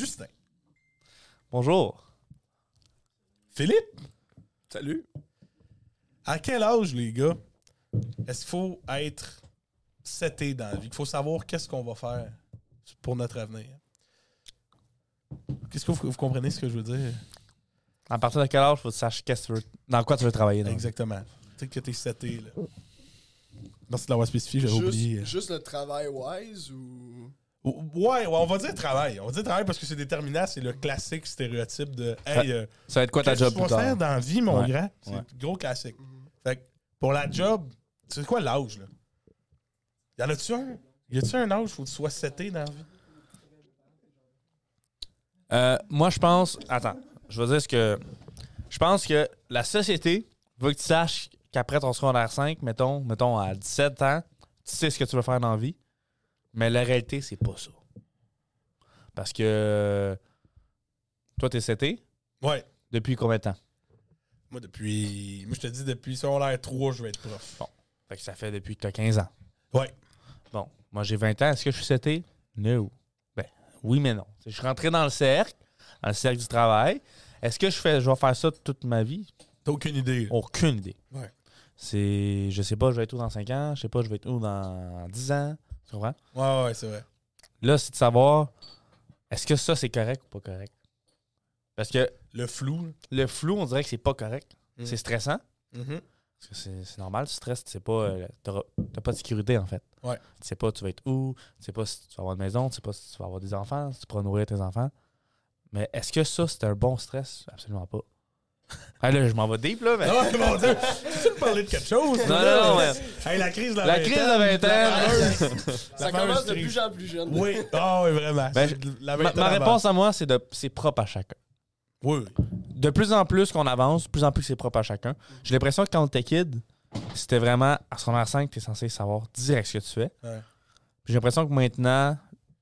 Justin. Bonjour. Philippe, Salut. à quel âge, les gars, est-ce qu'il faut être seté dans la vie? Il faut savoir qu'est-ce qu'on va faire pour notre avenir. Qu'est-ce que vous, vous comprenez ce que je veux dire? À partir de quel âge faut que tu saches qu'est-ce que tu veux- dans quoi tu veux travailler? Exactement. Tu sais que t'es seté, là. Merci de l'avoir spécifié, j'avais oublié. Juste le travail wise ou. Ou- Ouais, ouais, on va dire travail. On va dire travail parce que c'est déterminant, c'est le classique stéréotype de Hey, euh, Ça va être quoi ta job plus vas faire tard? dans la vie, mon Ouais. grand? C'est Ouais. gros classique. Fait que pour la job, c'est quoi l'âge, là? Y en a-tu un? Y a-tu un âge où tu sois seté dans la vie? Euh, moi, je pense. Attends, je vais dire ce que. Je pense que la société veut que tu saches qu'après ton secondaire 5, mettons, mettons à 17 ans, tu sais ce que tu veux faire dans la vie. Mais la réalité, c'est pas ça. Parce que. Toi, t'es CT Ouais. depuis combien de temps? Moi, depuis. Moi, je te dis, depuis secondaire 3, je vais être prof. Bon. Fait que ça fait depuis que t'as 15 ans. Ouais. Bon, moi j'ai 20 ans. Est-ce que je suis CT? No. Ben, oui, mais non. Je suis rentré dans le cercle, dans le cercle du travail. Est-ce que je fais, je vais faire ça toute ma vie? T'as aucune idée. Aucune idée. Ouais. C'est. Je sais pas, je vais être où dans 5 ans. Je sais pas, je vais être où dans 10 ans. Tu comprends? Ouais, ouais, c'est vrai. Là, c'est de savoir est-ce que ça c'est correct ou pas correct? Parce que Le flou. le flou, on dirait que c'est pas correct. Mm. C'est stressant. Mhm. Parce que c'est normal, tu stresses, tu sais pas. euh, t'as pas de sécurité en fait. Ouais. Tu sais pas tu vas être où, tu sais pas si tu vas avoir une maison, tu sais pas si tu vas avoir des enfants, si tu pourras nourrir tes enfants. Mais est-ce que ça, c'est un bon stress? Absolument pas. Ah, là, je m'en vais deep, là, mais. Ah mon Dieu! Tu veux me parler de quelque chose? Non, là? non. Hey, la crise de la La vingtaine, crise de la vingtaine. Ça commence de plus en plus jeune. Oui, ah oui, vraiment. Ben, la Ma, réponse à moi, c'est de c'est propre à chacun. Oui. De plus en plus qu'on avance, de plus en plus c'est propre à chacun. J'ai l'impression que quand on était kid, c'était vraiment à secondaire 5, tu es censé savoir direct ce que tu fais. Ouais. J'ai l'impression que maintenant,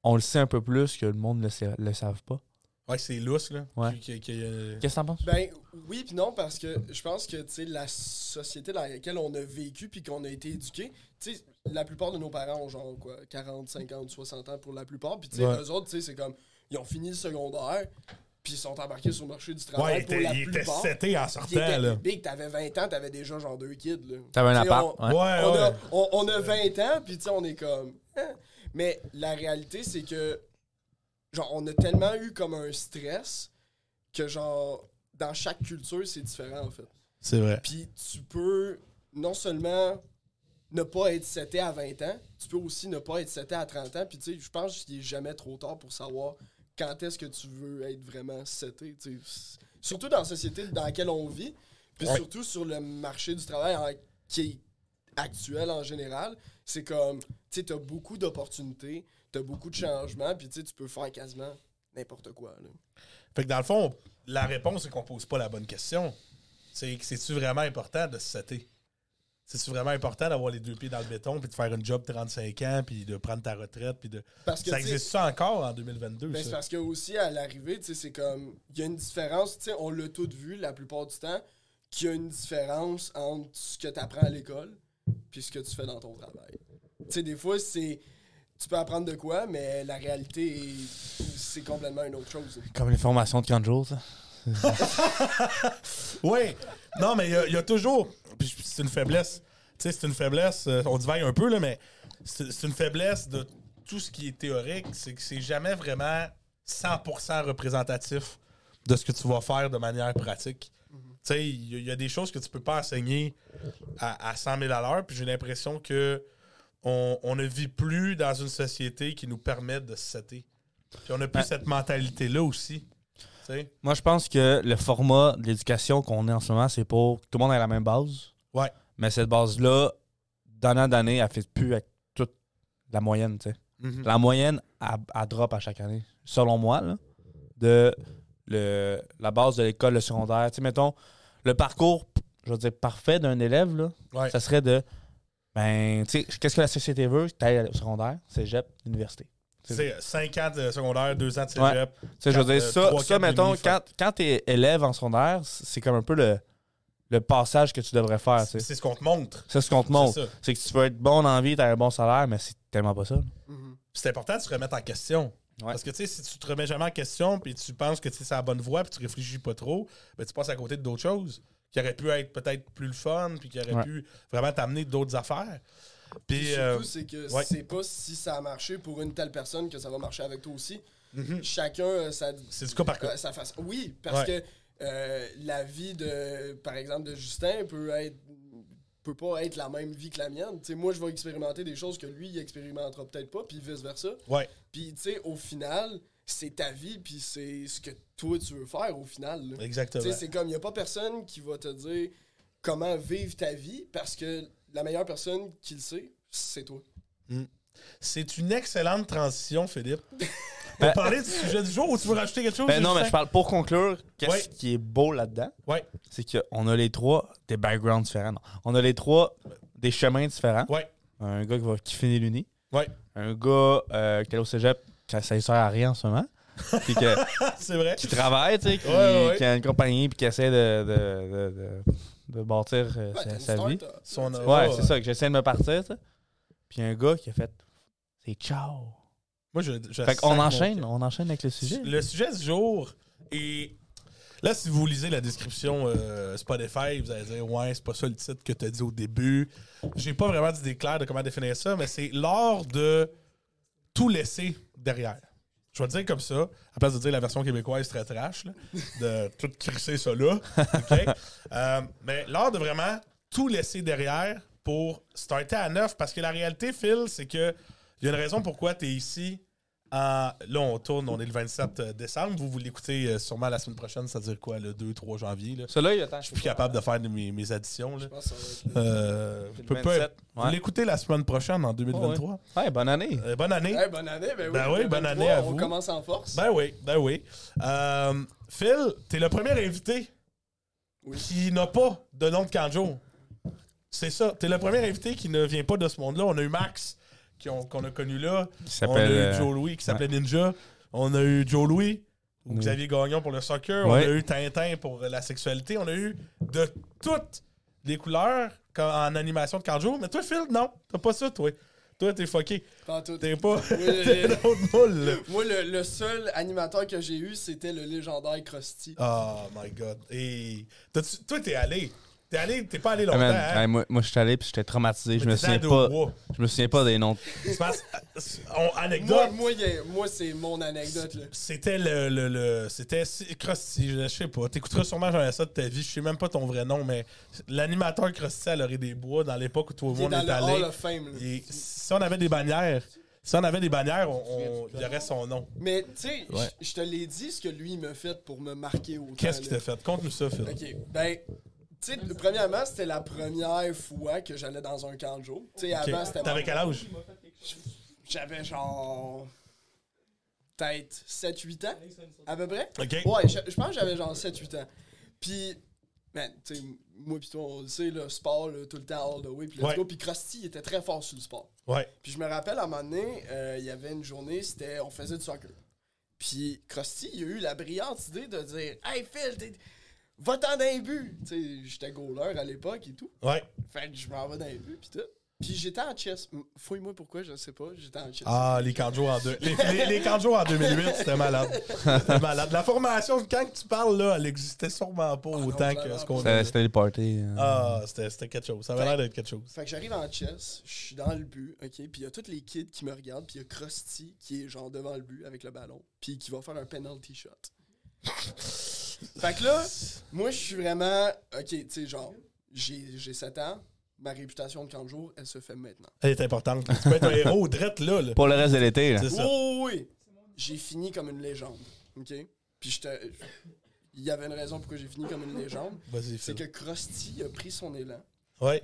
on le sait un peu plus que le monde ne le, sait- le savent pas. Ouais, c'est lousse, là. Ouais. Euh, Qu'est-ce que t'en penses? Ben oui puis non parce que je pense que tu sais la société dans laquelle on a vécu puis qu'on a été éduqué, tu sais la plupart de nos parents ont genre quoi 40, 50, 60 ans pour la plupart puis tu sais Ouais. eux autres tu sais c'est comme ils ont fini le secondaire puis ils sont embarqués sur le marché du Ouais, travail il pour était, la il était plupart. seté en sortant, là. big, t'avais 20 ans, t'avais déjà genre deux kids là. T'avais un appart. on- ouais. Ouais, on, ouais. a, on, on a 20 ans, puis tu sais, on est comme. hein. Mais la réalité, c'est que, genre, on a tellement eu comme un stress que, genre, dans chaque culture, c'est différent, en fait. C'est vrai. Puis tu peux non seulement ne pas être seté à 20 ans, tu peux aussi ne pas être seté à 30 ans. Puis tu sais, je pense qu'il est jamais trop tard pour savoir quand est-ce que tu veux être vraiment seté. tu. Surtout dans la société dans laquelle on vit, puis Ouais. surtout sur le marché du travail en- qui est actuel en général. C'est comme, tu sais, as beaucoup d'opportunités, tu as beaucoup de changements, puis tu peux faire quasiment n'importe quoi. là. Fait que dans le fond, la réponse, c'est qu'on pose pas la bonne question. C'est que c'est-tu vraiment important de se setter? C'est-tu vraiment important d'avoir les deux pieds dans le béton, puis de faire une job 35 ans, puis de prendre ta retraite, puis de... Parce que, Ça existe ça encore en 2022, Ben, c'est parce que aussi à l'arrivée, tu sais, c'est comme il y a une différence, tu sais, on l'a tout vu la plupart du temps, qu'il y a une différence entre ce que tu apprends à l'école puis ce que tu fais dans ton travail. Tu sais, des fois, c'est tu peux apprendre de quoi, mais la réalité est- c'est complètement une autre chose. Comme les formations de 40 jours, ça. Oui. Non, mais il y a- il y, a toujours. puis c'est une faiblesse. Tu sais, c'est une faiblesse. euh, on divague un peu, là, mais c'est une faiblesse de tout ce qui est théorique. C'est que c'est jamais vraiment 100% représentatif de ce que tu vas faire de manière pratique. Tu sais, il y, a- il y a des choses que tu peux pas enseigner à, à 100 000 à l'heure, puis j'ai l'impression que on, on ne vit plus dans une société qui nous permet de se setter. Puis on n'a plus Ouais. cette mentalité-là aussi. Moi, je pense que le format de l'éducation qu'on est en ce moment, c'est pour que tout le monde ait la même base. Ouais. Mais cette base-là, d'année en année, elle fait plus avec toute la moyenne. Mhm. La moyenne, elle, elle drop à chaque année, selon moi, là, de le, la base de l'école, le secondaire. Mettons, le parcours, je veux dire, parfait d'un élève, là, Ouais. ça serait de, ben, tu sais, qu'est-ce que la société veut? Tu au secondaire, cégep, université. Sais, 5 ans de secondaire, 2 ans de cégep. Ouais. Tu sais, je veux dire, euh, ça, ça mettons, quand, quand tu es élève en secondaire, c'est comme un peu le, le passage que tu devrais faire. C'est ce qu'on te montre. C'est ce qu'on te montre. C'est. C'est que tu peux être bon dans la vie, tu as un bon salaire, mais c'est tellement pas ça. Mhm. C'est important de se remettre en question. Ouais. Parce que, tu sais, si tu te remets jamais en question, puis tu penses que tu sais, c'est la bonne voie, puis tu réfléchis pas trop, ben, tu passes à côté d'autres choses qui auraient pu être peut-être plus le fun, puis qui Ouais. pu vraiment t'amener d'autres affaires. Puis, Puis euh, surtout, c'est que ouais. c'est pas si ça a marché pour une telle personne que ça va marcher avec toi aussi. mhm. Chacun, euh, ça, c'est du cas par cas. euh, sa façon. Oui, parce Ouais. que euh, la vie de, par exemple, de Justin peut être peut pas être la même vie que la mienne. Tu sais, moi, je vais expérimenter des choses que lui, il expérimentera peut-être pas, puis vice-versa. Ouais, Puis, tu sais, au final, c'est ta vie, puis c'est ce que toi, tu veux faire, au final. là. exactement. Tu sais, c'est comme, il n'y a pas personne qui va te dire comment vivre ta vie, parce que la meilleure personne qui le sait, c'est toi. C'est une excellente transition, Philippe. Ben- Pour parler du sujet du jour, ou tu veux rajouter quelque chose? Ben non, mais je parle pour conclure. Qu'est-ce Ouais. qui est beau là-dedans? Ouais, C'est qu'on a les trois des backgrounds différents. non. On a les trois des chemins différents. ouais, Un gars qui, va, qui finit l'uni. ouais. Un gars euh, qui est au cégep, qui ça ne sert à rien en ce moment. Puis que- c'est vrai. qui travaille, tu sais, qui, Ouais, ouais, ouais. qui a une compagnie puis qui essaie de, de, de, de- de bâtir euh, Ouais, sa, vie. Son-. Ouais, Ouais, c'est ça, que j'essaie de me partir, tu sais. Puis un gars qui a fait c'est ciao. Moi, je, je Fait qu'on enchaîne, on enchaîne avec le sujet. Le sujet du jour est. Là, si vous lisez la description euh, Spotify, vous allez dire Ouais, c'est pas ça le titre que tu as dit au début. J'ai pas vraiment d'idée claire de comment définir ça, mais c'est l'art de tout laisser derrière. Je vais le dire comme ça, à place de dire la version québécoise très trash, là, de tout crisser ça là. Euh, mais l'art de vraiment tout laisser derrière pour starter à neuf, parce que la réalité, Phil, c'est que il y a une raison pourquoi tu es ici. En- là, on tourne, on est le 27 décembre. Vous, vous l'écoutez euh, sûrement la semaine prochaine, c'est-à-dire quoi, le 2-3 janvier. Là? Celui-là, il attend. Je suis plus capable de faire mes, mes additions. Là. Je pense que ça va être le- Euh, C'est le peu- peu- 27, Vous l'écoutez la semaine prochaine, en 2023. Ouais, bonne année. Euh, bonne année. Hey, bonne année, ben oui. Ben oui, bonne 2023, année à on vous. commence en force. Ben oui, ben oui. Euh, Phil, t'es le premier invité Oui. qui n'a pas de nom de Kanjo. C'est ça. T'es le premier invité qui ne vient pas de ce monde-là. On a eu Max, qu'on a connu là. Qui On a eu euh, Joe Louis, qui s'appelait Ninja. On a eu Joe Louis, ou Oui. Xavier Gagnon pour le soccer. On a eu Tintin pour la sexualité. On a eu de toutes les couleurs quand- en animation de Kanjo. Mais toi, Phil, non. T'as pas ça, toi. Toi, t'es fucké. T'es pas. Oui, t'es dans l'autre moule. Moi, le, le seul animateur que j'ai eu, c'était le légendaire Krusty. Oh my god. Et toi, t'es allé. T'es allé, t'es pas allé ah, longtemps. man, hein? hey, moi, moi je suis allé puis j'étais traumatisé. Je me souviens pas. Je me souviens pas des noms. On- Moi, anecdote. moi, c'est mon anecdote. C'était le, le, le- c'était si- Krusty, je sais pas. T'écouteras sûrement jamais ça de ta vie. Je sais même pas ton vrai nom, mais l'animateur Krusty à l'orée des bois dans l'époque où tout le monde est allé. Et si on avait des bannières, si on avait des bannières, on, on- il y aurait son nom. Mais, tu sais, Ouais. je- te l'ai dit ce que lui il m'a fait pour me marquer autant. Qu'est-ce qui là. t'a fait? Conte-nous ça, Phil. Ok, ben, tu sais, premièrement, c'était la première fois que j'allais dans un camp de jour. Tu sais, avant, c'était. T'avais quel âge? J'avais genre. Peut-être 7-8 ans, à peu près. OK. Ouais, je, je pense que j'avais genre 7-8 ans. Puis, man, tu sais, moi pis toi, on le sait, le sport, là, tout le temps all the way. Puis let's Ouais. go. Puis Krusty, il était très fort sur le sport. Ouais. Puis je me rappelle, à un moment donné, euh, il y avait une journée, c'était, on faisait du soccer. Puis Krusty, il a eu la brillante idée de dire Hey Phil, t'es- va-t'en dans les buts. Tu sais, j'étais goaler à l'époque et tout. Ouais. Fait que je m'en vais dans les buts, puis tout. Puis j'étais en chess. Fouille-moi pourquoi, je sais pas. J'étais en chess. Ah, les Kanjo en deux. Les, les, en 2008, c'était malade. C'était malade. La formation, quand tu parles là, elle existait sûrement pas non, autant que ce qu'on a. c'était les parties. euh. Ah, c'était c'était quelque chose. Ça avait l'air d'être quelque chose. Fait que j'arrive en chess, je suis dans le but, ok, puis il y a tous les kids qui me regardent, puis il y a Krusty qui est genre devant le but avec le ballon, puis qui va faire un penalty shot. Fait que là, moi je suis vraiment, ok, tu sais, genre, j'ai j'ai 7 ans, ma réputation de 40 jours, elle se fait maintenant. Elle est importante. Tu peux être un héros drette là. là. Pour le reste de l'été. là. C'est ça. Oh oui! J'ai fini comme une légende, ok? Puis j'étais. Il y avait une raison pourquoi j'ai fini comme une légende. Vas-y, C'est que Krusty a pris son élan, Ouais.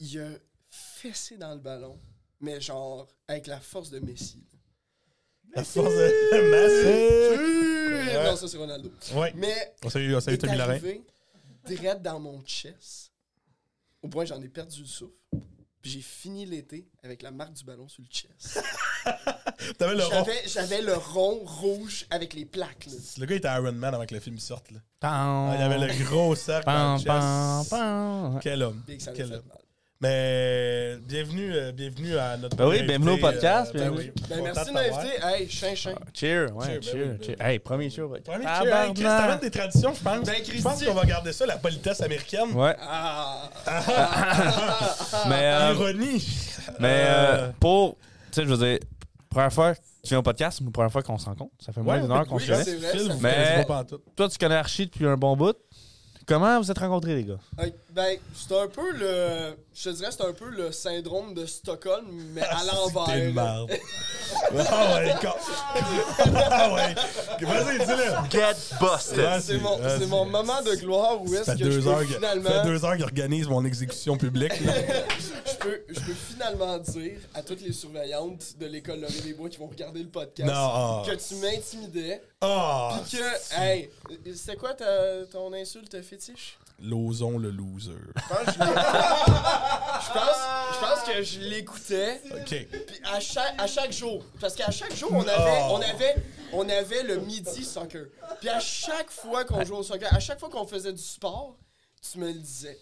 il a fessé dans le ballon, mais genre avec la force de Messi. La force de Massé. Ouais. Non, ça c'est Ronaldo. Ouais. Mais On salue, on salue Tommy Lorrain. direct dans mon chest, au point que j'en ai perdu le souffle. Puis j'ai fini l'été avec la marque du ballon sur le chest. T'avais le rond. J'avais, le rond rouge avec les plaques. Là. Le gars était Iron Man avant que le film sorte. Là. Ah, il avait le gros cercle dans le chest. Quel homme. Quel fait homme. Mais bienvenue, euh, bienvenue à notre. Ben oui, bienvenue au podcast, ben bienvenue. oui. Ben, Content merci de de t'avoir. m'inviter. Hey, chin, chin. Cheer, ouais, Cheer, ben cheer, oui, ben cheer. Hey, premier show. Premier Ah, cheer. Hey, Chris, t'amènes des traditions, je pense. Ben, je Christy. pense qu'on va garder ça, la politesse américaine. Ouais. Ah. Mais, euh, Ironie. mais Euh, euh, pour. Tu sais, je veux dire, première fois que tu viens au podcast, ou première fois qu'on se rencontre. Ça fait moins Ouais, d'une heure qu'on oui, se connaît. c'est vrai, ça Mais- pas. Toi, tu connais Archie depuis un bon bout. Comment vous êtes rencontrés, les gars? Ok, Ben, c'est un peu le. Je te dirais, c'est un peu le syndrome de Stockholm, mais à une l'envers. merde. Ah ouais, con- Ah ouais. Vas-y, dis-le. Get busted! C'est mon, c'est mon moment de gloire où Ça est-ce fait que je deux peux heures que- finalement. ça fait deux heures qu'il organise mon exécution publique. là. je, peux, je peux finalement dire à toutes les surveillantes de l'école Laurier des Bois qui vont regarder le podcast Non. ah. que tu m'intimidais. Ah. Que, hey, c'était quoi ta, ton insulte fétiche? Lozon le loser. Je pense que je pense, je pense que je l'écoutais. OK. Puis à chaque, à chaque jour, parce qu'à chaque jour, on avait, Oh. on avait, on avait le midi soccer. Puis à chaque fois qu'on jouait au soccer, à chaque fois qu'on faisait du sport, tu me le disais.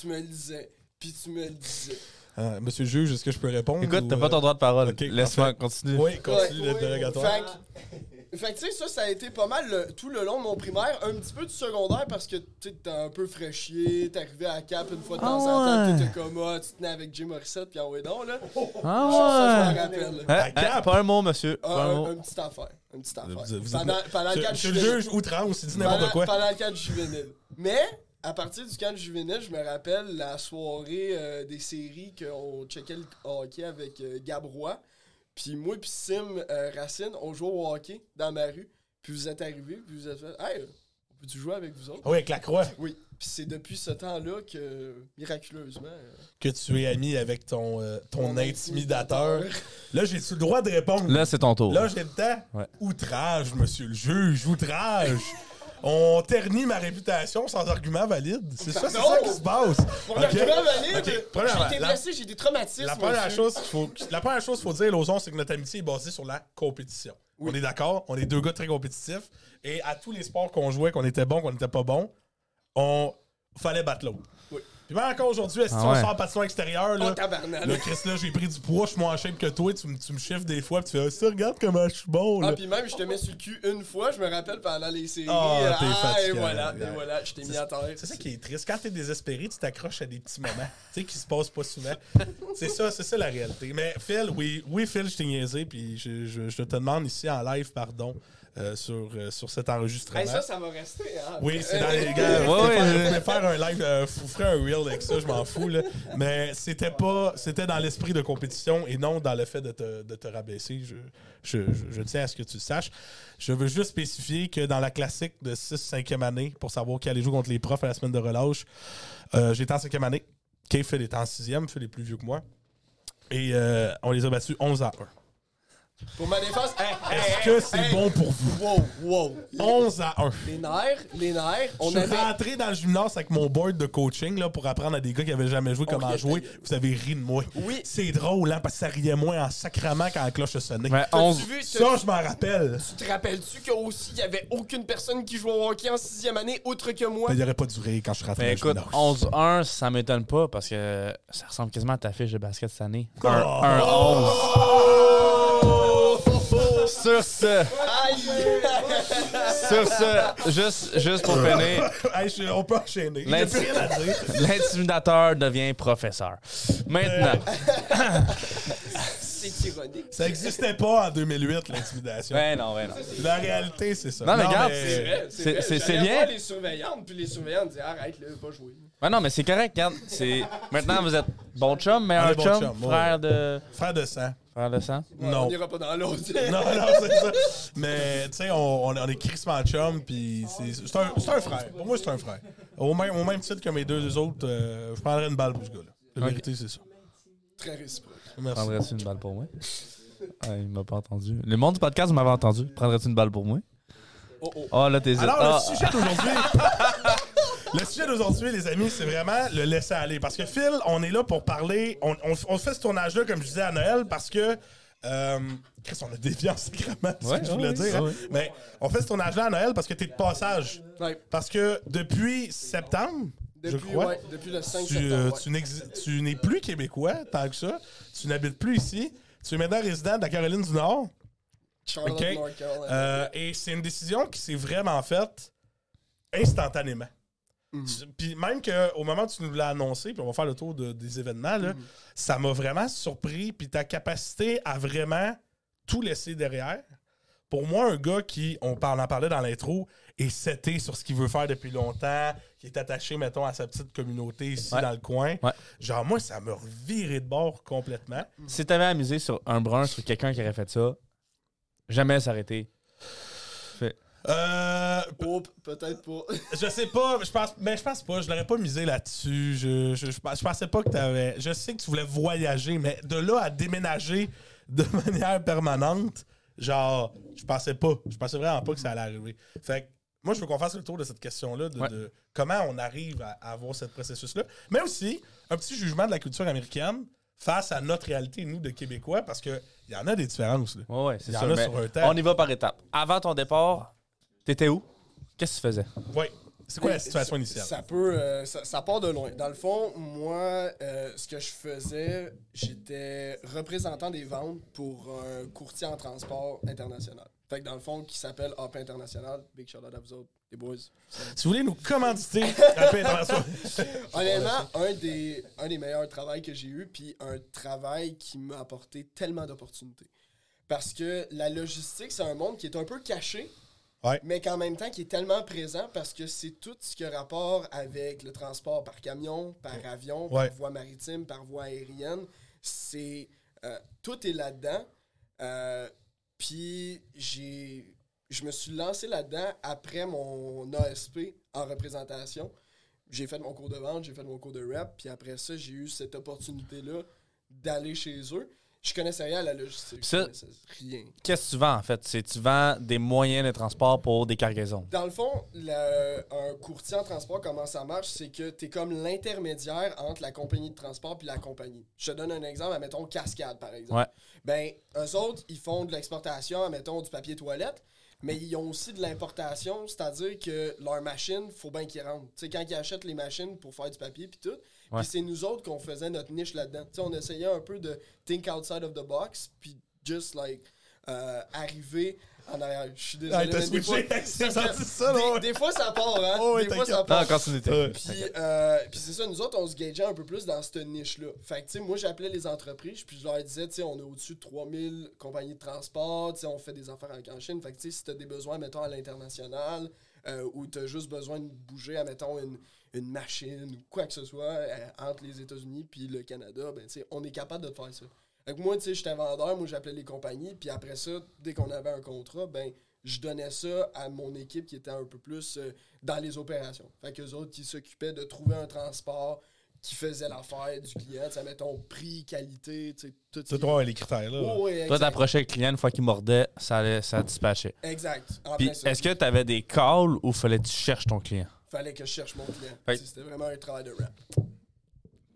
Tu me le disais. Puis tu me le disais. Ah, monsieur le juge, est-ce que je peux répondre? Écoute, t'as ou, pas ton euh, droit de parole. ok, Laisse-moi continuer. Oui, continue Ouais. d'être dérogatoire. Fait que, tu sais, ça, ça a été pas mal le- tout le long de mon primaire, un petit peu du secondaire parce que tu sais, t'es un peu fraîchier, t'arrivais à Cap une fois de temps Ah en temps, ouais. t'étais comme, ah, tu tenais avec Jim Morissette, puis en ouais donc, là. Ça, ça, je Ah m'en ouais! rappelle. Hein, À hein, Cap? pas un mot, monsieur. Ah, Pas un un, mot. un petite affaire. Une petite affaire. Vous- vous pendant, pendant le camp Monsieur le juvénile. juge outrance, il dit n'importe Pendant, quoi. pendant le camp juvénile. Mais, à partir du camp juvénile, je me rappelle la soirée euh, des séries qu'on checkait le hockey avec euh, Gabrois. Puis moi puis Sim euh, Racine, on jouait au hockey dans ma rue. Puis vous êtes arrivés, puis vous êtes fait « Hey, on peut-tu jouer avec vous autres? Ah Oui, avec la croix. Oui. Puis c'est depuis ce temps-là que, miraculeusement... euh, Que tu es ami avec ton, euh, ton intimidateur. Là, j'ai-tu le droit de répondre? Là, c'est ton tour. Là, j'ai le temps. Ouais. Outrage, monsieur le juge, outrage. On ternit ma réputation sans argument valide. C'est ça, c'est ça qui se passe. Mon Ok? argument valide, j'ai été blessé, j'ai des traumatismes. La première, monsieur. chose qu'il faut, la première chose qu'il faut dire, Lozon, c'est que notre amitié est basée sur la compétition. Oui. On est d'accord, on est deux gars très compétitifs. Et à tous les sports qu'on jouait, qu'on était bon, qu'on n'était pas bon, on fallait battre l'autre. Puis même encore aujourd'hui, si Ah on ouais. sort en patinoire extérieur, Oh, là, tabarnak. là, Chris, là, j'ai pris du poids, je suis moins en shape que toi, tu, me- tu me chiffres des fois, puis tu fais, ah, ça, regarde comment je suis bon, là. Ah, puis même, je te mets sur le cul une fois, je me rappelle pendant les séries. Ah, t'es Ah, et fatigant, voilà, ouais. et voilà, je t'ai mis à terre. C'est ça qui est triste. Quand t'es désespéré, tu t'accroches à des petits moments, tu sais, qui se passent pas souvent. c'est ça, c'est ça la réalité. Mais Phil, oui, oui, Phil, je t'ai niaisé, puis je, je- je te demande ici en live pardon euh, sur, euh, sur cet enregistrement. Hey, ça, ça va rester, hein. Oui, c'est dans les gars. Ouais, ouais, faire, ouais. faire un live, euh, vous ferez un reel avec ça, je m'en fous. Là. Mais c'était pas, c'était dans l'esprit de compétition et non dans le fait de te, de te rabaisser. Je, je, je, je tiens à ce que tu le saches. Je veux juste spécifier que dans la classique de 6-5e année, pour savoir qui allait jouer contre les profs à la semaine de relâche, euh, j'étais en 5e année. Kay Phil était en 6e, Phil est plus vieux que moi. Et euh, on les a battus 11 à 1. Pour ma défense, hey, Est-ce hey, que c'est hey. bon pour vous? Wow, wow. 11 à 1. Les nerfs, les nerfs, on je suis avait. rentré dans le gymnase avec mon board de coaching là, pour apprendre à des gars qui avaient jamais joué comment jouer. Vous avez ri de moi. Oui. C'est drôle, hein, parce que ça riait moins en sacrament quand la cloche sonnait. Ouais, T'as-tu 11. vu, Ça, je m'en rappelle. tu te rappelles-tu qu'aussi, il y avait aucune personne qui jouait au hockey en sixième année, outre que moi? Mais il aurait pas duré quand je suis rentré le écoute, gymnase. 11-1, ça m'étonne pas parce que ça ressemble quasiment à ta fiche de basket cette année. Oh. Un 1-11. Sur ce, sur ce, juste, juste pour finir, Hey, je- on peut enchaîner. Il n'y a L'inti- plus rien à dire. l'intimidateur devient professeur. Maintenant, C'est ironique. Ça n'existait pas en 2008, l'intimidation. ouais, non, ouais, non. La réalité, c'est ça. Non, mais regarde, C'est vrai, C'est- c'est vrai. c'est- c'est J'allais bien. voir les surveillantes, puis les surveillantes disaient arrête, là, pas jouer. Ouais, non, mais c'est correct, regarde. C'est... Maintenant, vous êtes bon chum, meilleur est bon chum, chum, ouais. frère de. Frère de sang. Frère de sang? Ouais, Non. On ira pas dans l'autre. Non, non, c'est ça. Mais, tu sais, on, on, on est crissement chum, puis c'est c'est un, c'est un frère. Pour moi, c'est un frère. Au même, au même titre que mes deux autres, euh, je prendrais une balle pour ce gars-là. La vérité, c'est ça. Très réciproque. Merci. Prendrais-tu une balle pour moi? Ah, il m'a pas entendu. Le monde du podcast m'avait entendu. Prendrais-tu une balle pour moi? Oh oh. Oh, là, t'hésites. Alors, Ah. le sujet d'aujourd'hui. le sujet d'aujourd'hui, les amis, c'est vraiment le laisser aller. Parce que Phil, on est là pour parler. On, on- on fait ce tournage-là, comme je disais à Noël, parce que. Euh, Chris, on a dévié en sacrément, c'est ce que je voulais dire. hein. Mais on fait ce tournage-là à Noël parce que t'es de passage. Ouais. Parce que depuis septembre, je Depuis, crois. ouais, depuis le 5 Tu, euh, septembre. ouais. tu n'es plus québécois tant que ça. Tu n'habites plus ici. Tu es maintenant résident de la Caroline du Nord. Charlotte. North Carolina. Euh, et c'est une décision qui s'est vraiment faite instantanément. Mhm. Puis même qu'au moment où tu nous l'as annoncé, puis on va faire le tour de- des événements, là, Mhm. ça m'a vraiment surpris. Puis ta capacité à vraiment tout laisser derrière. Pour moi, un gars qui, on en parlait dans l'intro, est seté sur ce qu'il veut faire depuis longtemps, qui est attaché, mettons, à sa petite communauté ici Ouais. dans le coin. Ouais. Genre, moi, ça m'a reviré de bord complètement. Si t'avais amusé sur un brun, sur quelqu'un qui aurait fait ça, jamais s'arrêter. Euh, Oh, peut-être pas. Je sais pas, je pense, mais je pense pas, je l'aurais pas misé là-dessus. Je, je, je, je pensais pas que t'avais. Je sais que tu voulais voyager, mais de là à déménager de manière permanente, genre, je pensais pas. Je pensais vraiment pas que ça allait arriver. Fait que moi, je veux qu'on fasse le tour de cette question-là, de, Ouais. de comment on arrive à, à avoir ce processus-là. Mais aussi, un petit jugement de la culture américaine face à notre réalité, nous, de Québécois, parce qu'il y en a des différences. Là. Ouais, ouais, c'est Il y ça. en a mais sur un temps. on y va par étapes. Avant ton départ, t'étais où? Qu'est-ce que tu faisais? Ouais. C'est quoi la situation initiale? Ça peut. euh, ça, ça part de loin. Dans le fond, moi, euh, ce que je faisais, j'étais représentant des ventes pour un courtier en transport international. Fait que dans le fond, qui s'appelle AP International. Big shout out à vous autres, les boys. Si vous voulez nous commanditer, Rappel International. Honnêtement, un des, un des meilleurs travails que j'ai eu, puis un travail qui m'a apporté tellement d'opportunités. Parce que la logistique, c'est un monde qui est un peu caché, Ouais. mais qu'en même temps qui est tellement présent parce que c'est tout ce qui a rapport avec le transport par camion, par avion, Ouais. par voie maritime, par voie aérienne. C'est euh, tout est là-dedans. Euh, Puis j'ai je me suis lancé là-dedans après mon ASP en représentation. J'ai fait mon cours de vente, j'ai fait mon cours de rap, puis après ça, j'ai eu cette opportunité-là d'aller chez eux. Je connaissais rien à la logistique. Ça- rien. Qu'est-ce que tu vends, en fait? C'est tu vends des moyens de transport pour des cargaisons. Dans le fond, le- un courtier en transport, comment ça marche, c'est que tu es comme l'intermédiaire entre la compagnie de transport et la compagnie. Je te donne un exemple, mettons Cascade, par exemple. Ouais. Ben, eux autres, ils font de l'exportation, mettons du papier toilette, mais ils ont aussi de l'importation, c'est-à-dire que leurs machines, faut bien qu'ils rentrent. Tu sais, quand ils achètent les machines pour faire du papier puis tout. Puis c'est nous autres qu'on faisait notre niche là-dedans. On essayait un peu de think outside of the box, puis just like euh, arriver en arrière. Je suis désolé. Ah, mais des switché. fois- ça, ouais. des, des fois, ça part, hein? Oh, des fois, ça part. Non. Puis, euh, puis c'est ça, nous autres, on se gageait un peu plus dans cette niche-là. Fait que, tu sais, moi, j'appelais les entreprises, puis je leur disais, tu sais, on est au-dessus de 3000 compagnies de transport, tu sais, on fait des affaires avec en Chine. Fait que, tu sais, si t'as des besoins, mettons, à l'international, euh, ou t'as juste besoin de bouger, à, mettons, une, une machine ou quoi que ce soit euh, entre les États-Unis puis le Canada, ben, tu sais, on est capable de faire ça. Que moi, tu sais, j'étais vendeur, moi, j'appelais les compagnies, puis après ça, dès qu'on avait un contrat, ben, je donnais ça à mon équipe qui était un peu plus euh, dans les opérations. Fait qu'eux autres qui s'occupaient de trouver un transport qui faisait l'affaire du client, tu sais, mettons prix, qualité, tu sais, tout C'est toi, les critères, là. Oh, oui, Toi, t'approchais le client, une fois qu'il mordait, ça, allait, ça dispatchait. Exact. Puis, ça. est-ce que t'avais des calls ou fallait que tu cherches ton client? Fallait que je cherche mon client. Fait- Tu sais, C'était vraiment un travail de rap.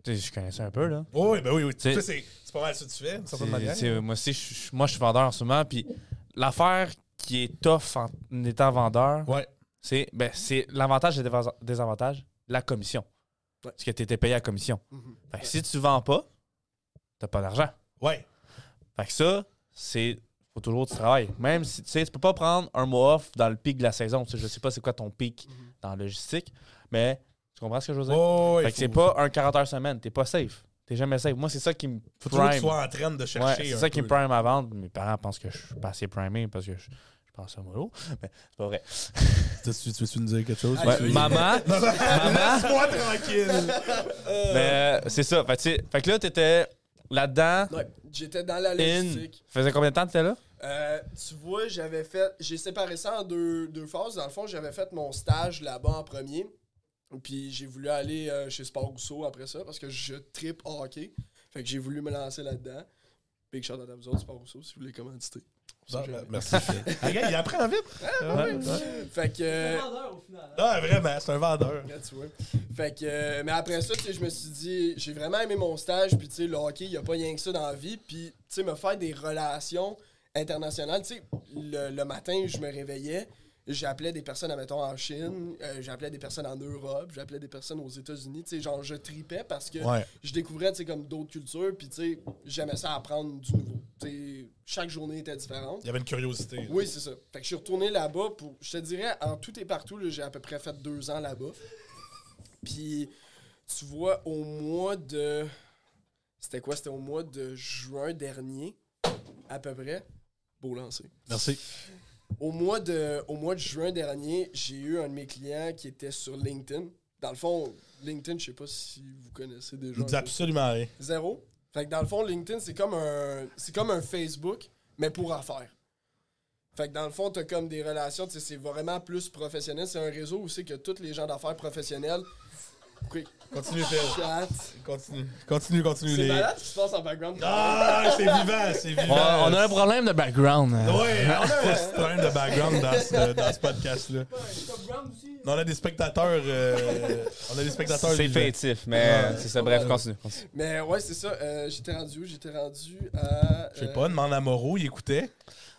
Tu sais, je connaissais un peu, là. Oh, oui, ben oui, oui. C'est- Toi, c'est c'est pas mal ça que tu fais, d'une certaine C'est- manière. c'est- moi aussi, je, je- moi, je suis vendeur en ce moment. Puis l'affaire qui est tough en étant vendeur, Ouais. c'est ben, c'est l'avantage et le déva- désavantage, la commission. Ouais. Parce que tu étais payé à commission. Mhm. Fait que si tu vends pas, t'as pas d'argent. Ouais. Fait que ça, c'est. Faut toujours que tu travailles. Même si tu sais, tu peux pas prendre un mois off dans le pic de la saison. Tu sais, je sais pas c'est quoi ton pic Mhm. dans la logistique, mais tu comprends ce que je veux dire? Oh, fait que c'est pas un 40 heures semaine. T'es pas safe. T'es jamais safe. Moi, c'est ça qui me Faut toujours que tu prime. sois en train de Ouais, chercher. c'est ça qui me prime à vendre. Mes parents pensent que je suis pas assez primé parce que je, je pense à mollo. Mais c'est pas vrai. Tu tu veux-tu nous dire quelque chose? Ouais, Ouais, oui. maman, maman. Laisse-moi tranquille. mais euh, c'est ça. Fait, que tu sais, fait que là, t'étais là-dedans. Ouais, j'étais dans la In. logistique. Faisait combien de temps que t'étais là? Euh, tu vois, j'avais fait. J'ai séparé ça en deux, deux phases. Dans le fond, j'avais fait mon stage là-bas en premier. Puis j'ai voulu aller euh, chez Sport Rousseau après ça parce que je tripe hockey. Fait que j'ai voulu me lancer là-dedans. Big shout out à vous autres, Sport Rousseau, si vous voulez commanditer. Ah, ben, merci. Ah, il apprend vite. Ouais, ouais. Fait que. euh, Ah, vraiment, c'est un vendeur. Là, tu vois. Fait que, euh, mais après ça, tu sais, je me suis dit, j'ai vraiment aimé mon stage, puis tu sais, le hockey, il n'y a pas rien que ça dans la vie, puis tu sais, me faire des relations internationales, tu sais, le, le matin, je me réveillais, J'appelais des personnes, admettons, en Chine, euh, j'appelais des personnes en Europe, j'appelais des personnes aux États-Unis. Tu sais, genre, je tripais parce que Ouais. je découvrais, tu sais, comme d'autres cultures, puis tu sais, j'aimais ça apprendre du nouveau. Tu sais, chaque journée était différente. Il y avait une curiosité. Oui, c'est ça. Fait que je suis retourné là-bas pour, je te dirais, en tout et partout, j'ai à peu près fait deux ans là-bas. Puis, tu vois, au mois de. C'était quoi? C'était au mois de juin dernier, à peu près. Beau lancer. Merci. Au mois de, au mois de juin dernier, j'ai eu un de mes clients qui était sur LinkedIn. Dans le fond, LinkedIn, je sais pas si vous connaissez déjà. Absolument rien. Zéro. Fait que dans le fond, LinkedIn, c'est comme un c'est comme un Facebook, mais pour affaires. Fait que dans le fond, t'as comme des relations, c'est vraiment plus professionnel. C'est un réseau où c'est que tous les gens d'affaires professionnels. Quick, Continue, Phil. chat. Continue. Continue, continue. C'est Les... malade ce qui se passe en background. Ah, c'est vivant, c'est vivant. On, on a un problème de background. Ouais, on a un problème de background dans ce, dans ce podcast-là. On a des spectateurs. euh, on a des spectateurs. C'est fétif, mais c'est ça. Bref, continue. continue. Mais ouais, c'est ça. euh, j'étais rendu où? J'étais rendu à. Je sais pas, demande à Moreau, il écoutait.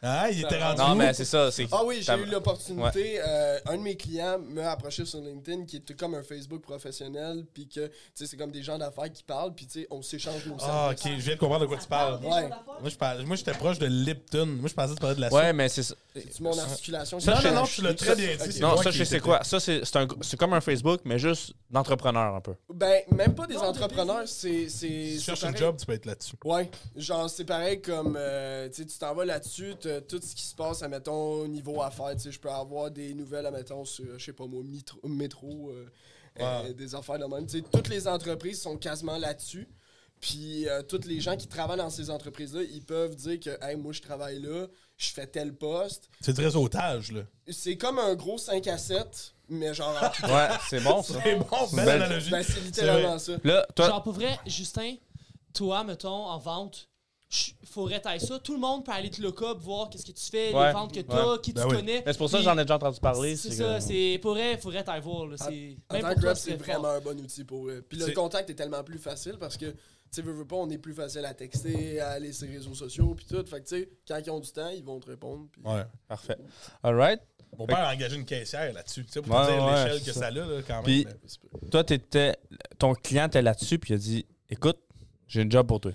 Hein, il était rendu. Non, mais c'est ça. c'est- Ah oui, j'ai eu l'opportunité. euh, un de mes clients m'a approché sur LinkedIn qui était comme un Facebook professionnel, puis que, tu sais, c'est comme des gens d'affaires qui parlent, puis tu sais, on s'échange nos Ah, ok, je viens de comprendre de quoi tu parles. Ouais. Moi, je parlais- moi, j'étais proche de Lipton. Moi, je pensais que tu parlais de la Ouais, soupe. mais c'est ça. C'est mon articulation? Ça, non, non, tu l'as très bien dit. Non, ça, je sais quoi. Ça, c'est c'est un- c'est comme un Facebook, mais juste d'entrepreneur un peu. Ben, même pas des entrepreneurs, c'est. Si tu cherches un job, tu peux être là-dessus. Ouais, genre c'est pareil comme euh, tu sais, tu t'en vas là-dessus, t'as tout ce qui se passe, admettons, au niveau affaires, tu sais, je peux avoir des nouvelles, admettons, sur, je sais pas moi, mitro- métro, euh, euh, des affaires de même. Tu sais, toutes les entreprises sont quasiment là-dessus. Puis euh, tous les gens qui travaillent dans ces entreprises-là, ils peuvent dire que hey, moi je travaille là, je fais tel poste. C'est du réseautage, là. C'est comme un gros 5 à 7, mais genre Ouais, c'est bon, ça. C'est bon, belle analogie. ben, c'est littéralement ça. Là, toi, Genre, pour vrai, Justin, toi, mettons, en vente, faudrait tailler ça. Tout le monde peut aller te look up, voir qu'est-ce que tu fais, Ouais, les ventes que t'as, ouais. qui Ben tu oui. connais. mais c'est pour ça que Puis, j'en ai déjà entendu parler. C'est que- ça, c'est pour vrai, faudrait t'aller voir. Là, c'est, En même tant que vraiment un bon outil pour eux. Puis le contact est tellement plus facile parce que, tu sais, veux, veux pas, on est plus facile à texter, à aller sur les réseaux sociaux, puis tout. Fait que, tu sais, quand ils ont du temps, ils vont te répondre. puis- Ouais. Parfait. All right. Mon père a engagé une caissière là-dessus. Tu sais, pour Ouais, te dire ouais, l'échelle que ça. ça a, là, quand même. Puis- mais- Toi, t'étais, ton client était là-dessus, puis il a dit Écoute, j'ai un job pour toi.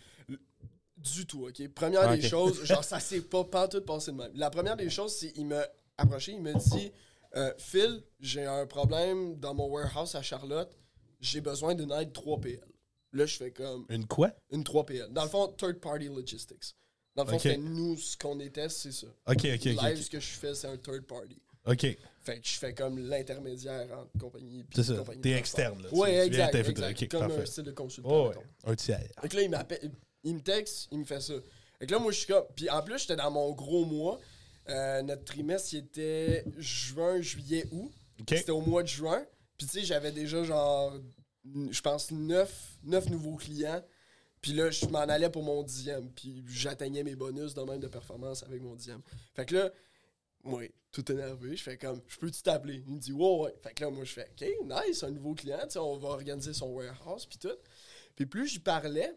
Du tout, OK? Première Ah, des choses, genre, ça s'est pas pantoute passé de même. La première des choses, c'est qu'il m'a approché, il m'a dit euh, Phil, j'ai un problème dans mon warehouse à Charlotte, j'ai besoin d'une aide 3PL. Là, je fais comme Une quoi? une 3PL. Dans le fond, Third Party Logistics. Dans le fond, c'était nous, ce qu'on était, c'est ça. Ok, ok, Live, ok. ce que je fais, c'est un third party. Ok. Fait que je fais comme l'intermédiaire entre compagnie ça. compagnie T'es externe, là. Ouais, exact. exact. Comme un style de consultant. Oh, ouais. mettons. Un tiers. Fait que là, il m'appelle, il me texte, il me fait ça. Fait que là, moi, je suis comme. Puis en plus, j'étais dans mon gros mois. Euh, notre trimestre, il était juin, juillet, août. C'était au mois de juin. Puis tu sais, j'avais déjà genre, je pense, neuf, neuf nouveaux clients. Puis là, je m'en allais pour mon dixième. Puis j'atteignais mes bonus de même de performance avec mon dixième. Fait que là, moi, tout énervé, je fais comme, je peux-tu t'appeler? Il me dit, ouais, ouais. Fait que là, moi, je fais, OK, nice, un nouveau client, tu sais, on va organiser son warehouse, puis tout. Puis plus j'y parlais,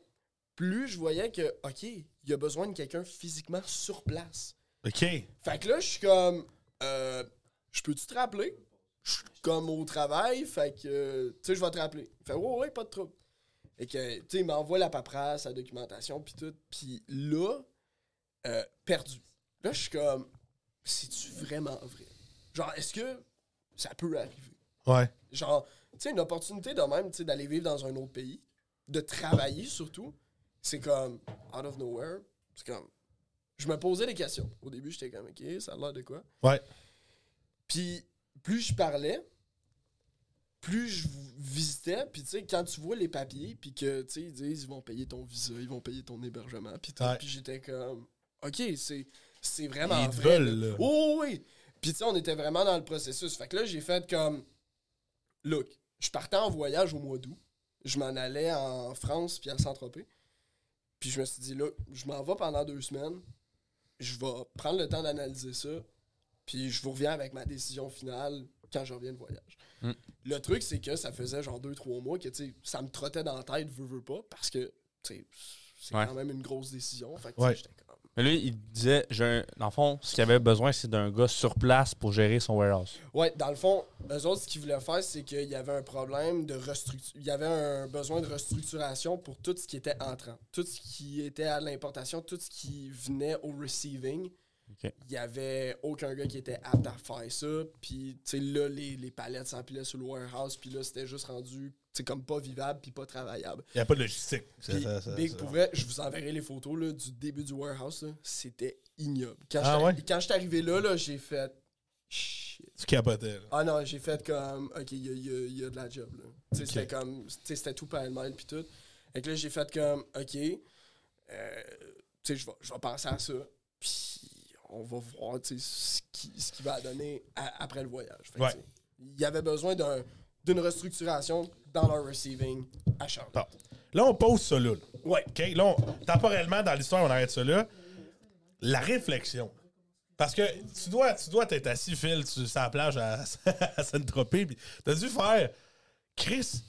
plus je voyais que, OK, il y a besoin de quelqu'un physiquement sur place. Ok. Fait que là, je suis comme, euh, je peux-tu te rappeler? Je suis comme au travail, fait que, tu sais, je vais te rappeler. Fait, ouais, ouais, pas de trouble. Et que, tu sais, il m'envoie la paperasse, la documentation, puis tout. Puis là, euh, perdu. Là, je suis comme, c'est-tu vraiment vrai? Genre, est-ce que ça peut arriver? Ouais. Genre, tu sais, une opportunité de même, tu sais, d'aller vivre dans un autre pays, de travailler surtout, c'est comme, out of nowhere, c'est comme, je me posais des questions. Au début, j'étais comme, OK, ça a l'air de quoi? Ouais. Puis, plus je parlais, plus je visitais, puis tu sais, quand tu vois les papiers, puis que, tu sais, ils disent, ils vont payer ton visa, ils vont payer ton hébergement, puis Ouais. puis j'étais comme, OK, c'est, c'est vraiment Ils vrai. veulent, là. là. Oh oui! Puis tu sais, on était vraiment dans le processus. Fait que là, j'ai fait comme, look, je partais en voyage au mois d'août, je m'en allais en France, puis à Saint-Tropez, puis je me suis dit, là, je m'en vais pendant deux semaines, je vais prendre le temps d'analyser ça, puis je vous reviens avec ma décision finale quand je reviens de voyage. Mm. Le truc, c'est que ça faisait genre deux, trois mois que, tu sais, ça me trottait dans la tête, veux, veux pas, parce que, tu sais, c'est Ouais. quand même une grosse décision. Fait que, tu sais, Ouais. j'étais comme, Mais lui, il disait, j'ai un- dans le fond, ce qu'il avait besoin, c'est d'un gars sur place pour gérer son warehouse. Ouais, dans le fond, eux autres, ce qu'ils voulaient faire, c'est qu'il y avait un problème de restructuration. Il y avait un besoin de restructuration pour tout ce qui était entrant. Tout ce qui était à l'importation, tout ce qui venait au receiving. Ok. Il y avait aucun gars qui était apte à faire ça. Puis, tu sais, là, les, les palettes s'empilaient sur le warehouse. Puis là, c'était juste rendu, sais, comme pas vivable puis pas travaillable. Il n'y a pas de logistique. Puis, ça- ça- Big, ça- pour vrai, je vous enverrai les photos là, du début du warehouse. C'était ignoble. Quand Ah ouais? quand j'étais arrivé là, là j'ai fait. Shit. Tu capotais. là. Ah non, j'ai fait comme. Ok, il y a, y a- y a de la job. là. C'était comme. C'était tout pêle-mêle puis tout. Et que là, j'ai fait comme. Ok. euh, tu sais, je vais, je penser à ça. Puis on va voir ce qui, ce qui va donner à- après le voyage. Ouais. Il y avait besoin d'un- d'une restructuration dans leur receiving à Charlotte. Bon. Là, on pose ça là. Ouais. OK? Là, on- temporellement, dans l'histoire, on arrête ça là. La réflexion. Parce que tu dois, tu dois t'être assis, Phil, sur la plage à, à Saint-Tropez, puis t'as dû faire... Chris,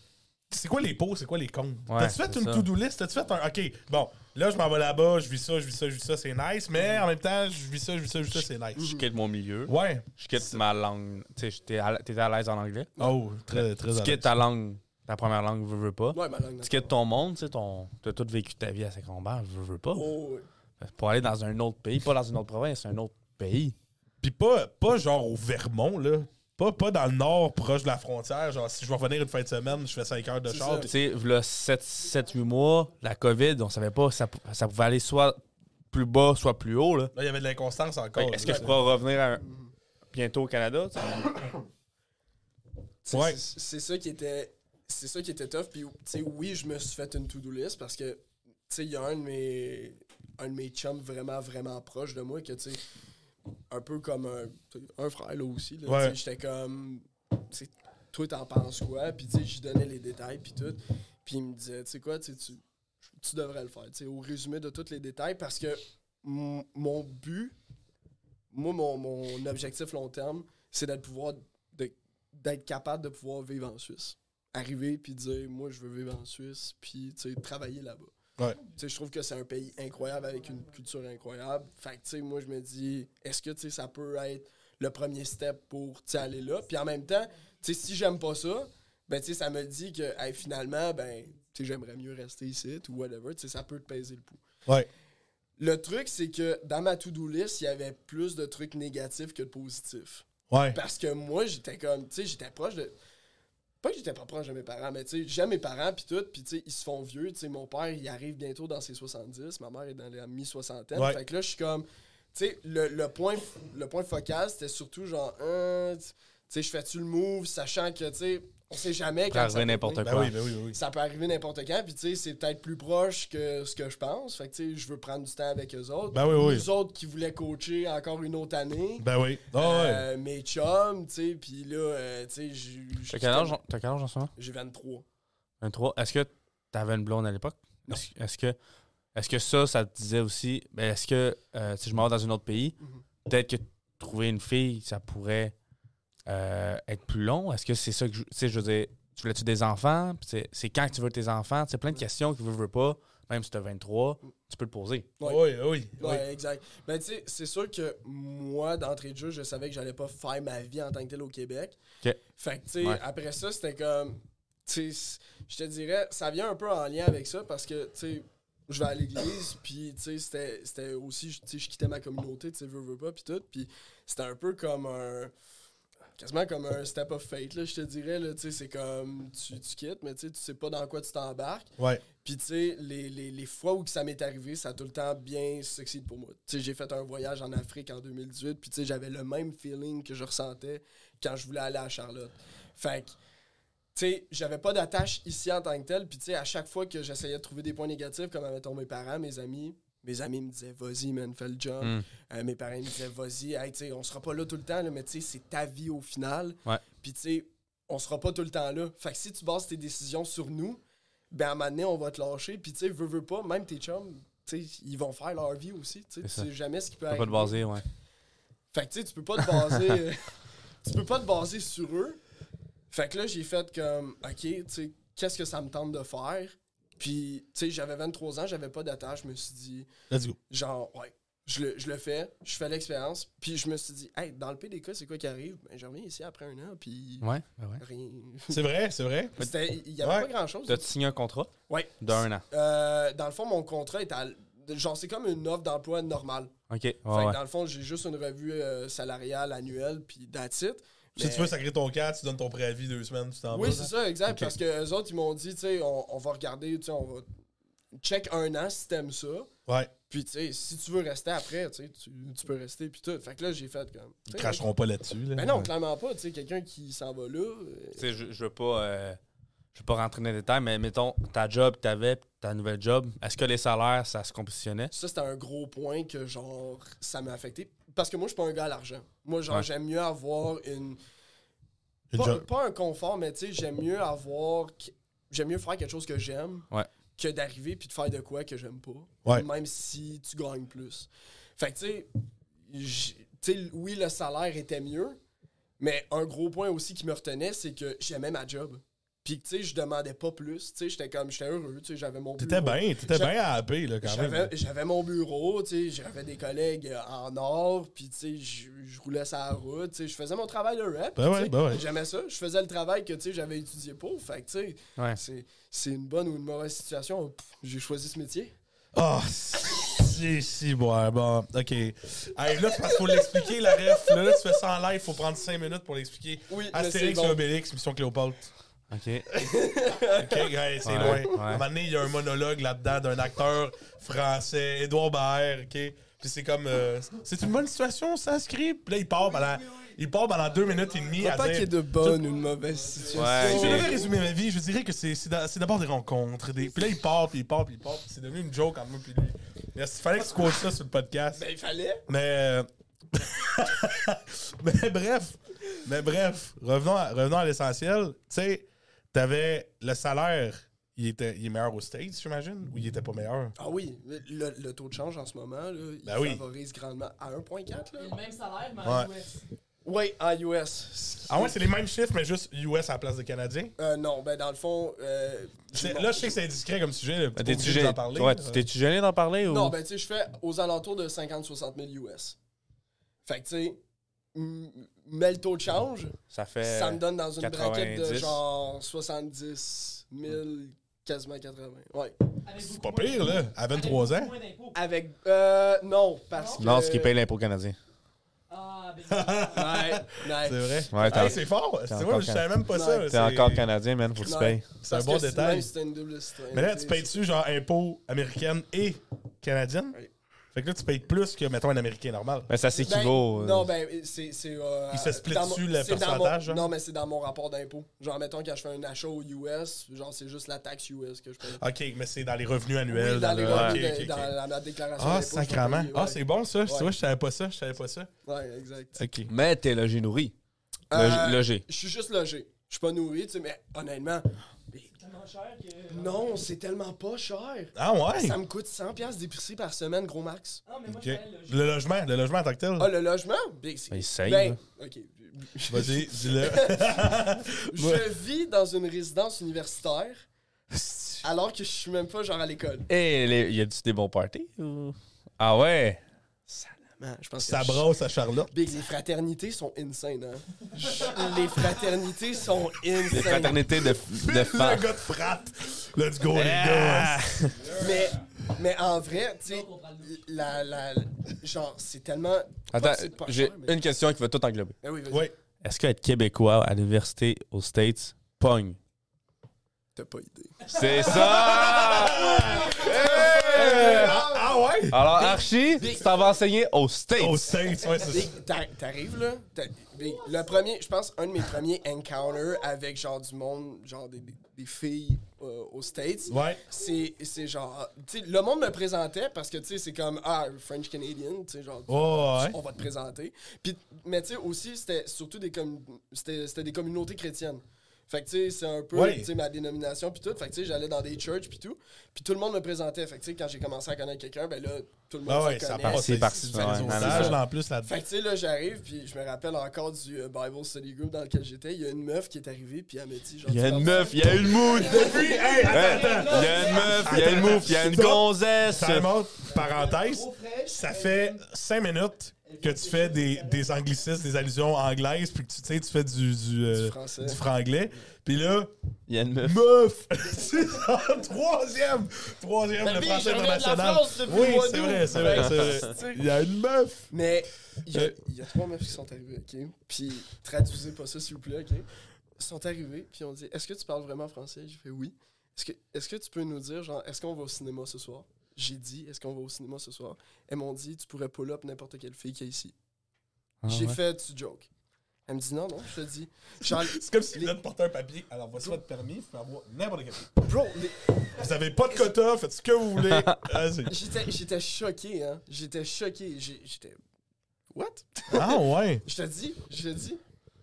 c'est quoi les pots, c'est quoi les comptes? Ouais, T'as-tu fait une to-do list? T'as-tu fait un... OK, bon, là, je m'en vais là-bas, je vis ça, je vis ça, je vis ça, c'est nice, mais en même temps, je vis ça, je vis ça, je vis ça, c'est nice. Je quitte mon milieu. Ouais. Je quitte ma langue. Tu sais, j'étais à- t'étais à l'aise en anglais? Oh, très, très Tu à quittes l'aise. ta langue, ta première langue, veux, veux pas. Ouais, ma langue Tu quittes ton monde, tu sais, ton... t'as tout vécu ta vie à Saint-Combert, veux, veux pas. Oh, ouais. Pour aller dans un autre pays, pas dans une autre province, un autre pays. Puis pas, pas genre au Vermont, là. Pas, pas dans le nord, proche de la frontière. Genre, si je vais revenir une fin de semaine, je fais 5 heures de char. Tu sais, le 7-8 mois, la COVID, on savait pas, ça, ça pouvait aller soit plus bas, soit plus haut. Là. Là, il y avait de l'inconstance encore. Est-ce que je pourrais revenir à un- bientôt au Canada? Ouais. c'est- ça qui était c'est ça qui était tough puis tu sais oui, je me suis fait une to-do list parce que tu sais il y a un de mes un de mes chums vraiment vraiment proche de moi que tu sais un peu comme un, un frère là aussi là, Ouais. j'étais comme toi t'en penses quoi? Puis tu sais j'y donnais les détails puis tout puis il me disait tu sais quoi tu tu devrais le faire au résumé de tous les détails parce que mon but moi mon, mon objectif long terme c'est d'être pouvoir de- d'être capable de pouvoir vivre en Suisse. Arriver puis dire moi je veux vivre en Suisse puis tu sais travailler là-bas. Ouais. Je trouve que c'est un pays incroyable avec une culture incroyable. Fait que moi je me dis est-ce que ça peut être le premier step pour aller là? Puis en même temps si j'aime pas ça ben ça me dit que hey, finalement ben j'aimerais mieux rester ici ou whatever ça peut te peser le pouls. Ouais. Le truc c'est que dans ma to-do list il y avait plus de trucs négatifs que de positifs. Ouais. Parce que moi, j'étais comme, tu sais, j'étais proche de. Pas que j'étais pas proche de mes parents, mais tu sais, j'aime mes parents, puis tout, puis tu sais, ils se font vieux. Tu sais, mon père, il arrive bientôt dans ses 70, ma mère est dans la mi-soixantaine. Ouais. Fait que là, je suis comme. Tu sais, le, le point, le point focal, c'était surtout genre, Hein, tu sais, je fais-tu le move, sachant que, tu sais, on sait jamais peut quand ça arriver peut n'importe venir. Ben quoi. oui, ben oui, ben oui. Ça peut arriver n'importe quand, puis tu sais, c'est peut-être plus proche que ce que je pense. Fait que tu sais, je veux prendre du temps avec eux autres. Ben oui, oui. Nous autres qui voulaient coacher encore une autre année. Ben oui. Ouais. Euh, mes chums, tu sais, puis là, euh, tu sais, j'ai- T'as quel âge, t'as quel âge en ce moment? J'ai 23. 23. Est-ce que t'avais une blonde à l'époque? Non. Est-ce est-ce que, est que ça, ça te disait aussi, ben est-ce que euh, si je m'en vais dans un autre pays, Mhm. peut-être que trouver une fille, ça pourrait euh, être plus long? Est-ce que c'est ça que je. Tu sais, je veux dire, tu voulais-tu des enfants? C'est c'est quand que tu veux tes enfants? C'est plein de questions que tu veux, veux pas. Même si tu as 23, tu peux le poser. Oui, oui. oui. Ouais, exact. Ben, tu sais, c'est sûr que moi, d'entrée de jeu, je savais que j'allais pas faire ma vie en tant que tel au Québec. Ok. Fait que, tu sais, Ouais. après ça, c'était comme. Tu sais, je te dirais, ça vient un peu en lien avec ça parce que, tu sais, je vais à l'église, puis, tu sais, c'était- c'était aussi, tu sais, je quittais ma communauté, tu sais, veux, veux pas, puis tout. Puis c'était un peu comme un. Quasiment comme un step of fate, là, je te dirais, là, c'est comme, tu, tu quittes, mais tu sais, pas dans quoi tu t'embarques. Ouais. Puis, tu sais, les, les, les fois où ça m'est arrivé, ça a tout le temps bien succédé pour moi. Tu sais, j'ai fait un voyage en Afrique en 2018, puis, tu sais, j'avais le même feeling que je ressentais quand je voulais aller à Charlotte. Fait que, tu sais, j'avais pas d'attache ici en tant que tel, puis, tu sais, à chaque fois que j'essayais de trouver des points négatifs, comme, mettons, mes parents, mes amis, mes amis me disaient, vas-y, man, fais le job. Mm. Euh, mes parents me disaient, vas-y, hey, tu on sera pas là tout le temps, là, mais, tu sais, c'est ta vie au final. Ouais. Puis, tu sais, on sera pas tout le temps là. Fait que si tu bases tes décisions sur nous, ben à un moment donné, on va te lâcher. Puis, tu sais, veux, veux pas, même tes chums, tu sais, ils vont faire leur vie aussi. Tu sais, jamais ce qui peut Tu peux arriver. pas te baser, ouais. Fait que, tu sais, tu peux pas te baser. euh, tu peux pas te baser sur eux. Fait que là, j'ai fait comme, OK, tu sais, qu'est-ce que ça me tente de faire? Puis, tu sais, j'avais 23 ans, j'avais pas d'attache. Je me suis dit, Let's go. genre, ouais, Je le, je le fais, je fais l'expérience, puis je me suis dit, hey, dans le PDK, c'est quoi qui arrive? Ben, je reviens ici après un an, puis Ouais, ben ouais. rien. C'est vrai, c'est vrai. Il y avait Ouais. pas grand-chose. T'as signé un contrat? Ouais. d'un an. Euh, dans le fond, mon contrat est à. Genre, c'est comme une offre d'emploi normale. OK. Fait Ouais, dans le fond, j'ai juste une revue euh, salariale annuelle, puis that's it. Si tu veux sacrer ton cas, tu donnes ton préavis deux semaines, tu t'en Oui, vas. c'est ça, exact. Parce que eux autres, ils m'ont dit, tu sais, on, on va regarder, tu sais, on va check un an si t'aimes ça. Ouais. Puis, tu sais, si tu veux rester après, tu sais, tu, tu peux rester, puis tout. Fait que là, j'ai fait comme. Ils cracheront pas là-dessus. Là. Ben non, clairement pas. Tu sais, quelqu'un qui s'en va là. euh, Tu sais, je, je veux pas. euh, je veux pas rentrer dans les détails, mais mettons, ta job que t'avais, puis ta nouvelle job, est-ce que les salaires, ça se compétitionnait? Ça, c'était un gros point que, genre, ça m'a affecté. Parce que moi, je suis pas un gars à l'argent. Moi, genre, Ouais. j'aime mieux avoir une. Une Pas, job- pas un confort, mais tu sais, j'aime mieux avoir. J'aime mieux faire quelque chose que j'aime Ouais. que d'arriver puis de faire de quoi que j'aime pas. Ouais. Même si tu gagnes plus. Fait que tu sais, j'- tu sais, oui, le salaire était mieux, mais un gros point aussi qui me retenait, c'est que j'aimais ma job. Puis tu sais, je demandais pas plus. Tu sais, j'étais comme, j'étais heureux. Tu sais, j'avais mon T'étais bureau. bien, t'étais bien à la là, quand même. J'avais, j'avais mon bureau, tu sais, j'avais des collègues euh, en or, puis tu sais, je, je roulais sur la route, tu sais, je faisais mon travail de rap. Ben ouais, ben ouais. J'aimais ça, je faisais le travail que tu sais, j'avais étudié pour, fait que tu sais, Ouais. c'est, c'est une bonne ou une mauvaise situation, j'ai choisi ce métier. Ah, si, si, bon, bon, ok. Hey, là, c'est parce qu'il faut l'expliquer, la ref. Là, là, tu fais ça en live, faut prendre 5 minutes pour l'expliquer. Oui, Astérix c'est et bon. Obélix, Mission Cléopâtre. OK. Ok, hey, c'est Ouais, loin. ouais. À un moment donné, il y a un monologue là-dedans d'un acteur français, Édouard Baer, ok? Puis c'est comme, euh, c'est une bonne situation, ça, script. Puis là, il part pendant, il part pendant deux minutes et demie Je à pas qu'il y ait de bonne ou une mauvaise situation. Ouais, Si je devais résumer ma vie, je dirais que c'est c'est d'a- c'est d'abord des rencontres. Des... Puis là, il part, puis il part, puis il part. puis C'est devenu une joke entre moi puis lui. Il fallait que tu quotes ça sur le podcast. Ben, il fallait. Mais, euh, mais bref, mais bref, revenons à, revenons à l'essentiel. Tu sais, t'avais le salaire, il, était, il est meilleur aux States, j'imagine, ou il était pas meilleur? Ah oui, le, le taux de change en ce moment, là, il Ben oui. favorise grandement à 1.4, là. Il a le même salaire, mais Ouais. en US. Oui, en US. Ah ouais, c'est les mêmes chiffres, mais juste US à la place de Canadien? Euh, non, ben dans le fond... Euh, Là, je sais que c'est indiscret comme sujet. Ben, T'es-tu gêné d'en parler. ouais, t'es-tu gêné d'en parler ou? Non, ben tu sais, je fais aux alentours de 50-60 000 US. Fait que tu sais, m- mets le taux de change, ça fait. ça me donne dans une braquette de 90. genre 70 000, quasiment 80. Ouais. C'est pas pire, là, à Avec 23 beaucoup ans. Avec. Euh. Non, parce que. Non, ce qui paye l'impôt canadien. Ah, ben, Ouais, ouais. C'est vrai. Ouais, Hey, c'est fort. C'est encore vrai, je savais même pas ça. T'es c'est- encore canadien, man, faut que tu payes. C'est un bon détail. Une double. Mais là, tu payes dessus genre impôts américaines et canadiennes? Oui. Fait que là, tu payes plus que, mettons, un Américain normal. Ben, ça Ben, s'équivaut. euh, non, ben, c'est. c'est, euh, Il se split dessus le mon- pourcentage? Non, mais c'est dans mon rapport d'impôt. Genre, mettons, quand je fais un achat aux US, genre, c'est juste la taxe US que je paye. OK, mais c'est dans les revenus annuels. Oui, dans les le- revenus, ok, de- ok, dans ok. la, la déclaration Ah, payer, Ah, ouais. c'est bon, ça. Tu vois, je savais pas ça. Je savais pas ça. Ouais, exact. OK. Mais t'es logé nourri. Euh, Logé- logé. Je suis juste logé. Je suis pas nourri, tu sais, mais honnêtement, tellement cher que. non, c'est tellement pas cher. Ah ouais? Ça me coûte 100$ piastres d'épicerie par semaine, gros max. Ah, mais moi, OK. je fais le logement, le logement en tant que tel? Ah, le logement? Ben, c'est- Ben, save, Ben, ok. Vas-y, dis-le. Je vis dans une résidence universitaire alors que je suis même pas genre à l'école. Et les- y a-tu des bons parties ou? Ah ouais! Man, je pense que Ça je- brasse à Charlotte. Big, les fraternités sont insane, hein? Les fraternités sont insane. Les fraternités de, de Le femmes. gars de frat. Let's go, les Ah! gars. Mais, mais en vrai, tu sais, la, la, genre, c'est tellement. Attends, j'ai mais- une question qui va tout englober. Ah oui. Est-ce qu'être québécois à l'université aux States pogne? T'as pas idée. C'est ça! Hey! Ah, ah ouais? Alors, Archie, tu t'en vas enseigner aux States. Au States, ouais, c'est ça. T'a- T'arrives là, le premier, je pense, un de mes premiers encounters avec genre du monde, genre des, des- des filles euh, aux States. Ouais. C'est, c'est genre, tu sais, le monde me présentait parce que tu sais, c'est comme, ah, French Canadian, tu sais, genre, Oh, ouais. on va te présenter. Puis, mais tu sais, aussi, c'était surtout des, com- c'était, c'était des communautés chrétiennes. Fait que, tu sais, c'est un peu, Ouais. tu sais, ma dénomination, puis tout. Fait que, tu sais, j'allais dans des churches, puis tout. Puis tout le monde me présentait. Fait que, tu sais, quand j'ai commencé à connaître quelqu'un, ben là, tout le monde Ah se ouais, ça connaît. part. c'est parti, là, en plus, là Fait que, tu sais, là, j'arrive, puis je me rappelle encore du euh, Bible Study Group dans lequel j'étais. Il y a une meuf qui est arrivée, puis elle m'a dit, genre, Il y a une meuf, il y a une mood. Depuis, hey, attends, attends. Il y a une meuf, il y a une mouf, il y a une Ça- gonzesse. Time out, parenthèse. Ça fait 5 minutes que tu fais des, des anglicismes, des allusions anglaises, puis que tu tu sais, tu fais du, du, euh, Du français. du franglais. Puis là, Il y a une meuf. meuf! c'est troisième! Troisième, Ben le français international. Oui, c'est vrai, c'est vrai, c'est vrai. Il y a une meuf! Mais il y, a, Euh. il y a trois meufs qui sont arrivées, OK? Puis traduisez pas ça, s'il vous plaît, OK? Ils sont arrivés, puis on dit Est-ce que tu parles vraiment français? J'ai fait oui. Est-ce que, est que tu peux nous dire, genre, est-ce qu'on va au cinéma ce soir? J'ai dit Est-ce qu'on va au cinéma ce soir? Elles m'ont dit Tu pourrais pull up n'importe quelle fille qui est ici. Ah J'ai ouais. fait Tu joke. Elle me dit Non, non, je te dis. C'est comme si tu venais de porter un papier. Alors, voici votre permis, vous pouvez avoir n'importe quel bro, les- Vous avez pas de quota, faites ce que vous voulez. Vas-y. j'étais, choqué, hein. J'étais choqué. J'ai- J'étais. What? Ah ouais! Je te dis, je te dis,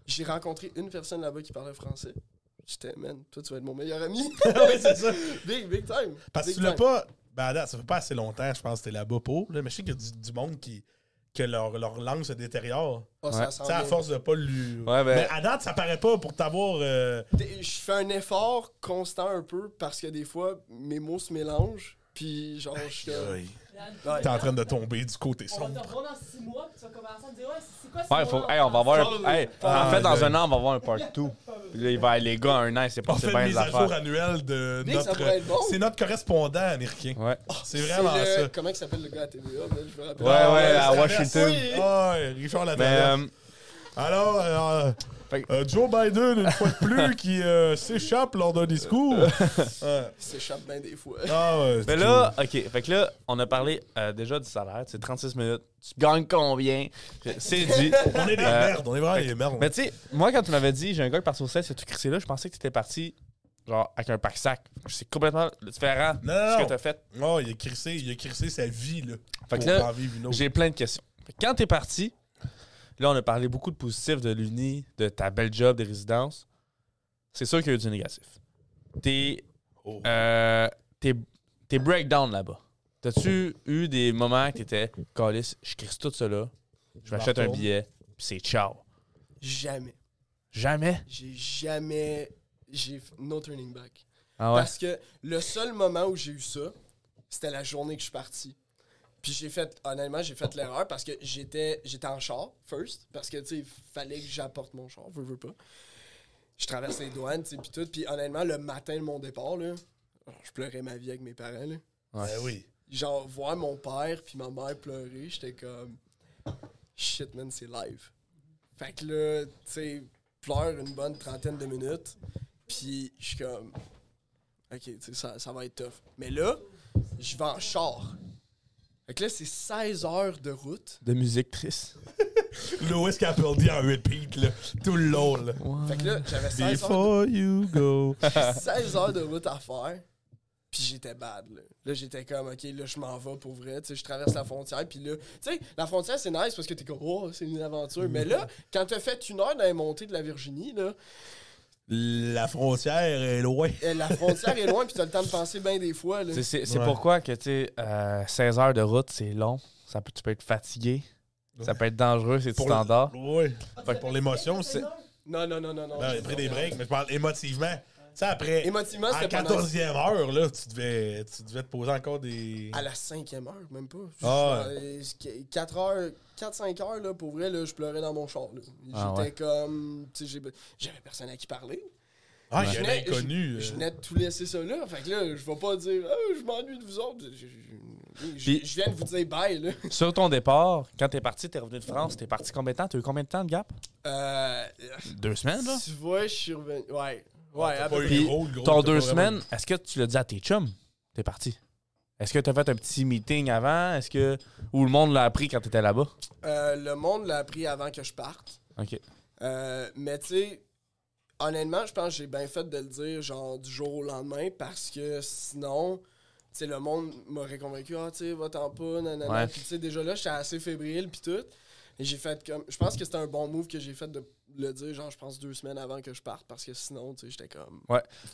j'ai rencontré une personne là-bas qui parlait français. J'étais, man, toi, tu vas être mon meilleur ami. oui, c'est ça. big, big time. Parce que tu l'as pas. Ben, à date, ça fait pas assez longtemps, je pense, que t'es là-bas pour. Là, mais je sais qu'il y a du, du monde qui. que leur, leur langue se détériore. Oh, Ouais. ça Tu sent sais, à bien. force de pas lui. Ouais, ben- Mais à date, ça paraît pas pour t'avoir. euh, Je fais un effort constant un peu parce que des fois, mes mots se mélangent. Puis, genre, je suis comme- Aïe. Ouais. T'es en train de tomber du côté On va te sombre. revoir dans 6 mois, puis tu vas commencer à me dire, ouais, c'est quoi ce Ouais, faut, hey, on va avoir un, hey, Ah, en fait, dans un an, on va avoir un part 2. Puis là, il va, les gars, un an, c'est On pas c'est bien une les mise à jour affaires. annuelle de Big, ça notre. bon. C'est notre correspondant américain. Ouais. C'est vraiment le- ça. Comment il s'appelle le gars à TVA, je me rappelle. Ouais, Ah, ouais, à c'est Washington. Ah, ouais, Richard Latraverse. euh, Alors, euh, euh, Joe Biden, une fois de plus, qui euh, s'échappe lors d'un discours. Ouais. Il s'échappe bien des fois. Ah ouais. mais là, OK. Fait que là, on a parlé euh, déjà du salaire. C'est 36 minutes. Tu gagnes combien? C'est dit. On est des Euh, merdes, on est vraiment des merdes. Mais tu sais, moi, quand tu m'avais dit, j'ai un gars qui part sur 16, c'est tout crissé là, je pensais que tu étais parti, genre, avec un pack-sac. C'est complètement différent Non, de non, ce non. que t'as fait. Oh, il a crissé, il a crissé sa vie, là. Fait que là. J'ai plein de questions. Quand t'es parti, là, on a parlé beaucoup de positifs de l'Uni, de ta belle job, des résidences. C'est sûr qu'il y a eu du négatif. T'es Oh. euh, tes, tes breakdowns là-bas. T'as-tu eu des moments que t'étais, Calis, je crisse tout cela, je m'achète un billet, puis c'est ciao? Jamais. Jamais? J'ai jamais. J'ai. No turning back. Ah ouais? Parce que le seul moment où j'ai eu ça, c'était la journée que je suis parti. Puis j'ai fait, honnêtement, j'ai fait l'erreur parce que j'étais j'étais en char, first, parce que, tu sais, il fallait que j'apporte mon char, veux, veux pas. Je traverse les douanes, tu sais, puis tout. Puis honnêtement, le matin de mon départ, là, je pleurais ma vie avec mes parents, là. Ben oui. Genre, voir mon père puis ma mère pleurer, j'étais comme, shit, man, c'est live. Fait que là, tu sais, pleure une bonne trentaine de minutes, puis je suis comme, ok, tu sais, ça, ça va être tough. Mais là, je vais en char. Fait que là, c'est 16 heures de route. De musique triste. Lewis Capaldi en repeat, là. Tout le long, là. Fait que là, j'avais 16 heures, Before you go. de, 16 heures de route à faire. Puis j'étais bad, là. Là, j'étais comme, OK, là, je m'en vais pour vrai. Tu sais, je traverse la frontière. Puis là, tu sais, la frontière, c'est nice parce que t'es comme, oh, c'est une aventure. Mais là, quand t'as fait une heure dans les montées de la Virginie, là, La frontière est loin. euh, la frontière est loin, puis t'as le temps de penser bien des fois, là. C'est- Ouais. pourquoi que, tu sais, euh, 16 heures de route, c'est long. Ça peut, tu peux être fatigué. Ça peut être dangereux, standard. Ouais. Fait que pour l'émotion, c'est. Non, non, non, non, non. Ben, j'ai pris des breaks, mais je parle émotivement. Tu sais, après. Émotivement, À c'était la pas nice. 14e heure, là, tu devais, tu devais te poser encore des. À la cinquième heure, même pas. Ah Euh, 4 heures, 4-5 heures, là, pour vrai, là, je pleurais dans mon char, là. J'étais Ah ouais. comme... Tu sais, j'ai- j'avais personne à qui parler. Ah, il y Je a un venais- inconnu. Je, je euh. venais de tout laisser ça là. Fait que là, je vais pas dire « Ah, je m'ennuie de vous autres. Je, je- je- Puis- je viens de vous dire bye, là. Sur ton départ, quand t'es parti, t'es revenu de France, t'es parti combien de temps? T'as eu combien de temps de gap? Euh, Deux semaines, là? tu vois, je suis revenu... Ouais. Ouais, T'as à pas peu eu près. Puis, gros, le gros, Ton t'as deux semaines, est-ce que tu l'as dit à tes chums? T'es parti? Est-ce que t'as fait un petit meeting avant? Est-ce que. Ou le monde l'a appris quand t'étais là-bas? Euh, le monde l'a appris avant que je parte. OK. Euh, mais tu sais, honnêtement, je pense que j'ai bien fait de le dire genre du jour au lendemain parce que sinon, tu sais, le monde m'aurait convaincu, ah, tu sais, va-t'en pas, nanana. Ouais. Puis tu sais, déjà là, j'étais assez fébrile, puis tout. Et j'ai fait comme. Je pense que c'était un bon move que j'ai fait de le dire, genre, je pense deux semaines avant que je parte, parce que sinon, tu sais, j'étais comme.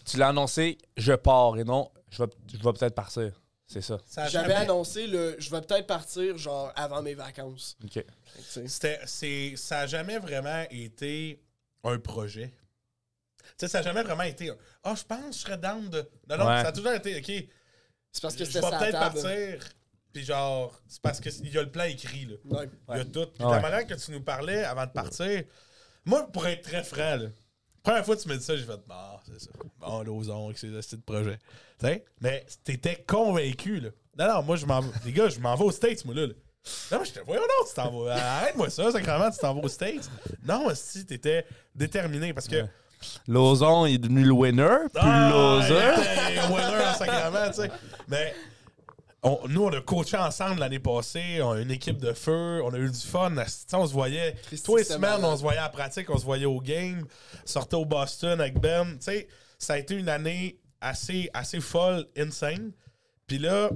Tu l'as annoncé, je pars et non, je vais, je vais peut-être partir. C'est ça. J'avais jamais- annoncé le. Je vais peut-être partir, genre, avant mes vacances. OK. C'est, ça a jamais vraiment été un projet. Tu sais, ça a jamais vraiment été un, Ah, je pense que je serais down de. Non, non, Ouais. ça a toujours été, OK, C'est parce que je vais peut-être partir. Puis genre, c'est parce qu'il y a le plan écrit, là. Ouais. Il y a tout. Puis Ouais. la manière que tu nous parlais avant de partir, moi, pour être très franc, là, première fois que tu me dis ça, j'ai fait, bah, c'est ça. Bon, l'ozon avec ces astuces de projet. Tu sais? Mais t'étais convaincu, là. Non, non, moi, je m'en vais. Les gars, je m'en vais aux States, moi, là. là. Non, moi, j'étais, voyons non, tu t'en vas. Arrête-moi ça, sacrément, tu t'en vas aux States. Non, si, t'étais déterminé parce que. Lozon est devenu le winner, puis Ah, winner en sacrament, tu sais. Mais on- nous, on a coaché ensemble l'année passée. On a une équipe de feu. On a eu du fun. On se voyait. Christy, Toi et c'était semaine, malade. on se voyait à la pratique. On se voyait au game. Sortait au Boston avec Ben. Tu sais, ça a été une année assez, assez folle, insane. Puis là,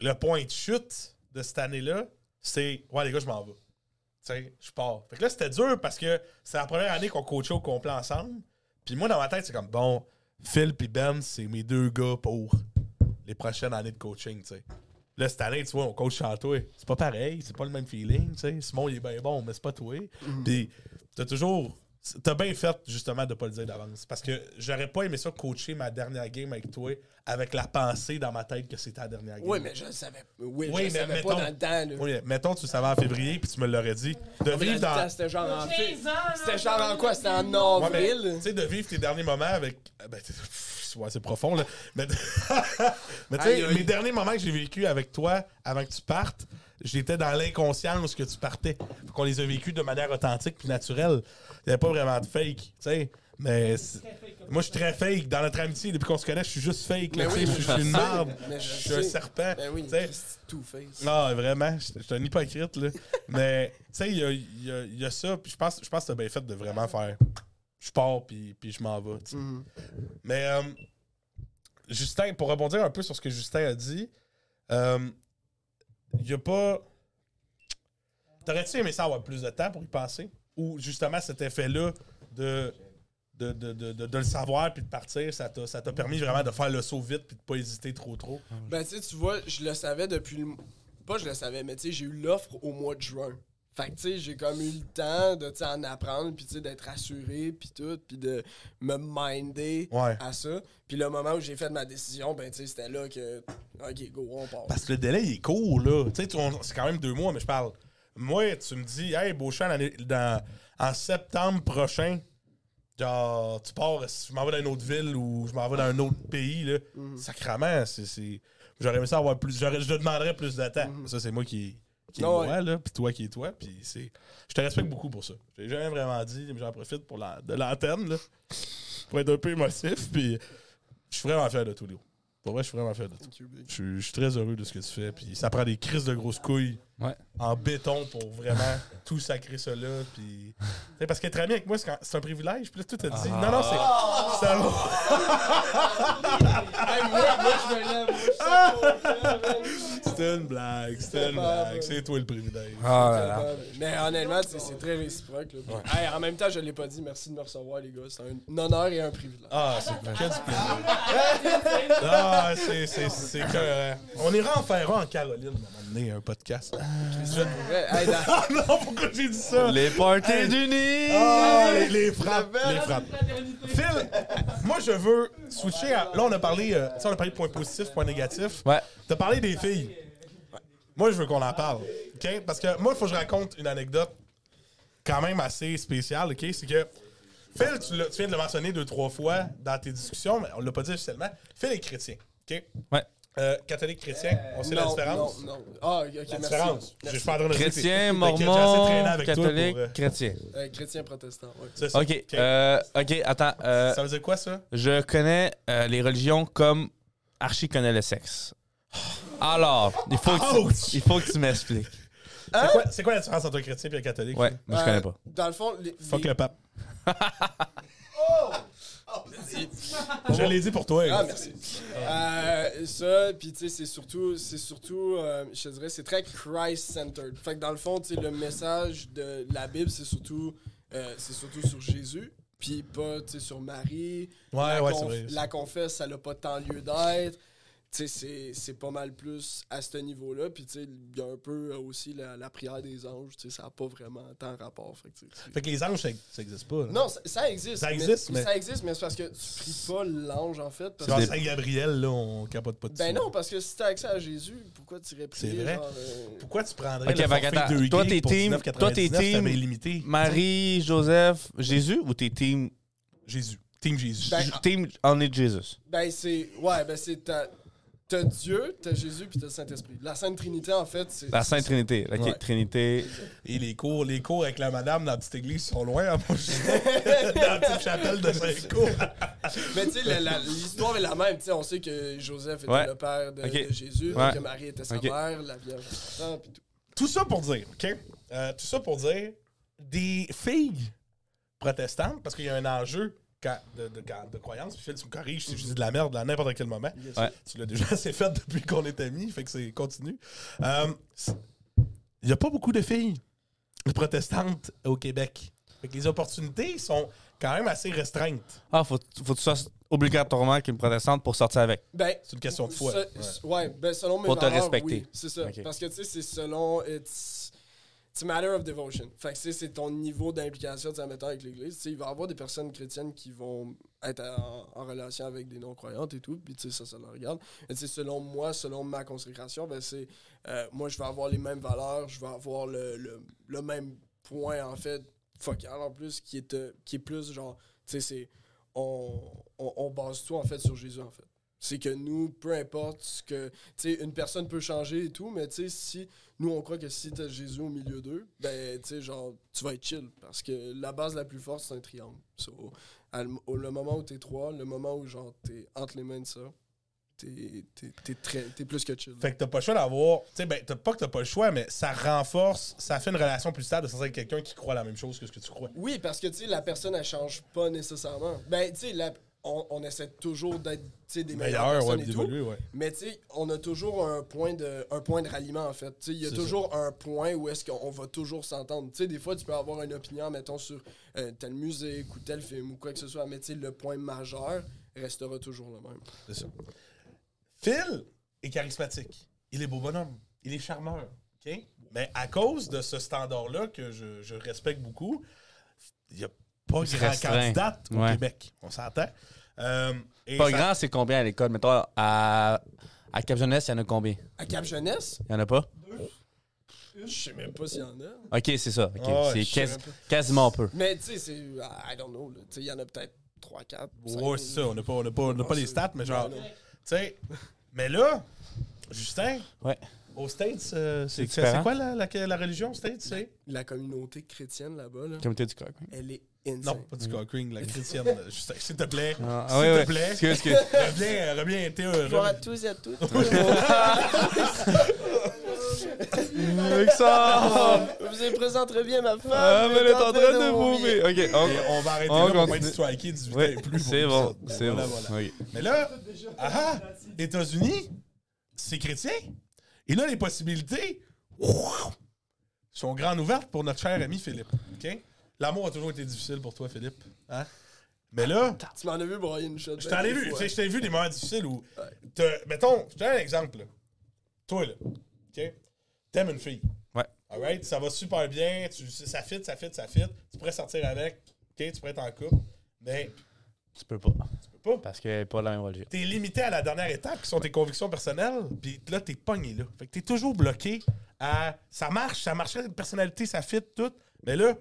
le point de chute de cette année-là, c'est Ouais, les gars, je m'en vais. Tu sais, je pars. Fait que là, c'était dur parce que c'est la première année qu'on coachait au complet ensemble. Puis moi, dans ma tête, c'est comme bon, Phil puis Ben, c'est mes deux gars pour les prochaines années de coaching, tu sais. Là, cette année, tu vois, on coach sans toi. C'est pas pareil, c'est pas le même feeling, tu sais. Simon, il est bien bon, mais c'est pas toi. Puis t'as toujours. T'as bien fait, justement, de pas le dire d'avance. Parce que j'aurais pas aimé ça coacher ma dernière game avec toi avec la pensée dans ma tête que c'était la dernière game. Oui, mais je le savais. Oui, Oui, je mais le savais mettons- pas dans le temps, là. Oui, mais mettons, tu le savais en février, puis tu me l'aurais dit. De vivre dans. C'était genre en fait. 15 ans, là, C'était genre en quoi? C'était en Ouais, avril? tu sais, de vivre tes derniers moments avec. Ben, ouais, c'est profond, là. Mais, mais tu sais, mes derniers moments que j'ai vécu avec toi, avant que tu partes, j'étais dans l'inconscience que tu partais. Faut qu'on les a vécus de manière authentique puis naturelle. Il n'y avait pas vraiment de fake, tu sais. Mais moi, je suis très fake. Dans notre amitié, depuis qu'on se connaît, je suis juste fake. là, tu oui, je suis une marde. Je Je suis un serpent. Ben oui, tu Two-Face. Non, vraiment, je je suis un hypocrite, là. Mais, tu sais, il y a, il y a- il y a ça, puis je pense, je pense que t'as bien fait de vraiment faire. Je pars, puis, puis je m'en vais. Mhm. Mais, euh, Justin, pour rebondir un peu sur ce que Justin a dit, euh, il y a pas. T'aurais-tu aimé ça avoir plus de temps pour y penser? Ou justement cet effet-là de. De, de, de, de- de le savoir puis de partir, ça t'a ça t'a permis vraiment de faire le saut vite puis de pas hésiter trop trop? Ben, tu sais, tu vois, je le savais depuis le. Pas je le savais, mais tu sais, j'ai eu l'offre au mois de juin. Fait que, tu sais, j'ai comme eu le temps de, en apprendre, puis tu sais, d'être rassuré, puis tout, puis de me minder Ouais. à ça. Puis le moment où j'ai fait ma décision, ben, tu sais, c'était là que. Ok, go, on part. Parce que le délai, il est court, là. Tu sais, c'est quand même deux mois, mais je parle. Moi, tu me dis, hey, Beauchamp, dans, en septembre prochain, genre, tu pars, je m'en vais dans une autre ville ou je m'en vais dans un autre pays, là. Sacrement, c'est. c'est- J'aurais aimé ça avoir plus. Je te demanderais plus de temps. Ça, c'est moi qui, qui est Ah ouais. moi, là, puis toi qui est toi, puis c'est. Je te respecte beaucoup pour ça. J'ai jamais vraiment dit, mais j'en profite pour la, de l'antenne, là. Pour être un peu émotif, puis je suis vraiment fier de tout, Léo. Pour vrai, je suis vraiment fier de tout. Je suis- très heureux de ce que tu fais. Puis ça prend des crises de grosses couilles Ouais. en béton pour vraiment tout sacrer ça là. Puis, parce qu'être ami avec moi, c'est un privilège. Puis là, tout a dit. Non, non, c'est. ça va. Moi, je me lève. C'était une blague. C'était une pas blague. C'est toi le privilège. Ah là là. Mais honnêtement, c'est très réciproque. là. Puis, hey, en même temps, je l'ai pas dit. Merci de me recevoir, les gars. C'est un honneur et un privilège. Ah, c'est que du plaisir. Ah, c'est. c'est- c'est que. On ira en faire un en Caroline, à un moment donné, un podcast. Ouais, hey, dans- Ah non, pourquoi j'ai dit ça? Les parties Hey. d'unis! Ah, les, les frappes. Les frappes. Phil, moi, je veux switcher à. Là, on a parlé, euh, tu sais, on a parlé de points positifs, points négatifs. Ouais. T'as parlé des filles. Moi, je veux qu'on en parle. OK? Parce que moi, il faut que je raconte une anecdote quand même assez spéciale. OK? C'est que Phil, tu, viens de le mentionner deux, trois fois dans tes discussions, mais on l'a pas dit officiellement. Phil est chrétien. OK? Ouais. Euh, catholique chrétien, on sait la non, différence? Non, non. Ah, ok, La merci. différence. Je Merci. suis pas en train de Chrétien, traîné mormon, catholique, pour, euh, chrétien. Euh, chrétien protestant, ouais. c'est ça. OK, euh, OK, attends. euh, Ça veut dire quoi, ça? je connais euh, les religions comme Archie connaît le sexe. Alors, il faut que tu, il faut que tu m'expliques. C'est quoi, c'est quoi la différence entre un chrétien et un catholique? Ouais, moi je Euh, connais pas. Dans le fond, les, Fuck les- le pape. Je l'ai dit pour toi. Ah, merci. Euh, ça, puis tu sais, c'est surtout, c'est surtout, euh, je te dirais, c'est très Christ-centered. Fait que dans le fond, tu sais, le message de la Bible, c'est surtout, euh, c'est surtout sur Jésus, puis pas, tu sais, sur Marie. Ouais, la ouais, conf- c'est vrai. La confesse, ça n'a pas tant lieu d'être. Tu sais, c'est- c'est pas mal plus à ce niveau-là. Puis, tu sais, il y a un peu aussi la, la prière des anges. Tu sais, ça n'a pas vraiment tant rapport. Fait que, tu Fait que les anges, ça, ça existe pas. là. non, ça, ça existe. Ça existe, mais- Ça existe, mais c'est parce que tu pries pas l'ange, en fait. Parce que Saint-Gabriel, là, on capote pas dessus. ben non, parce que si t'as accès à Jésus, pourquoi tu irais prier C'est vrai. genre, euh, Pourquoi tu prendrais Ok, le fait forfait qu'attends, 2 toi, t'es team- 19,99, toi, t'es team. Marie, Joseph, Jésus ou t'es team, Jésus. Team Jésus. Ben, team only Jesus? Ben c'est. Ouais, ben c'est. T'as t'as Dieu, t'as Jésus, puis t'as le Saint-Esprit. La Sainte Trinité, en fait, c'est. La Sainte Trinité. Ok, Ouais. Trinité. Et les cours, les cours avec la madame dans la petite église sont loin. hein, moi, je- dans la petite chapelle de Saint-Cour. Mais tu sais, la- la- l'histoire est la même. Tu sais, on sait que Joseph était Ouais. le père de, de Jésus, Ouais. que Marie était sa mère, la Vierge Enfant, puis tout. Tout ça pour dire, OK? Euh, tout ça pour dire, des filles protestantes, parce qu'il y a un enjeu de, de, de croyance, puis Phil, tu me corriges si je dis de la merde à n'importe quel moment. Ouais. Tu l'as déjà assez fait depuis qu'on est amis, fait que c'est continue. Euh, Il n'y a pas beaucoup de filles protestantes au Québec. Fait que les opportunités sont quand même assez restreintes. Ah, faut, faut que tu sois obligatoirement qu'une protestante pour sortir avec. Ben, C'est une question de foi. Ce- ouais. ben selon mes Pour te valeurs, respecter. oui, c'est ça. Parce que tu sais, c'est selon. It's, it's a matter of devotion. Fait que c'est ton niveau d'implication, admettons, avec l'Église. Il va y avoir des personnes chrétiennes qui vont être en, relation avec des non-croyantes et tout, puis tu sais, ça, ça le regarde. Sais, selon moi, selon ma consécration, ben c'est. euh, moi, je vais avoir les mêmes valeurs, je vais avoir le, le, le même point, en fait, focal en plus, qui est, euh, qui est plus genre. Tu sais, c'est. On, on, on base tout, en fait, sur Jésus, en fait. C'est que nous, peu importe ce que. Tu sais, une personne peut changer et tout, mais tu sais, si. Nous, on croit que si t'as Jésus au milieu d'eux, ben, tu sais, genre, tu vas être chill. Parce que la base la plus forte, c'est un triangle. So, à le, au- le moment où t'es trois, le moment où, genre, t'es entre les mains de ça, t'es très- t'es plus que chill. Fait que t'as pas le choix d'avoir. Tu sais, ben, t'as pas que t'as pas le choix, mais ça renforce, ça fait une relation plus stable de avec quelqu'un qui croit la même chose que ce que tu crois. Oui, parce que, tu sais, la personne, elle change pas nécessairement. Ben, tu sais, la- on, on essaie toujours d'être, des meilleures Meilleur, ouais, personnes et tout. ouais. Mais on a toujours un point de, un point de ralliement, en fait. Il y a toujours un point où est-ce qu'on va toujours s'entendre. Des fois, tu peux avoir une opinion, mettons, sur euh, telle musique ou tel film ou quoi que ce soit, mais le point majeur restera toujours le même. C'est ça. Phil est charismatique. Il est beau bonhomme. Il est charmeur. Mais à cause de ce standard-là que je, je respecte beaucoup, il n'y a pas grand restreint. candidate au Ouais. Québec. On s'entend. Euh, Pas ça- grand, c'est combien à l'école? Mettons, à, à Cap Jeunesse, il y en a combien? À Cap Jeunesse, Il y en a pas? je sais même pas s'il y en a. Ok, c'est ça. ok. Ah c'est quasi- quasiment peu. Mais tu sais, c'est. I don't know. là. Tu sais, il y en a peut-être 3, 4. Ouais, c'est ça. On n'a pas, on n'a pas, on n'a pas les stats, mais genre. Tu sais. Mais là, Justin, Ouais. aux States, euh, c'est quoi la, la, la religion aux States? C'est? La communauté chrétienne là-bas, là, Comité du coq. elle est insane. Non, pas du cock ring, la chrétienne. Justin, s'il te plaît. Ah, S'il te plaît. Excuse, excuse. Reviens, reviens, t'es heureux. Bonjour à tous et à toutes. Alexandre! Vous avez présenterez bien ma femme. Ah, mais elle est en train de mourir. Ok, Et on... on va arrêter On là, on va être striké 18 ans Ouais, et plus. c'est bon, c'est Voilà, bon. voilà. Oui. Mais là, ah, ah, États-Unis, c'est chrétien. Et là, les possibilités sont grandes ouvertes pour notre cher ami Philippe. OK? L'amour a toujours été difficile pour toi, Philippe. Hein? Mais là, Tu m'en as vu broyer une shot. je t'en ai vu. fois. tu sais, Je t'ai vu des moments difficiles où. Mettons, je te donne un exemple. Là. Toi, là. OK? T'aimes une fille. Ouais. Alright? Ça va super bien. Tu, ça fit, ça fit, ça fit. Tu pourrais sortir avec. OK? Tu pourrais être en couple. Mais Tu peux pas. tu peux pas. Parce qu'elle n'est pas la même religion. T'es limité à la dernière étape qui sont tes convictions personnelles. Puis là, t'es pogné là. Fait que t'es toujours bloqué à. Ça marche, ça marcherait, une personnalité, ça fit, tout. Mais là,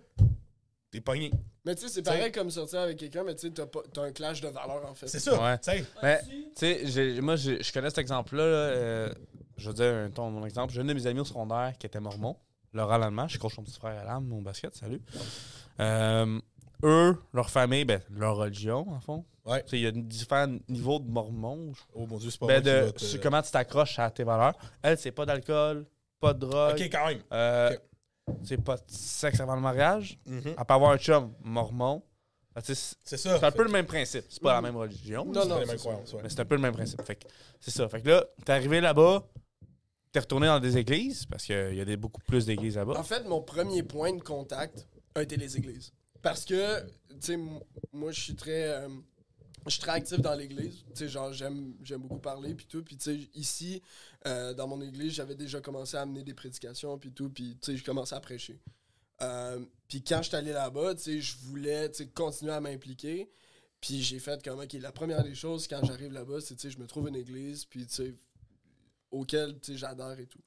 t'es pogné. Mais tu sais, c'est pareil comme sortir avec quelqu'un, mais tu sais, t'as pas- t'as un clash de valeurs en fait. C'est ça. Ouais. Tu sais. Mais, tu sais, j'ai- moi, j'ai- je connais cet exemple-là. là, euh, je veux dire, un ton, mon exemple. J'ai un de mes amis au secondaire qui était mormon, Laurent Lallemand. Je coach son petit frère à l'âme au basket. Salut. Euh, eux, leur famille, ben, leur religion, en fond. Ouais. Tu sais, Il y a différents niveaux de mormons. Oh mon dieu, c'est pas Ben, moi qui de, va te- sur comment tu t'accroches à tes valeurs. Elle, c'est pas d'alcool, pas de drogue. Ok, quand même. euh, Ok. C'est pas de sexe avant le mariage. Mhm. À part avoir un chum mormon, C'est ça. C'est un peu le même principe. C'est pas la même religion. Non, C'est non, les mêmes c'est ouais. Mais c'est un peu le même principe. Fait que c'est ça. Fait que là, t'es arrivé là-bas, t'es retourné dans des églises, parce qu'il y a des, beaucoup plus d'églises là-bas. En fait, mon premier point de contact a été les églises. Parce que, tu sais, moi, je suis très. euh, je suis très actif dans l'église. Tu sais, j'aime, beaucoup parler, puis tout. Puis, tu sais, ici, euh, dans mon église, j'avais déjà commencé à amener des prédications, puis tout. Puis, tu sais, je commençais à prêcher. Euh, puis, quand je suis allé là-bas, tu sais, je voulais, continuer à m'impliquer. Puis, j'ai fait comme, OK, la première des choses, quand j'arrive là-bas, c'est, tu sais, je me trouve une église, puis, tu sais, auquel, tu sais, j'adhère et tout.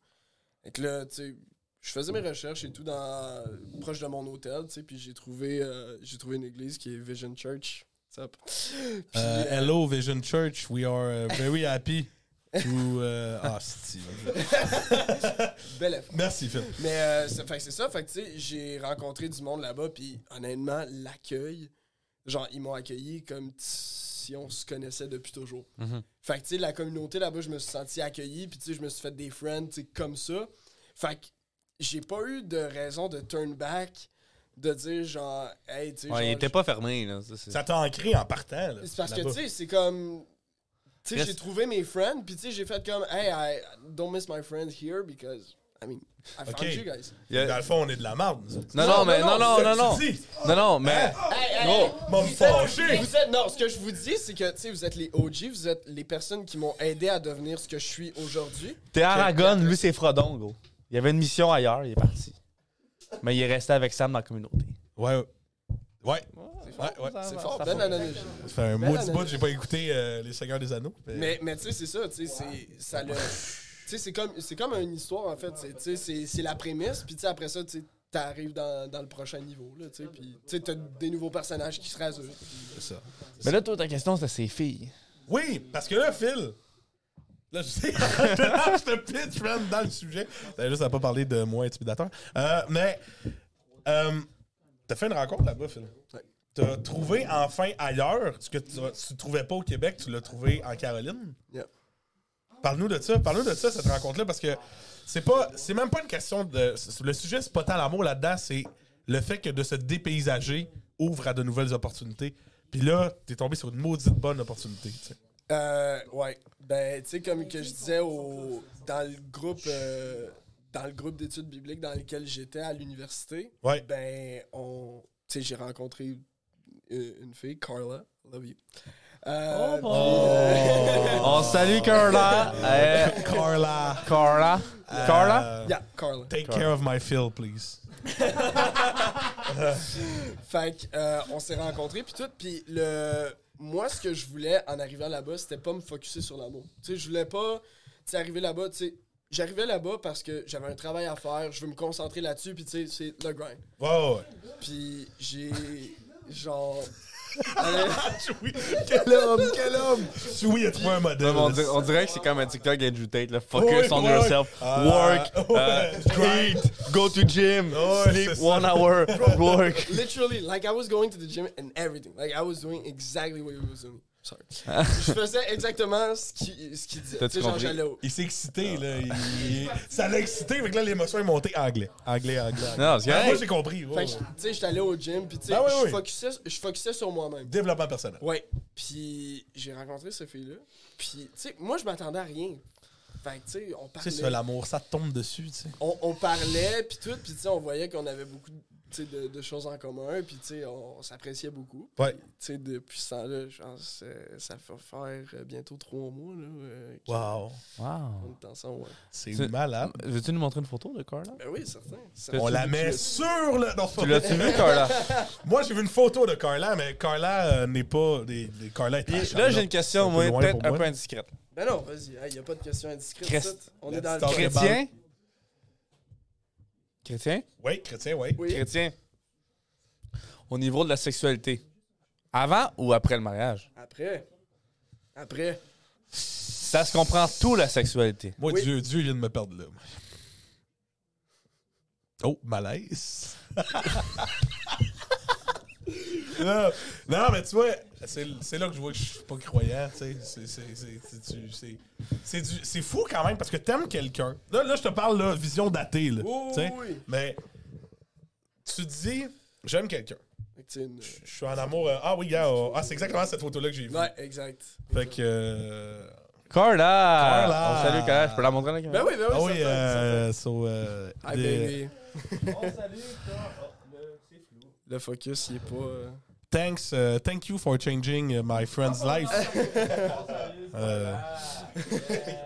Là, tu sais, je faisais mes recherches et tout dans proche de mon hôtel, tu sais, puis j'ai trouvé euh, j'ai trouvé une église qui est Vision Church. What's up? Puis, Euh, euh, hello, Vision Church. We are uh, very happy to. uh, Ah, c'est. bel effort. Merci, Phil. Mais euh, c'est fait que c'est ça, fait que tu sais, j'ai rencontré du monde là-bas, puis honnêtement, l'accueil, genre ils m'ont accueilli comme si on se connaissait depuis toujours. Mhm. Fait que tu sais, la communauté là-bas, je me suis senti accueilli, puis tu sais, je me suis fait des friends, tu sais, comme ça. Fait que j'ai pas eu de raison de turn back, de dire genre, hey, tu sais, Ouais, il était pas fermé, là. Ça, t'a ancré en partant. là, C'est parce que, tu sais, c'est comme. Tu sais, j'ai trouvé mes friends, puis tu sais, j'ai fait comme, hey, I don't miss my friends here because, I mean, I found you guys. Il y a- Dans le fond, on est de la merde. Non, Non, non, mais non, non, non, non, non. Non, non, mais. Hey, hey, Gros, hey, m'a vous êtes- fâché. Vous êtes, non, ce que je vous dis, c'est que, tu sais, vous êtes les OG, vous êtes les personnes qui m'ont aidé à devenir ce que je suis aujourd'hui. T'es Aragon, lui, c'est Frodon, gros. Il y avait une mission ailleurs, il est parti. Mais il est resté avec Sam dans la communauté. Ouais. Ouais. C'est fort, Ouais, ouais, c'est fort, ça belle. Ça fait un de bout, j'ai pas écouté euh, Les Seigneurs des Anneaux. mais- Mais, mais tu sais, c'est ça, tu sais, c'est, ça le... Tu sais, c'est comme, c'est comme une histoire, en fait, c'est- tu sais, c'est, c'est la prémisse, puis tu sais, après ça, tu sais, t'arrives dans, dans le prochain niveau, là, tu sais, puis tu sais, t'as des nouveaux personnages qui se puis- C'est ça. Mais là, toi, ta question, c'était ses filles. Oui, parce que là, Phil. Là, je sais, je te pitch, dans le sujet. T'as juste à pas parler de moi intimidateur. Euh, mais, euh, t'as fait une rencontre là-bas, Phil. Ouais. T'as trouvé enfin ailleurs ce que tu, tu trouvais pas au Québec, tu l'as trouvé en Caroline? Yeah. Parle-nous de ça. Parle-nous de ça, cette rencontre-là, parce que c'est pas, c'est même pas une question de. Le sujet, c'est pas tant l'amour là-dedans, c'est le fait que de se dépaysager ouvre à de nouvelles opportunités. Puis là, t'es tombé sur une maudite bonne opportunité. Euh, ouais. Ben, tu sais, comme que je disais au, dans le groupe, euh, dans le groupe d'études bibliques dans lequel j'étais à l'université, Ouais. ben, on, tu sais, j'ai rencontré une, une fille, Carla, love you. Euh, puis, euh, On salue Carla. Carla. Carla. Carla? Euh, yeah, Carla. Take care of my Phil, please. Fait que, euh, on s'est rencontrés puis tout, puis le moi ce que je voulais en arrivant là-bas, c'était pas me focuser sur l'amour. Tu sais, je voulais pas tu sais arriver là-bas, tu sais, j'arrivais là-bas parce que j'avais un travail à faire, je veux me concentrer là-dessus puis tu sais, c'est le grind. Ouais. Puis j'ai genre Oui, quel homme, quel homme! Oui, il a trouvé un modèle? on, dirait, on dirait que c'est comme un TikTok Andrew Tate. Là. Focus on yourself. Ah, work. ouais, grind. eat. Go to gym. Ouais, sleep one hour. work. literally like I was going to the gym and everything. Like I was doing exactly what he was doing. Sorry. je faisais exactement ce qu'il ce qu'il disait. Tu sais, genre, Il s'est excité, là. Il- il- ça l'a excité, fait que là, l'émotion est montée anglais. Anglais, anglais. anglais. Non, c'est Ah, correct. moi, j'ai compris. ouais, Fait que, ouais. tu sais, j'étais allé au gym, puis tu sais, Ah ouais, je ouais. focusais, je focusais sur moi-même. Développement personnel. Ouais. Puis j'ai rencontré cette fille-là. Puis, tu sais, moi, je m'attendais à rien. Fait que, tu sais, on parlait. C'est ça, l'amour, ça tombe dessus, tu sais. on, on parlait, puis tout, puis tu sais, on voyait qu'on avait beaucoup tu sais, de, de choses en commun, puis tu sais, on, s'appréciait beaucoup. Ouais. Tu sais, depuis ce temps-là, je pense que ça fait faire euh, bientôt trois mois, là. euh, Wow. Wow. est ensemble, ouais. C'est malade. Veux-tu nous montrer une photo de Carla? Ben oui, certain. On la met sur le. Non, Tu l'as-tu vu, Carla? Moi, j'ai vu une photo de Carla, mais Carla euh, n'est pas. Des, des- Carla est là, j'ai une question, C'est un peu moi, peut-être un peu indiscrète. Ben non, vas-y, il n'y a pas de. Christ. ça. On La est dans le. Chrétien? Chrétien? Oui, chrétien, oui. Oui. Chrétien. Au niveau de la sexualité. Avant ou après le mariage? Après. Après. Ça se comprend tout, la sexualité. Moi, Oui. Dieu, Dieu vient de me perdre là. Oh, malaise. non, non, mais tu vois, c'est c'est là que je vois que je suis pas croyant, tu sais. C'est- c'est- c'est- c'est- tu- c'est- C'est du- c'est fou quand même, parce que t'aimes quelqu'un. Là, là, je te parle, là, vision datée, là. Oui, oui. Mais tu dis, j'aime quelqu'un. Une- Je suis en amour. euh, ah oui, gars. euh, ah, c'est exactement cette photo-là que j'ai vue. Ouais, exact. Fait que. euh, Carla! Carla! On salue Carla. Je peux la montrer là? Ben oui, ben oui, Ah oui, euh, so, euh. Hi, des- baby. Le focus, il est pas... euh, Thanks, uh, thank you for changing uh, my friend's life. Euh,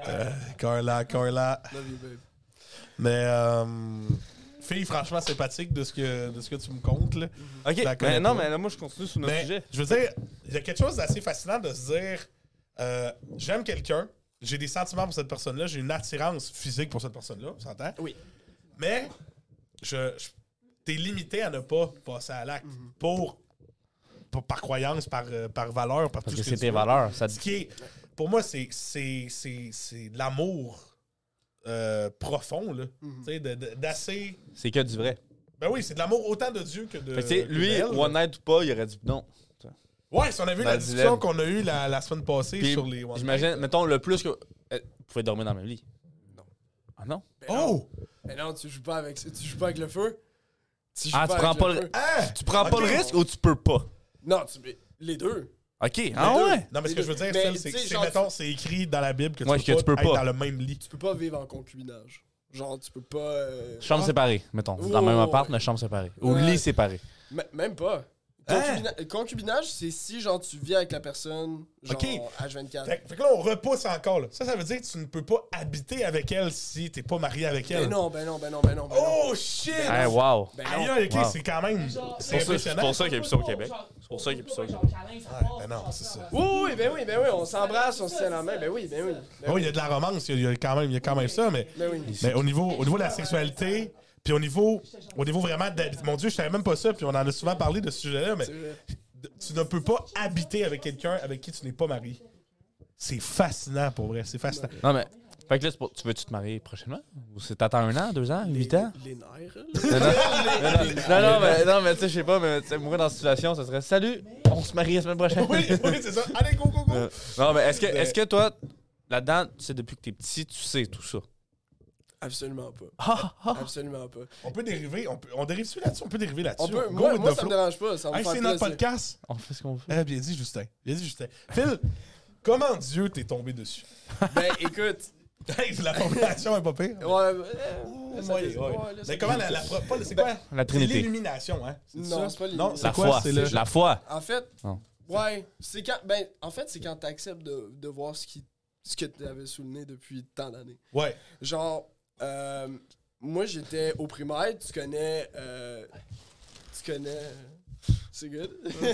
euh, Carla, Carla. Love you, babe. Mais, euh, fille, franchement sympathique de ce que, de ce que tu me comptes. Là. Ok, mais non, mais là, moi, je continue sur notre Mais, sujet. je veux dire, il y a quelque chose d'assez fascinant de se dire euh, j'aime quelqu'un, j'ai des sentiments pour cette personne-là, j'ai une attirance physique pour cette personne-là, on s'entend? Oui. Mais, je, je- t'es limité à ne pas passer à l'acte pour- par croyance, par, euh, par valeur, par Parce tout que ce c'est tu tes veux. valeurs. Ça Ce qui est, pour moi, c'est, c'est, c'est, c'est de l'amour euh, profond, là. Mhm. Tu sais, de- de- d'assez. C'est que du vrai. Ben oui, c'est de l'amour autant de Dieu que de. Fait que, tu que lui, d'elle. One Night ou pas, il aurait dit non. Ouais, si on a vu Dans la discussion dilemme. qu'on a eue la, la semaine passée Puis, sur les One J'imagine, Night. mettons, le plus que. Vous pouvez dormir dans le même lit. Non. Ah non? Ben non. Oh! Mais non, tu joues pas avec, tu joues pas avec le feu. Tu joues Ah, tu avec prends pas le- feu. Hein? Tu prends pas le risque ou tu peux pas? Non, tu, les deux. Ok, Les ah deux. ouais? Non, mais ce que je veux dire, Mais, Phil, c'est que tu sais, c'est, genre, mettons, c'est écrit dans la Bible que tu, Ouais, peux, que pas tu peux être pas. dans le même lit. Tu peux pas vivre en concubinage. Genre, tu peux pas. euh, Chambre séparée, mettons. Dans le Oh, même appart, ouais. mais chambre séparée. Ou Ouais. lit séparé. m- Même pas. Concubina- Concubinage, c'est si, genre, tu vis avec la personne, genre, Ok. H24. Fait, fait que là, on repousse encore. Là. Ça, ça veut dire que tu ne peux pas habiter avec elle si t'es pas marié avec elle. Ben non, ben non, ben non, ben non, ben non. Oh shit! Hey, wow. Ben non. aïe, ok, Wow. c'est quand même. C'est pour ça- impressionnant. c'est pour ça qu'il y a plus ça au Québec. C'est pour ça qu'il y a plus ça au Québec. Ouais, ben non, c'est ça. Oui, oui, ben oui, ben oui, on s'embrasse, on se tient la main, ben oui, ben oui. Ben Oh, il y a de la romance, il y a, il y a quand, même, il y a quand même ça, mais, Ben oui. mais au, niveau, au niveau de la sexualité, puis au niveau, au niveau vraiment d'habiter. Mon Dieu, je savais même pas ça, puis on en a souvent parlé de ce sujet-là, mais tu ne peux pas habiter avec quelqu'un avec qui tu n'es pas marié. C'est fascinant pour vrai, c'est fascinant. Non, mais. Fait que là, c'est pour- tu veux-tu te marier prochainement? Ou c'est t'attends un an, deux ans, huit ans? Les nerfs, là. Non, non, non, non, mais, non, mais tu sais, je sais pas, mais tu sais, mourir dans cette situation, ça serait Salut, on se marie la semaine prochaine. Oui, oui, c'est ça. Allez, go, go, go! Euh, non, mais est-ce que, Mais- est-ce que toi, là-dedans, tu sais, depuis que t'es petit, tu sais tout ça? Absolument pas. Ah, ah. Absolument pas. On peut dériver, on, peut, on dérive-tu là-dessus? On peut dériver là-dessus. On peut, Go moi, moi ça me dérange pas. Ça Hey, c'est notre podcast. On fait ce qu'on fait. Eh, bien dit, Justin. Bien dit, Justin. Phil, comment Dieu t'est tombé dessus? Ben, écoute. La formulation est pas pire. Ouais, ouais, Mais comment la, la, c'est quoi? La C'est Trinité. l'illumination, hein? Non, c'est pas Non, l'illumination. c'est La quoi? foi. C'est le... La foi. En fait, ouais, c'est quand. Ben, en fait, c'est quand t'acceptes de, de voir ce, qui, ce que tu avais sous le nez depuis tant d'années. Ouais. Genre, euh, moi, j'étais au primaire, tu connais. euh, tu connais. C'est good?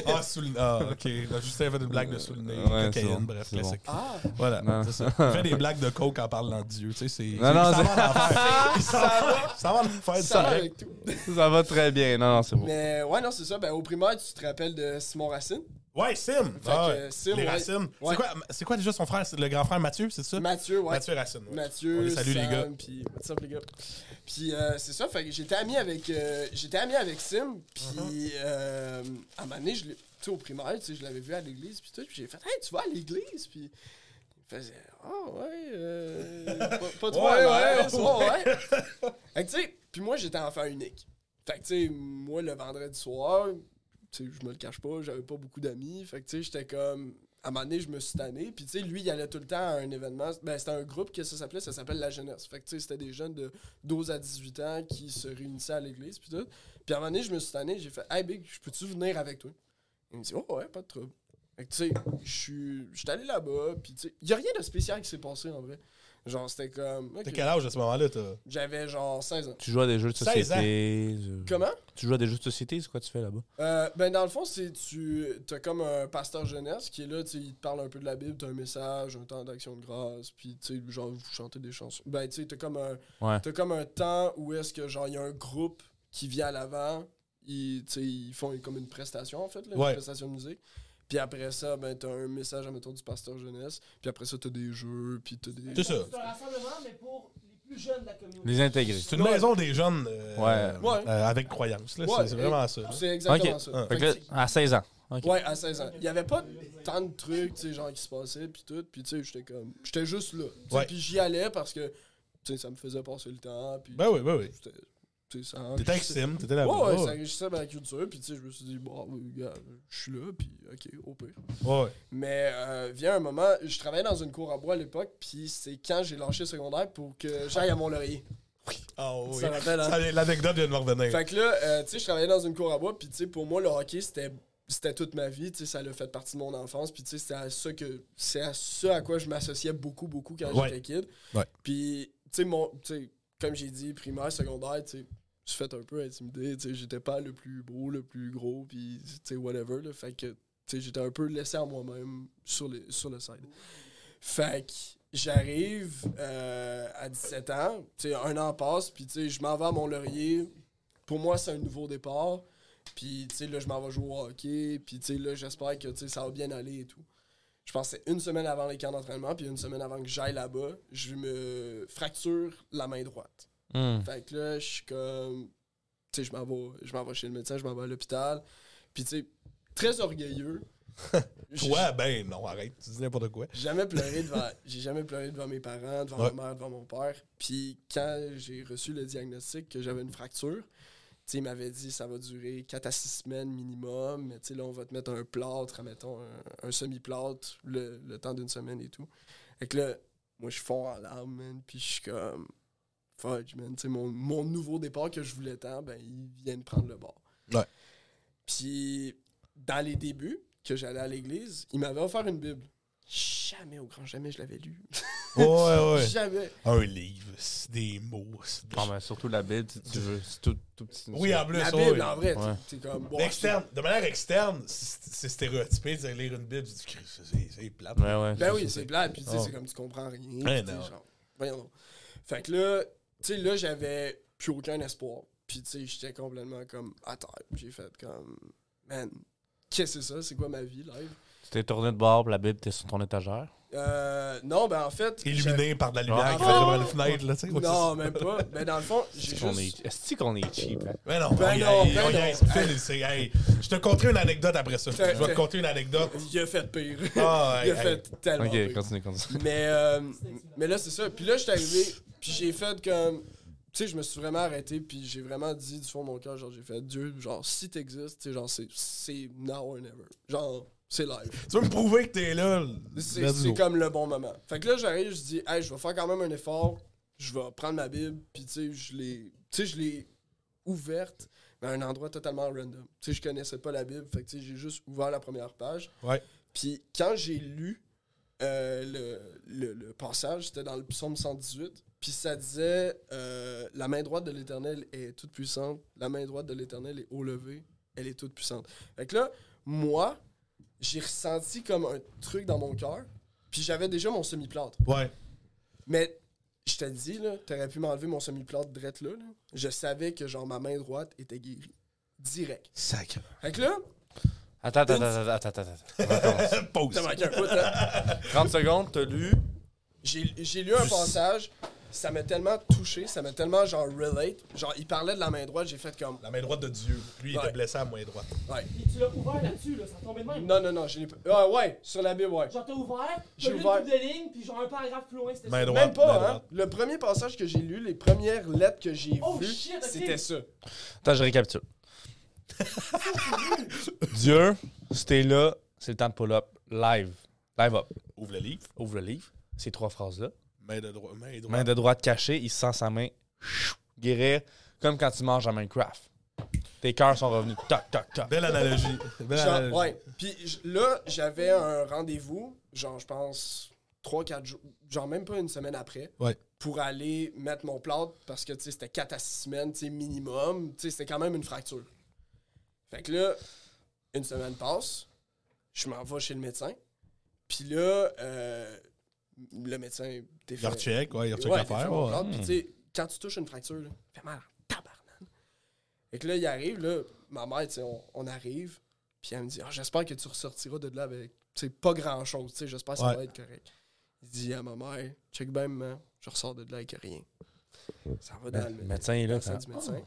Ah, sous le... Ah, OK. Justin a fait une blague de sous le nez, Ouais, c'est cocaïne, bon, bref, bon. Ah! Voilà, Non. c'est ça. Il fait des blagues de coke en parlant de Dieu, tu sais, c'est... Non, non, ça c'est- va Ça va, ça va enfer, Ça ça. va avec tout. Ça va très bien. Non, non, c'est bon. Mais ouais, non, c'est ça. Ben, au primaire, tu te rappelles de Simon Racine? Ouais, Sim. Fait Ah, que, ouais. Sim, Les ouais. racines. Ouais. C'est quoi, c'est quoi déjà son frère? C'est le grand frère Mathieu, c'est ça? Mathieu, ouais. Mathieu Racine. ouais. Mathieu, On les salue, les Sam, gars. Puis, what's up, les gars? Puis, euh, c'est ça, fait que j'étais ami avec, euh, j'étais ami avec Sim, puis Uh-huh. euh, à un moment donné, je l'ai- tu sais, au primaire, tu sais, je l'avais vu à l'église, puis tout, puis j'ai fait, hey, tu vas à l'église? Puis, il faisait, ah ouais, euh, pas, pas trop Ouais, à l'aise, ouais, ouais, ouais. Fait que, tu sais, puis moi, j'étais enfant unique. Fait que, tu sais, moi, le vendredi soir, sais, je me le cache pas, j'avais pas beaucoup d'amis. Fait que, tu sais, j'étais comme. À un moment donné, je me suis tanné. Puis, tu sais, lui, il allait tout le temps à un événement. Ben, c'était un groupe que ça s'appelait, ça s'appelle La Jeunesse. Fait que, tu sais, c'était des jeunes de 12 à 18 ans qui se réunissaient à l'église. Puis tout. Puis, à un moment donné, je me suis tanné. J'ai fait, Hey, Big, je peux-tu venir avec toi? Il me dit, Oh, ouais, pas de trouble. Fait que, tu sais, je suis allé là-bas. Puis, tu sais, il y a rien de spécial qui s'est passé en vrai. Genre, c'était comme. ok. T'as quel âge à ce moment-là? T'as... J'avais genre 16 ans. Tu joues à des jeux de 16 ans? société. euh, Comment? Tu joues à des jeux de société, c'est quoi tu fais là-bas? Euh, ben dans le fond, c'est tu as comme un pasteur jeunesse qui est là, tu sais, il te parle un peu de la Bible, t'as un message, un temps d'action de grâce, puis tu sais, genre vous chantez des chansons. Ben tu sais, t'as comme un Ouais. t'as comme un temps où est-ce que genre il y a un groupe qui vient à l'avant, ils ils font comme une prestation en fait, là, Ouais. une prestation de musique. Puis après ça, ben t'as un message admettons du pasteur jeunesse, puis après ça t'as des jeux, puis t'as des C'est ça. C'est un rassemblement, mais pour les plus jeunes de la communauté. Les intégrer. C'est une maison des jeunes euh, Ouais. Ouais. euh, avec croyance. Là. Ouais, c'est, vraiment ça. C'est exactement ça. Ah. Fait que là, à 16 ans. Ok. Ouais, à 16 ans. Il y avait pas tant de trucs, tu sais, genre qui se passaient puis tout, puis tu sais, j'étais comme j'étais juste là. Ouais. Puis j'y allais parce que tu sais ça me faisait passer le temps puis Ben oui, ben oui. T'étais avec Sim, t'étais là-bas. Ouais, ouais, ça enrichissait ma culture, puis tu sais, je me suis dit, bon, oui, je suis là, puis ok, au pire. Ouais. Mais euh, vient un moment, je travaillais dans une cour en bois à l'époque, puis c'est quand j'ai lâché le secondaire pour que j'aille à Mont-Laurier. Ah oui. Ça rappelle, hein? L'anecdote vient de me revenir. Fait que là, euh, tu sais, je travaillais dans une cour à bois, puis tu sais, pour moi, le hockey, c'était c'était toute ma vie, tu sais, ça a fait partie de mon enfance, puis tu sais, c'était à ça que c'est à ça à quoi je m'associais beaucoup beaucoup quand Ouais. j'étais kid. Ouais. Puis tu sais mon comme j'ai dit primaire, secondaire, tu je suis fait un peu intimider, j'étais pas le plus beau, le plus gros, puis whatever fait que j'étais un peu laissé à moi-même sur le sur le side. Fait que j'arrive euh, à 17 ans, un an passe, puis je m'en vais à Mont-Laurier. Pour moi, c'est un nouveau départ. Puis, là, je m'en vais jouer au hockey. Puis, là, j'espère que, ça va bien aller et tout. Je c'est une semaine avant les camps d'entraînement, puis une semaine avant que j'aille là-bas, je me fracture la main droite. Hmm. Fait que là, je suis comme. Tu sais, je m'en vais, je m'en vais chez le médecin, je m'en vais à l'hôpital. Puis, tu sais, très orgueilleux. Toi, ben non, arrête, tu dis n'importe quoi. j'ai jamais pleuré devant j'ai jamais pleuré devant mes parents, devant Ouais. ma mère, devant mon père. Puis quand j'ai reçu le diagnostic que j'avais une fracture, tu sais, il m'avait dit ça va durer 4 à 6 semaines minimum, mais tu sais là on va te mettre un plâtre, mettons un, un semi-plâtre le, le temps d'une semaine et tout. Fait que là, moi je fonds en larmes, man, puis je suis comme fudge, man, tu sais mon, mon nouveau départ que je voulais tant, ben il vient de prendre le bord. Ouais. Puis dans les débuts que j'allais à l'église, il m'avait offert une Bible. Jamais, au grand jamais, je l'avais lu. Ouais, ouais. Jamais. Un livre, c'est des mots. c'est des- Non, mais surtout la Bible, si tu veux. C'est tout, tout petit. Oui, en plus, La. Bible, en vrai, Ouais. t'es t'es comme. bon, externe, de manière externe, c'est c'est stéréotypé de lire une Bible. Tu dis, Christ, c'est c'est plate. Ouais, ouais. Ben oui, c'est plat, puis tu sais, Oh. c'est comme tu comprends rien. Ouais, tu non. genre, voyons donc. Fait que là, tu sais, là, j'avais plus aucun espoir. Puis tu sais, j'étais complètement comme à terre. J'ai fait comme, man, qu'est-ce que c'est ça? C'est quoi ma vie, live? Tu t'es tourné de bord, la Bible, t'es sur ton étagère? Euh, non, ben en fait. Illuminé par de la lumière Ah. qui fait devant la fenêtre, là, tu sais. Non, même pas. Ben dans le fond, j'ai Est-ce qu'on juste. est, est-ce qu'on est cheap, hein? Mais non, Ben y- non, ben non. Hey, je te conterai une anecdote après ça. Je vais te conter une anecdote. Il a fait pire. Ah, Il hey, a hey. fait tellement Ok, pire. continue, continue. Mais, euh, mais là, c'est ça. Puis là, je suis arrivé, puis j'ai fait comme. Tu sais, je me suis vraiment arrêté, puis j'ai vraiment dit du fond de mon cœur, genre, j'ai fait Dieu, genre, si t'existes, tu sais, genre, c'est- c'est now or never. Genre, c'est live. Tu veux me prouver que t'es là? C'est comme le bon moment. Fait que là, j'arrive, je dis, hey, je vais faire quand même un effort, je vais prendre ma Bible, puis tu sais, je l'ai. Tu sais, je l'ai ouverte, mais à un endroit totalement random. Tu sais, je connaissais pas la Bible, fait que tu sais, j'ai juste ouvert la première page. Ouais. Puis quand j'ai lu euh, le, le- le passage, c'était dans le psaume 118, puis ça disait euh, La main droite de l'Éternel est toute puissante, la main droite de l'Éternel est haut levée, elle est toute puissante. Fait que là, moi, j'ai ressenti comme un truc dans mon cœur, puis j'avais déjà mon semi-plâtre. Ouais. Mais je te dis, là, t'aurais pu m'enlever mon semi-plâtre drette là, là. Je savais que genre ma main droite était guérie. Direct. Sac. Fait que là, Attends, attends, attends, attends, attends, attends. Pause. t'as manqué un hein? 30 secondes, t'as lu? J'ai j'ai lu un passage, ça m'a tellement touché, ça m'a tellement genre relate. Genre, il parlait de la main droite, j'ai fait comme. La main droite de Dieu. Lui, il Ouais. était blessé à la main droite. Ouais. Et tu l'as ouvert là-dessus, là, ça tombait de même. Non, non, non, je l'ai pas. Ah, ouais, sur la Bible, ouais. Genre, t'as ouvert, J'ai t'as lu ouvert. une couple de lignes, puis genre un paragraphe plus loin, c'était Main ça. droite. Même pas, main hein. droite. Le premier passage que j'ai lu, les premières lettres que j'ai Oh, vues, shit, ok. c'était ça. Attends, je récapitule. Dieu, si t'es là, c'est le temps de pull-up live. Live up. Ouvre le livre. Ouvre le livre. Ces trois phrases-là. Main de droite. Main droite. Main de droite cachée, il sent sa main chou, guérir comme quand tu manges à Minecraft. Tes cœurs sont revenus. Toc, toc, toc. Belle analogie. Belle Genre, analogie. ouais. Puis là, j'avais un rendez-vous, genre, je pense, 3-4 jours, genre même pas une semaine après, Ouais. pour aller mettre mon plâtre parce que, tu sais, c'était 4 à 6 semaines, tu sais, minimum. Tu sais, c'était quand même une fracture. Fait que là, une semaine passe, je m'en vais chez le médecin. Puis là, euh, le médecin t'es Il recheck, ouais, il recheck Ouais, l'affaire. fait ouais. puis tu sais, quand tu touches une fracture, là, ça fait mal. Tabarnak. Et que là, il arrive, là, ma mère, tu sais, on, on arrive, puis elle me dit Ah, J'espère que tu ressortiras de là avec, tu sais, pas grand chose, tu sais, j'espère que ça Ouais. va être correct. Il dit à ma mère Check maman, je ressors de là avec rien. Ça va dans Ben, le le médecin est là. salle quand- du médecin.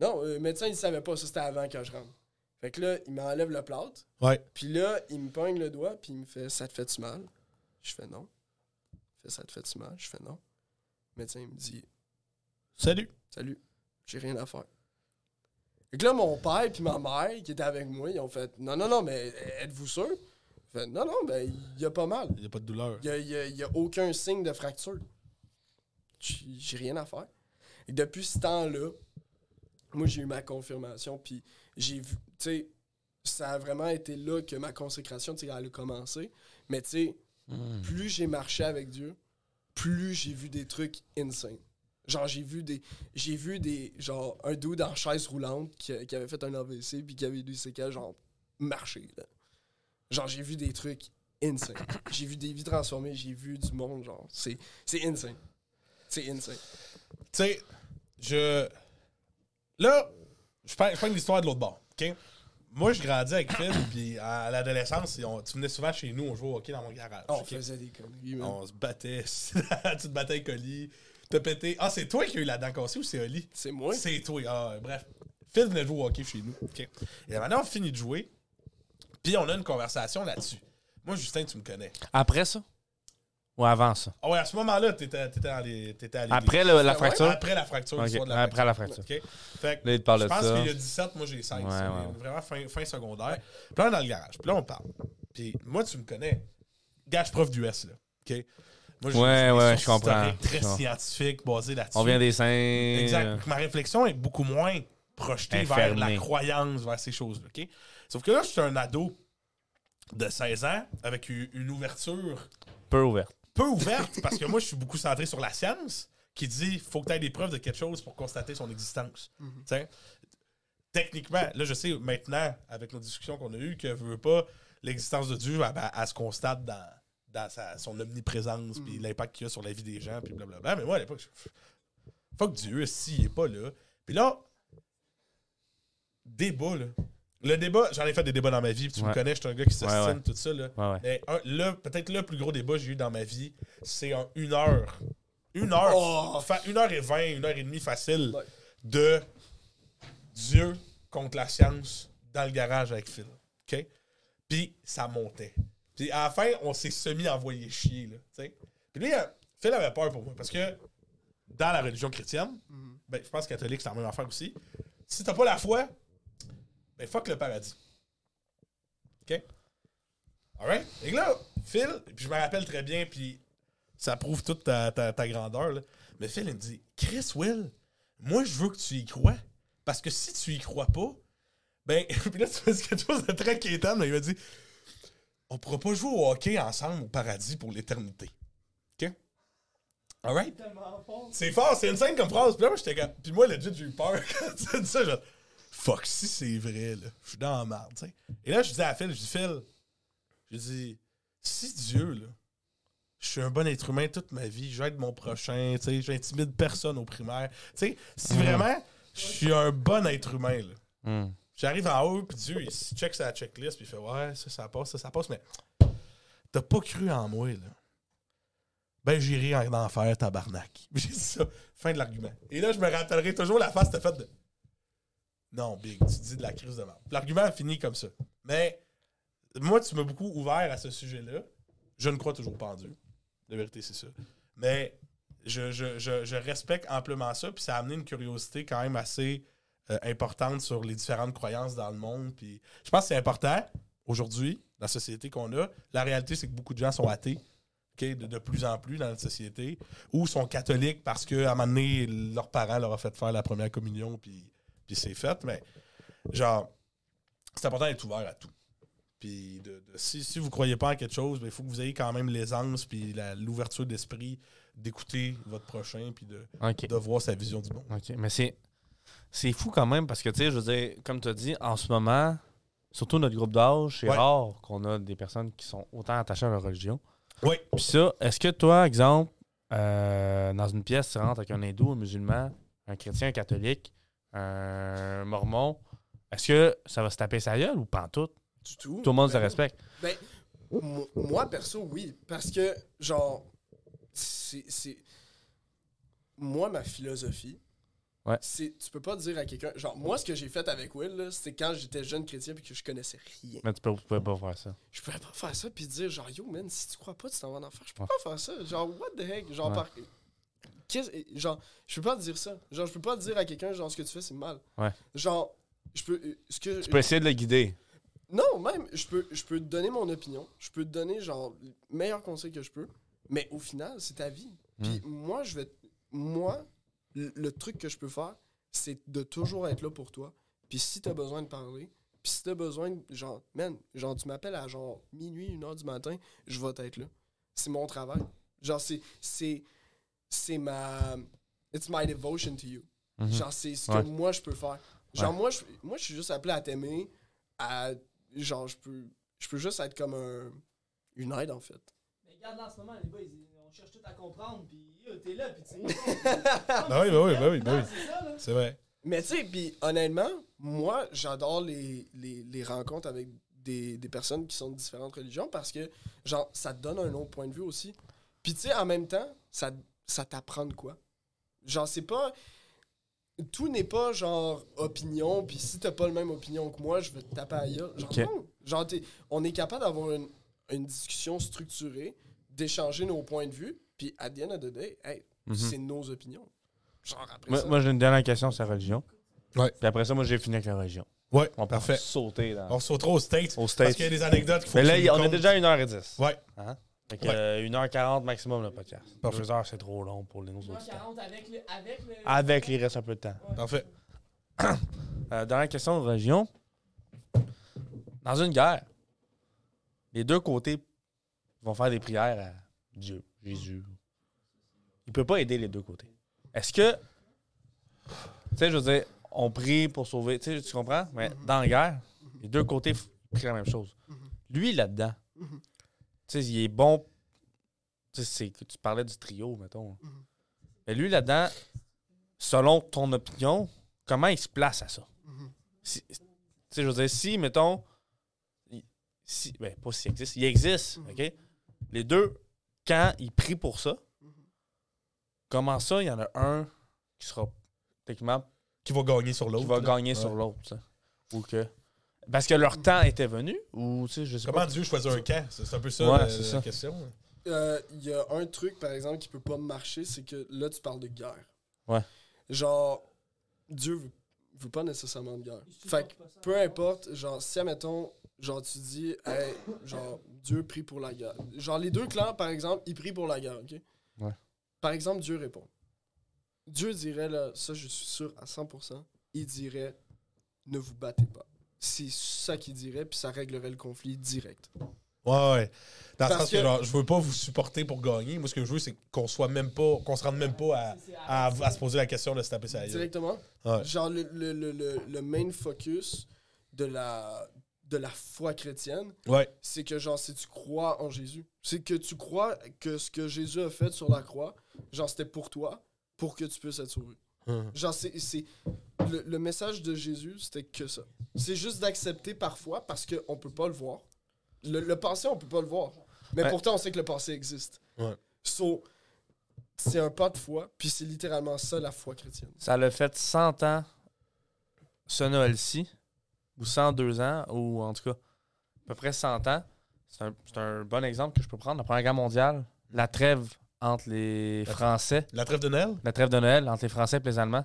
Non, euh, le médecin, il savait pas, ça c'était avant que je rentre. Fait que là, il m'enlève le plâtre, Ouais. puis là, il me pogne le doigt, puis il me fait Ça te fait-tu mal? Je fais non. Fait Ça te fait-tu mal? Je fais non. Le médecin, il me dit Salut. Salut. j'ai rien à faire. Fait que là, mon père puis ma mère qui étaient avec moi, ils ont fait Non, non, non, mais êtes-vous sûr? Fait Non, non, ben, il y a pas mal. Il n'y a pas de douleur. Il y a, y a- il y a aucun signe de fracture. J'ai j'ai rien à faire. Et depuis ce temps-là, moi, j'ai eu ma confirmation, puis j'ai vu, tu sais, ça a vraiment été là que ma consécration, tu sais, elle a commencé. Mais tu sais, plus j'ai marché avec Dieu, plus j'ai vu des trucs insane. Genre, j'ai vu des. J'ai vu des. Genre, un dude en chaise roulante qui, qui avait fait un AVC puis qui avait des séquelles, genre, marcher, là. Genre, j'ai vu des trucs insane. J'ai vu des vies transformées, j'ai vu du monde, genre. C'est c'est insane. C'est insane. Tu sais, je. Là, je prends, je prends l'histoire de l'autre bord, OK? Moi, je grandis avec Phil, puis à l'adolescence, on- tu venais souvent chez nous, on jouait au hockey dans mon garage. On faisait des conneries, man. On se battait. tu te battais avec Oli. T'as pété. Ah, c'est toi qui as eu la dent cassée ou c'est Oli? C'est moi. C'est toi. Ah, bref. Phil venait jouer au hockey chez nous. Et maintenant, on finit de jouer. Puis on a une conversation là-dessus. Moi, Justin, tu me connais. Après ça? Ou avant ça? Ah ouais, à ce moment-là, à l'église. Après le- la fracture? Après la fracture. De la après la fracture. fracture. OK? Fait que Là, il te parle je de pense qu'il y a 17, moi j'ai 16. Ouais, C'est ouais, ouais. Vraiment fin, fin secondaire. Puis là, on est dans le garage. Puis là, on parle. Puis moi, tu me connais. Gage prof d'US, là. OK? Moi, Ouais, ouais, je comprends. Très Je scientifiques, basées là-dessus. On vient des seins. Exact. Ma réflexion est beaucoup moins projetée vers la croyance, vers ces choses-là. OK? Sauf que là, je suis un ado de 16 ans avec une ouverture Peu ouvert. Peu ouverte parce que moi, je suis beaucoup centré sur la science qui dit faut que tu aies des preuves de quelque chose pour constater son existence. Sais, Techniquement, là, je sais maintenant, avec nos discussions qu'on a eues, que veut pas l'existence de Dieu, elle, elle- elle se constate dans, dans sa- son omniprésence, puis l'impact qu'il a sur la vie des gens, puis blablabla. Mais moi, à l'époque, fuck Dieu, s'il est pas là. Puis là, débat, là. Le débat, j'en ai fait des débats dans ma vie, puis tu me connais, je suis un gars qui s'estime, Ouais, ouais. tout ça, là. Ouais, ouais. Mais un- le- peut-être le plus gros débat que j'ai eu dans ma vie, c'est en une heure. Une heure. Oh! Fa- une heure et vingt, une heure et demie facile Ouais. de Dieu contre la science dans le garage avec Phil. OK? Puis ça montait. Puis à la fin, on s'est semi-envoyé chier. Là, tu sais. Puis lui, euh, Phil avait peur pour moi parce que dans la religion chrétienne, ben, je pense que catholique, c'est la même affaire aussi. Si t'as pas la foi, ben fuck le paradis. OK? Alright? Et là, Phil, puis je me rappelle très bien, puis ça prouve toute ta, ta- ta grandeur, là. mais Phil, il me dit Chris, Will, moi, je veux que tu y crois. Parce que si tu y crois pas, ben, puis là, tu me dis quelque chose de très inquiétant, mais il m'a dit On pourra pas jouer au hockey ensemble au paradis pour l'éternité. OK? Alright? C'est fort, c'est une scène comme phrase. Puis là, moi, j'étais. Puis moi, legit, j'ai eu peur quand tu as dit ça. Genre, fuck, si c'est vrai, là. Je suis dans la merde, tu sais. Et là, je dis à Phil, je dis, Phil, je dis, si Dieu, là, je suis un bon être humain toute ma vie, j'aide mon prochain, tu sais, j'intimide personne au primaire. Tu sais, si vraiment je suis un bon être humain, là, Hmm. J'arrive en haut, puis Dieu, il check sa checklist, puis il fait Ouais, ça, ça passe, ça, ça passe, mais t'as pas cru en moi, là. Ben, j'irai en enfer, tabarnak. J'ai dit ça. Fin de l'argument. Et là, je me rappellerai toujours la face t'as faite de Non, Big, tu dis de la crise de merde. L'argument finit comme ça. Mais moi, tu m'as beaucoup ouvert à ce sujet-là. Je ne crois toujours pas en Dieu. La vérité, c'est ça. Mais je, respecte amplement ça, puis ça a amené une curiosité quand même assez euh, importante sur les différentes croyances dans le monde. Puis je pense que c'est important aujourd'hui, la société qu'on a. La réalité, c'est que beaucoup de gens sont athées. ok, De, de plus en plus dans notre société, ou sont catholiques parce qu'à un moment donné, leurs parents leur ont fait faire la première communion, puis, puis c'est fait. Mais, genre, c'est important d'être ouvert à tout. Puis, de, de- si, si vous croyez pas en quelque chose, ben, il faut que vous ayez quand même l'aisance, puis la- l'ouverture d'esprit d'écouter votre prochain, puis de, de voir sa vision du monde. OK. Mais c'est. C'est fou quand même parce que, tu sais, je veux dire, comme tu as dit, en ce moment, surtout notre groupe d'âge, c'est Ouais. rare qu'on a des personnes qui sont autant attachées à leur religion. Oui. Puis ça, est-ce que toi, exemple, euh, dans une pièce, tu rentres avec un hindou, un musulman, un chrétien, un catholique, un mormon, est-ce que ça va se taper sa gueule ou pas en tout? Du tout. Tout le monde se Ben, respecte. Ben, mo- moi, perso, oui. Parce que, genre, c'est. c'est- Moi, ma philosophie, Ouais. c'est. Tu peux pas dire à quelqu'un. Genre, moi, ce que j'ai fait avec Will, c'était quand j'étais jeune chrétien et que je connaissais rien. Mais tu peux, tu pouvais pas faire ça. Je pouvais pas faire ça puis dire, genre, yo, man, si tu crois pas, tu t'en vas en enfer. Je peux pas faire ça. Genre, what the heck? Genre, Ouais. par- genre, je peux pas te dire ça. Genre, je peux pas dire à quelqu'un, genre, ce que tu fais, c'est mal. Ouais. Genre, je peux. euh, Ce que, Tu peux essayer de le guider. Non, même, je peux, je peux te donner mon opinion. Je peux te donner, genre, le meilleur conseil que je peux. Mais au final, c'est ta vie. Puis moi, je vais. Moi, le, le truc que je peux faire, c'est de toujours être là pour toi. Puis si t'as besoin de parler, puis si t'as besoin de. Genre, man, genre, tu m'appelles à genre minuit, une heure du matin, je vais être là. C'est mon travail. Genre, c'est. C'est. C'est ma. It's my devotion to you. Mhm. Genre, c'est ce Ouais. que moi, je peux faire. Genre, Ouais. moi, je, moi, je suis juste appelé à t'aimer, à. Genre, je peux. Je peux juste être comme un. Une aide, en fait. Mais regarde là en ce moment, les gars, ils- on cherche tout à comprendre, puis t'es là, puis tu oui, ben oui, ben oui, ben oui. C'est ça, là. C'est vrai. Mais tu sais, puis honnêtement, moi, j'adore les, les, les rencontres avec des, des personnes qui sont de différentes religions parce que, genre, ça te donne un autre point de vue aussi. Puis tu sais, en même temps, ça, ça t'apprend de quoi. Genre, c'est pas. Tout n'est pas genre opinion, puis si t'as pas le même opinion que moi, je vais te taper à la gueule. Genre, Ok. non. Genre, t'es- on est capable d'avoir une, une discussion structurée, d'échanger nos points de vue, puis à the end of the day, hey, Mhm. c'est nos opinions. Genre, après Moi, ça. moi, j'ai une dernière question sur la religion. Ouais. Puis après ça, moi, j'ai fini avec la religion. Ouais, On peut parfait. sauter dans... On sautera aux States. Aux Parce States. qu'il y a des anecdotes qu'il faut Mais là, on est déjà à 1h10. Ouais. Hein? Fait que, Ouais. euh, 1h40 maximum le podcast. Parfait. 2 heures, c'est trop long pour les nos auditeurs. 1h40 avec le. Avec le. Avec, il reste un peu de temps. Ouais. Parfait. Euh, dernière question de religion. Dans une guerre, les deux côtés vont faire des prières à Dieu, Jésus. Il ne peut pas aider les deux côtés. Est-ce que, tu sais, je veux dire, on prie pour sauver, tu sais, tu comprends? Mais dans la guerre, les deux côtés prient la même chose. Lui, là-dedans, Mhm. tu sais, il est bon. Tu sais, c'est que tu parlais du trio, mettons. Mhm. Mais lui, là-dedans, selon ton opinion, comment il se place à ça? Mhm. Si- tu sais, je veux dire, si, mettons, il- si, ben, pas s'il existe, il existe, Mhm. OK? Les deux, quand ils prient pour ça, comment ça, il y en a un qui sera techniquement Qui va gagner sur qui l'autre. va là. gagner Ouais. sur l'autre, tu sais? Ou que. Parce que leur temps était venu, ou, tu sais, je sais Comment pas. Dieu choisit un camp? C'est un peu ça Ouais, la, c'est la ça. question. Euh, Il y a un truc, par exemple, qui peut pas marcher, c'est que là, tu parles de guerre. Ouais. Genre, Dieu veut, veut pas nécessairement de guerre. Fait que, peu importe, genre, si, admettons, genre, tu dis, hey, genre, Dieu prie pour la guerre. Genre, les deux clans, par exemple, ils prient pour la guerre, OK? Ouais. Par exemple, Dieu répond. Dieu dirait, là, ça, je suis sûr à 100%, il dirait, ne vous battez pas. C'est ça qu'il dirait, puis ça réglerait le conflit direct. Ouais, ouais. Dans le sens que, que- genre, je veux pas vous supporter pour gagner. Moi, ce que je veux, c'est qu'on soit même pas, qu'on se rende même pas à, à, à se poser la question de se taper gueule. Directement. Ouais. Genre, le, le, le, le, le main focus de la, de la foi chrétienne, Ouais. c'est que, genre, si tu crois en Jésus, c'est que tu crois que ce que Jésus a fait sur la croix, genre, c'était pour toi, pour que tu puisses être sauvé. Hum. Genre, c'est. c'est- Le, le message de Jésus, c'était que ça. C'est juste d'accepter parfois parce qu'on peut pas le voir. Le, le passé, on peut pas le voir. Mais Ouais. pourtant, on sait que le passé existe. Ouais. So, c'est un pas de foi, puis c'est littéralement ça, la foi chrétienne. Ça l'a fait 100 ans, ce Noël-ci, ou 102 ans, ou en tout cas, à peu près 100 ans. C'est un, c'est un bon exemple que je peux prendre. La Première Guerre mondiale, la trêve entre les La- Français, La trêve de Noël? la trêve de Noël entre les Français et les Allemands.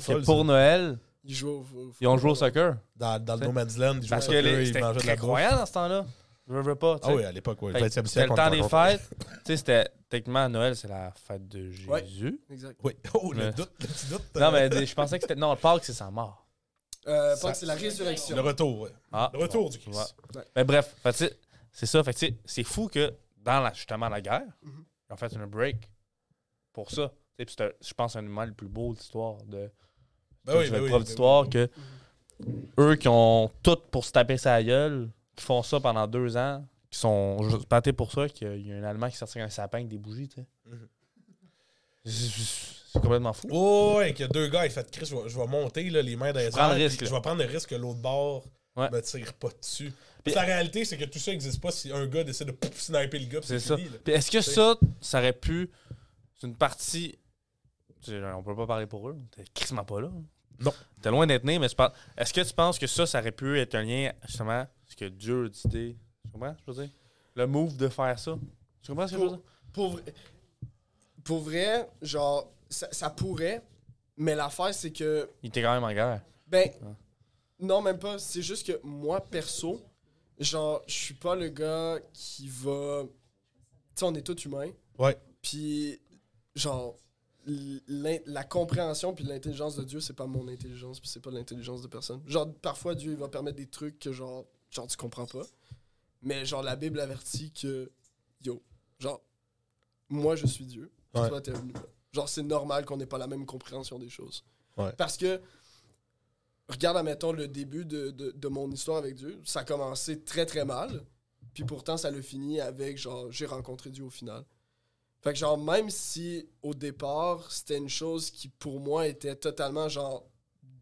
Folle, pour ça. Noël, Ils jouent au, au- ils ont joué au soccer. Dans, dans le No Man's Land, ils jouaient au Parce que soccer, les- ils mangeaient de la croyant dans ce temps-là. Je veux, veux pas. Ah oui, à l'époque, oui. Fait que 20e C'était siècle. le temps des fêtes. tu sais, c'était techniquement Noël, c'est la fête de Ouais. Jésus. Exact. Oui. Oh, le doute, le petit doute. Non, mais je pensais que c'était. Non, le Pâques, c'est sa mort. Euh, que c'est la résurrection. Le retour, ouais. Ah, Le retour bon, du Christ. Mais bref, fait, tu sais, c'est ça. Fait, c'est fou que dans la, justement la guerre, Mhm. Ils ont fait une break pour ça. C'était, je pense, un moment le plus beau de l'histoire. De, Ben oui, je vais ben oui, ben d'histoire que eux qui ont tout pour se taper sa gueule, qui font ça pendant deux ans, qui sont battés pour ça, qu'il y a un Allemand qui sortit un sapin avec des bougies, tu sais. Mhm. C'est- C'est complètement fou. Oh, ouais, qu'il y a deux gars, ils font Chris, je vais, je vais monter là, les mains dans les prends le airs, risque, puis là. Je vais prendre le risque que l'autre bord Ouais. me tire pas dessus. Puis- la réalité, c'est que tout ça n'existe pas si un gars décide de pouf, sniper le gars, C'est ça. Puis est-ce que ça, ça aurait pu. C'est une partie. On peut pas parler pour eux. T'es crissement pas là. Non. T'es loin d'être né, mais je pense- est-ce que tu penses que ça, ça aurait pu être un lien, justement, ce que Dieu a décidé. Tu comprends, je veux dire? Le move de faire ça. Tu comprends ce que je veux dire? Pour, vrai- pour vrai, genre, ça, ça pourrait, mais l'affaire, c'est que Il était quand même en guerre. Ben, non, même pas. C'est juste que moi, perso, genre, je suis pas le gars qui va. Tu sais, on est tous humains. Ouais. Puis, genre, la compréhension puis l'intelligence de Dieu, c'est pas mon intelligence, puis c'est pas l'intelligence de personne. Genre, parfois, Dieu, il va permettre des trucs que, genre, genre tu comprends pas. Mais, genre, la Bible avertit que, yo, genre, moi, je suis Dieu. puis Ouais. Toi, t'es humain. Genre, c'est normal qu'on n'ait pas la même compréhension des choses. Ouais. Parce que, regarde, admettons, le début de, de, de mon histoire avec Dieu, ça a commencé très, très mal. Puis pourtant, ça le fini avec, genre, j'ai rencontré Dieu au final. Fait que, genre, même si au départ, c'était une chose qui, pour moi, était totalement, genre,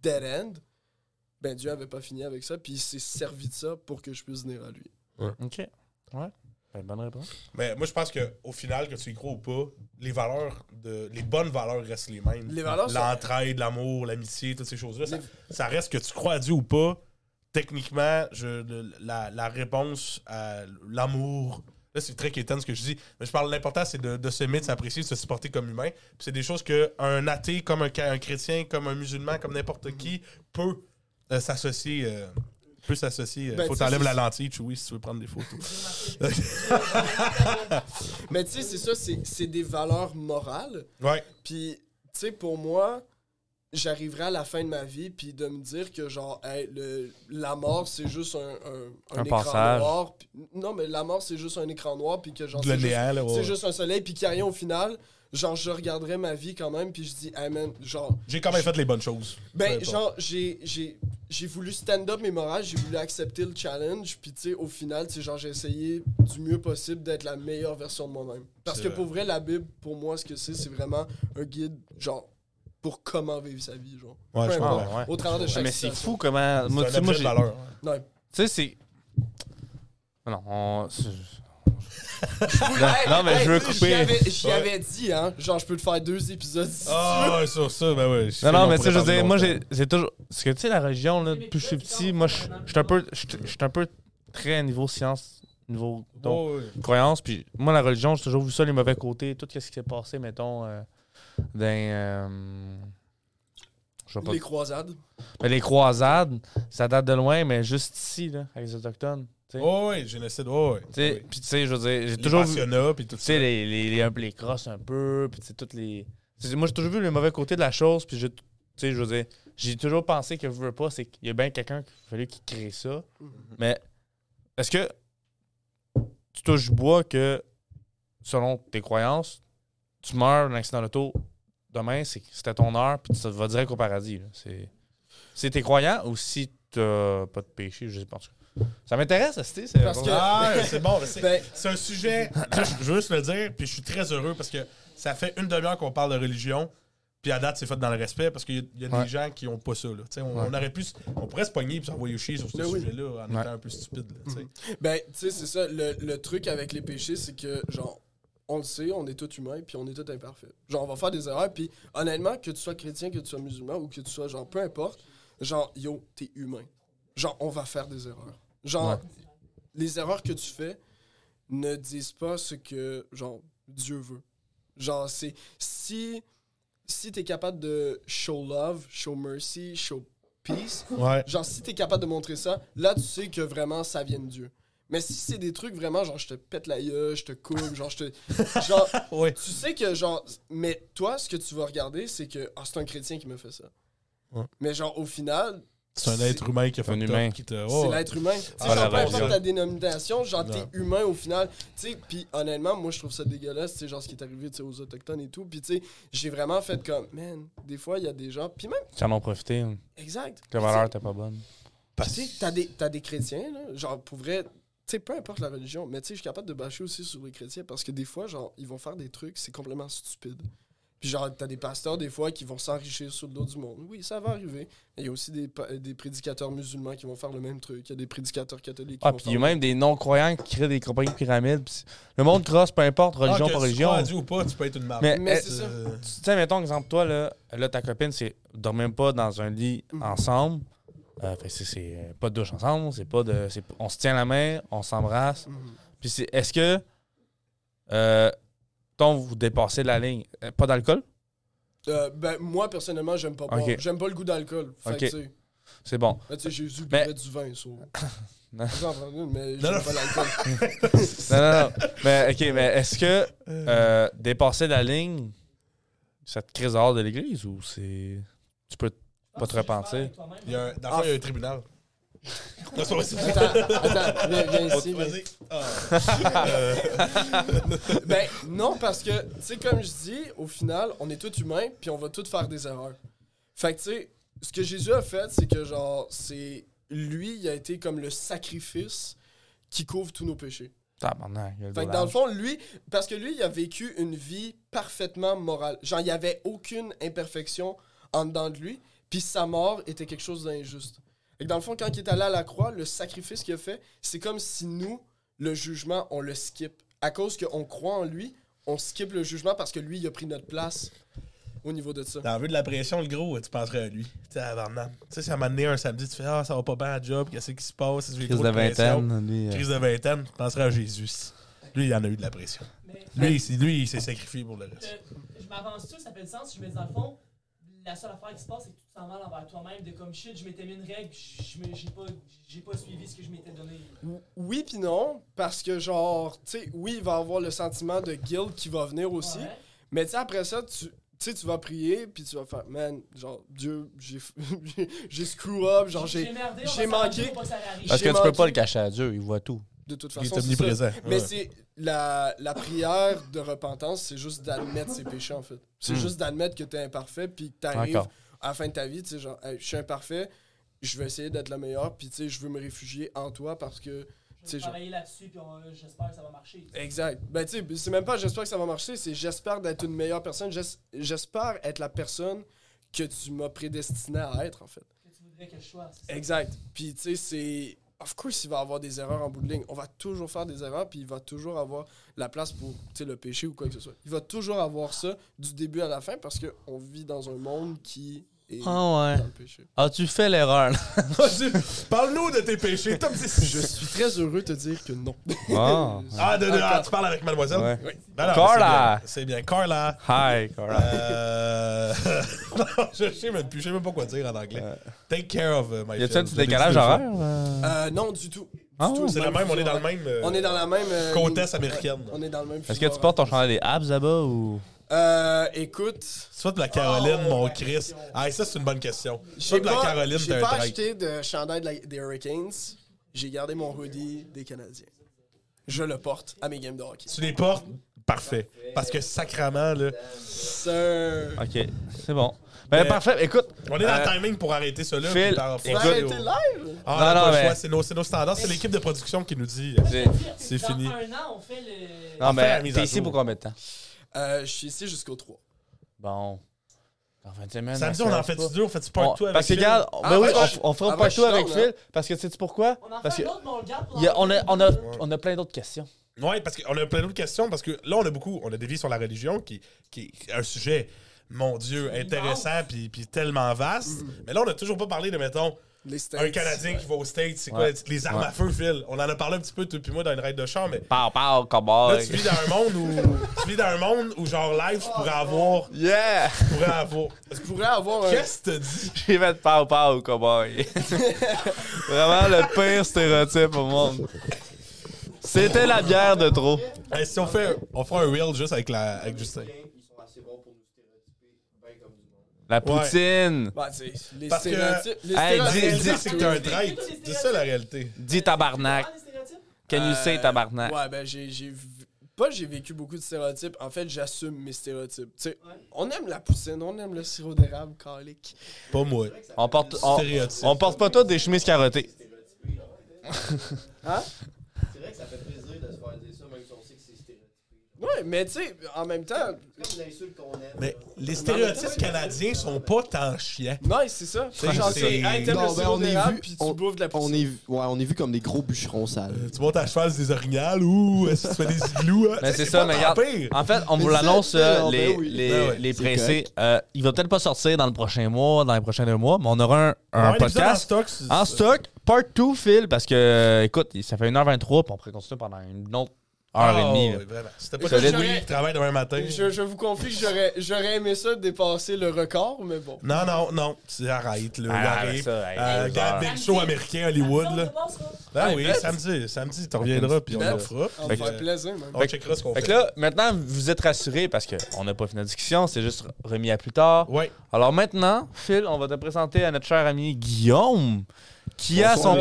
dead end, ben Dieu avait pas fini avec ça, puis il s'est servi de ça pour que je puisse venir à lui. OK. Ouais. Ben, bonne réponse. Mais moi, je pense qu'au final, que tu y crois ou pas, les valeurs, de, les bonnes valeurs restent les mêmes. Les valeurs sont- L'entraide, l'amour, l'amitié, toutes ces choses-là. Ça, Les- ça reste que tu crois à Dieu ou pas. Techniquement, je, la, la réponse à l'amour. Là, c'est très quétaine ce que je dis. Mais je parle de l'important, c'est de, de s'aimer, de s'apprécier, de se supporter comme humain. Puis c'est des choses qu'un athée, comme un chrétien, comme un musulman, comme n'importe qui, peut euh, s'associer. euh, peut s'associer. Euh, Ben, faut tu t'enlèves la lentille, Chewie, si tu veux prendre des photos. Mais tu sais, c'est ça, c'est c'est des valeurs morales. ouais. Puis, tu sais, pour moi, j'arriverai à la fin de ma vie, puis de me dire que, genre, hey, le, la mort, c'est juste un, un, un Un écran passage. noir. puis- non, mais la mort, c'est juste un écran noir, puis que, genre, c'est juste, ouais. juste un soleil, puis qu'il n'y a rien au final. Genre, je regarderai ma vie quand même, puis je dis, hey man, genre, J'ai quand même fait les bonnes choses. Ben, genre, j'ai, j'ai, j'ai voulu stand up mes morales, j'ai voulu accepter le challenge, puis tu sais, au final, tu sais, genre, j'ai essayé du mieux possible d'être la meilleure version de moi-même. Parce que vrai. pour vrai, la Bible, pour moi, ce que c'est, c'est vraiment un guide, genre, pour comment vivre sa vie, genre. Ouais, je ouais. Au travers de chaque Mais c'est fou comment. C'est Moi. Tu sais, c'est. Non, on. Non, mais hey, je veux couper. avais, j'y avais dit, hein. Genre, je peux te faire deux épisodes si Ah, ouais, sur ça, ben ouais. Non, non, mais tu sais, je veux dire, moi, j'ai toujours. Parce que tu sais, la religion, là, depuis que je suis petit, moi, je suis un peu. Je suis un peu très niveau science, niveau donc, Oh, croyance. Puis moi, la religion, j'ai toujours vu ça, les mauvais côtés, tout ce qui s'est passé, mettons, euh, dans. euh, je sais pas. Les croisades. Mais les croisades, ça date de loin, mais juste ici, là, avec les Autochtones. Tu sais. Oh, ouais, génocide, oh. Tu Ouais. Puis tu sais, je veux dire, j'ai toujours vu. puis tout Tu ça. sais, les, les, les, un peu les crosses un peu, puis tu sais, toutes les. tu Moi, j'ai toujours vu le mauvais côté de la chose, puis je. Tu sais, je veux dire, j'ai toujours pensé que je veux pas, c'est qu'il y a bien quelqu'un qui a fallu qu'il crée ça. Mais est-ce que tu touches bois que, selon tes croyances, tu meurs d'un accident d'auto demain, c'était ton heure, puis tu vas direct au paradis. C'est. Tes croyants ou si t'as pas de péché, je sais pas. en tout cas. Ça m'intéresse, c'est c'est- Parce que- Ah, c'est bon. c'est- Ben, C'est un sujet, je veux juste le dire, puis je suis très heureux parce que ça fait une demi-heure qu'on parle de religion, puis à date, c'est fait dans le respect parce qu'il y a, il y a Ouais. des gens qui ont pas ça. Là. Tu sais, On, Ouais. on aurait pu, on pourrait se pogner et s'envoyer chier sur ce Mais oui. sujet-là en Ouais. étant un peu stupide. là, sais. Ben, tu sais, c'est ça. Le, le truc avec les péchés, c'est que, genre, on le sait, on est tous humains, puis on est tous imparfaits. Genre, on va faire des erreurs, puis honnêtement, que tu sois chrétien, que tu sois musulman, ou que tu sois, genre, peu importe, genre, yo, t'es humain. Genre, on va faire des erreurs. Genre, Ouais. les erreurs que tu fais ne disent pas ce que, genre, Dieu veut. Genre, c'est. Si. Si t'es capable de show love, show mercy, show peace, Ouais. Genre, si t'es capable de montrer ça, là, tu sais que vraiment, ça vient de Dieu. Mais si c'est des trucs vraiment, genre, je te pète la gueule, je te coupe, genre, je te. Genre, tu sais que, genre. Mais toi, ce que tu vas regarder, c'est que, ah, c'est un chrétien qui me fait ça. Ouais. Mais, genre, au final, C'est un être humain qui a fait Un humain. Qui te... c'est oh. l'être humain. Tu sais, Ah, genre, peu importe ta dénomination, genre, t'es humain au final. Tu sais, puis honnêtement, moi, je trouve ça dégueulasse, tu genre, ce qui est arrivé, tu sais, aux Autochtones et tout. Puis, tu sais, j'ai vraiment fait comme, man, des fois, il y a des gens. Puis même, Ils en ont profité. hein. exact. La valeur était pas bonne. Tu sais, t'as des, t'as des chrétiens, là, genre, pour vrai, tu sais, peu importe la religion, mais tu sais, je suis capable de bâcher aussi sur les chrétiens parce que des fois, genre, ils vont faire des trucs, c'est complètement stupide. Puis, genre, t'as des pasteurs, des fois, qui vont s'enrichir sur le dos du monde. Oui, ça va arriver. Mais il y a aussi des, des prédicateurs musulmans qui vont faire le même truc. Il y a des prédicateurs catholiques qui Ah, vont puis faire il y a même des non-croyants qui créent des compagnies de pyramides. Le monde crosse, peu importe, religion Ah, que par tu religion. Dieu ou pas, tu peux être une marque. Mais, Mais eh, c'est ça. Euh, tu sais, mettons, exemple, toi, là, là ta copine, c'est dormez même pas dans un lit ensemble. Euh, c'est- c'est pas de douche ensemble, c'est pas de. c'est- On se tient la main, on s'embrasse. Mhm. Puis c'est. Est-ce que. euh, Mettons, vous dépassez la ligne. Euh, pas d'alcool? Euh, ben, moi, personnellement, j'aime pas boire. J'aime pas le goût d'alcool. C'est bon. ben, tu sais, Jésus Mais- du vin, so. Non. Mais Non, j'aime non. pas l'alcool. Non, non, non. mais, OK, mais est-ce que euh, dépasser la ligne, ça te crise dehors de l'église ou c'est. Tu peux. Pas te repentir? Il y a un, dans le fond, il y a un tribunal. Non, c'est pas vrai, c'est- Attends, attends, viens, viens ici. Vas-y. Ah. Euh, Ben, non, parce que, tu sais, comme je dis, au final, on est tous humains, puis on va tous faire des erreurs. Fait que, tu sais, ce que Jésus a fait, c'est que, genre, c'est. Lui, il a été comme le sacrifice qui couvre tous nos péchés. Tabarnak, il y a le Fait que dans le fond, lui, parce que lui, il a vécu une vie parfaitement morale. Genre, il n'y avait aucune imperfection en dedans de lui, puis sa mort était quelque chose d'injuste. Et que dans le fond, quand il est allé à la croix, le sacrifice qu'il a fait, c'est comme si nous, le jugement, on le skip. À cause qu'on croit en lui, on skip le jugement parce que lui, il a pris notre place au niveau de ça. Dans le vue de la pression, le gros, tu penserais à lui. Tu sais, avant Tu sais, si à un moment donné, un samedi, tu fais Ah, ça va pas bien à job, qu'est-ce qui se passe? Crise de vingtaine, lui. euh, Crise de vingtaine, tu penserais à Jésus. Lui, il en a eu de la pression. Lui, il s'est- lui, il s'est sacrifié pour le reste. Euh, je m'avance tout, ça fait du sens. Je me dis, dans le fond, la seule affaire qui se passe, c'est que tu te sens mal envers toi-même. De comme shit, je m'étais mis une règle, j'ai pas, j'ai pas suivi ce que je m'étais donné. Oui puis non, parce que genre, tu sais, oui, il va avoir le sentiment de guilt qui va venir aussi. Ouais. Mais tu sais, après ça, tu tu sais, tu vas prier, puis tu vas faire, man, genre, Dieu, j'ai screw up, genre, j'ai. j'ai manqué. Parce que tu peux pas le cacher à Dieu, il voit tout. De toute Il est façon, omniprésent. Mais Ouais. c'est la, la prière de repentance, c'est juste d'admettre ses péchés, en fait. C'est Hmm. juste d'admettre que t'es imparfait, puis que t'arrives D'accord. à la fin de ta vie, tu sais, genre, Hey, je suis imparfait, je vais essayer d'être le meilleur, puis tu sais, je veux me réfugier en toi parce que. Je sais, vais travailler là-dessus, puis on- j'espère que ça va marcher. Exact. Ben, tu sais, c'est même pas j'espère que ça va marcher, c'est j'espère d'être une meilleure personne. J'es- J'espère être la personne que tu m'as prédestiné à être, en fait. Que tu voudrais que je sois. c'est ça. Exact. Puis, tu sais, c'est. Of course, il va avoir des erreurs en bout de ligne. On va toujours faire des erreurs, puis il va toujours avoir la place pour le péché ou quoi que ce soit. Il va toujours avoir ça du début à la fin parce qu'on vit dans un monde qui Ah ouais. dans le péché. As-tu fait l'erreur? Parle-nous de tes péchés. Top 10. Je suis très heureux de te dire que non. Ah. Ah, de, de- ah, tu parles avec mademoiselle? Ouais. Oui. Ben non, Carla. C'est bien. Carla. Hi, Cora. Euh... non, je sais même plus. Je sais même pas quoi dire en anglais. Take care of uh, my Y a-tu child. un petit décalage horaire? euh? Euh, non, du tout. Ah. C'est le même, on est dans le même. euh, On est dans la même. euh, est américaine. On est dans le même. Est-ce que tu portes ton chandail des abs là-bas ou? Euh, écoute, Soit de la Caroline, Oh, mon Chris. Ah, ça, c'est une bonne question. Soit de la Caroline, j'ai t'as un pas acheté de chandail de la- des Hurricanes. J'ai gardé mon hoodie des Canadiens. Je le porte à mes games de hockey. Tu les portes? Parfait. Parce que sacrament, là. Sir. Ok, c'est bon. Ben, Mais- parfait. Écoute, On est dans Euh, le timing pour arrêter ça là. Phil, passer arrêter live? Ah, on Non, non, mais- c'est nos, standards. C'est l'équipe de production qui nous dit. c'est- C'est Dans fini. un an, on fait le. non, la mais t'es ici pour combien de temps? Euh, je suis ici jusqu'au 3. Bon. Dans 20 semaines. Samedi, ça on en fait pas. du deux, on fait du part tout avec Parce que, Phil? regarde, Ah, ben oui, ouais, on, je- on fera ah, ouais, je avec suis down, Phil. Parce que, sais-tu pourquoi? On en Parce fait que un autre, mais on le garde pour il y a- on, a, on, a, Ouais. on a plein d'autres questions. Oui, parce qu'on a plein d'autres questions. Parce que là, on a beaucoup. On a des vies sur la religion qui, qui est un sujet, mon Dieu, intéressant puis, puis tellement vaste. Mais là, on n'a toujours pas parlé de, mettons, Les States. un Canadien qui va aux States. C'est Ouais. quoi les armes Ouais. à feu, Phil? On en a parlé un petit peu, toi puis moi, dans une raid de char, mais. Pow, pow, Là, cowboy. tu vis dans un monde où. tu vis dans un monde où, genre, live, je pourrais avoir. Yeah! Je pourrais avoir. Tu pourrais avoir un. Qu'est-ce que tu dis? J'ai fait pow, pow, cowboy. Vraiment le pire stéréotype au monde. C'était la bière de trop. Hey, si on fait. On fera un reel juste avec, la, avec Justin. Ils sont assez bons pour nous stéréotyper bien comme du monde. La poutine. Bah, tu sais, les Parce que- stéréotypes. Les Hey, La dis- stéréotypes. réalité, dis- c'est que t'es un traître. C'est ça la réalité. Dis tabarnak. Can you say Euh, tabarnak? Ouais, ben j'ai. j'ai v- Pas j'ai vécu beaucoup de stéréotypes. En fait, j'assume mes stéréotypes. Tu sais, Ouais. on aime la poutine, on aime le sirop d'érable calique. Pas moi. On porte, on, Stéréotype. on porte pas tous des chemises carottées. Hein? C'est vrai que ça fait plaisir de se faire dire ça, même si on sait que c'est stéréotypé. Ouais, mais tu sais, en même temps. C'est comme l'insulte qu'on aime. Mais là. les stéréotypes canadiens sont pas tant chiants. Non, c'est ça. C'est- Genre, c'est- c'est. Hey, t'aimes Non, le ben, sirop on est d'érable, vu- puis tu on- bouffes de la On poutine. est, vu- ouais, on est vu comme des gros bûcherons sales. Euh, tu montes à cheval, c'est des orignales ou est-ce que tu fais des igloos? hein? Mais c'est ça, pas mais regarde. pire. En fait, on vous l'annonce, euh, les, ben oui. les, Ben ouais, les c'est pressés. Euh, il va peut-être pas sortir dans le prochain mois, dans les prochains deux mois, mais on aura un, un Ouais, l'épisode podcast en stock. en stock, part 2, Phil, parce que, écoute, ça fait 1h23, puis on pourrait continuer pendant une autre Heure et Ah, demie. C'était pas Solide. Louis qui travaille demain matin. Je, je vous confie que j'aurais, j'aurais aimé ça dépasser le record, mais bon. Non, non, non. Là. Ah, arrive. ça, Euh. Big Show américain Hollywood, là. Ben oui, bet. samedi. Samedi, tu reviendras, puis on le fera. On va Fait faire plaisir, man. On checkera ce qu'on Fait fait. que là, maintenant, vous êtes rassurés parce qu'on n'a pas fini la discussion, c'est juste remis à plus tard. Ouais. Alors maintenant, Phil, on va te présenter à notre cher ami Guillaume, qui a son,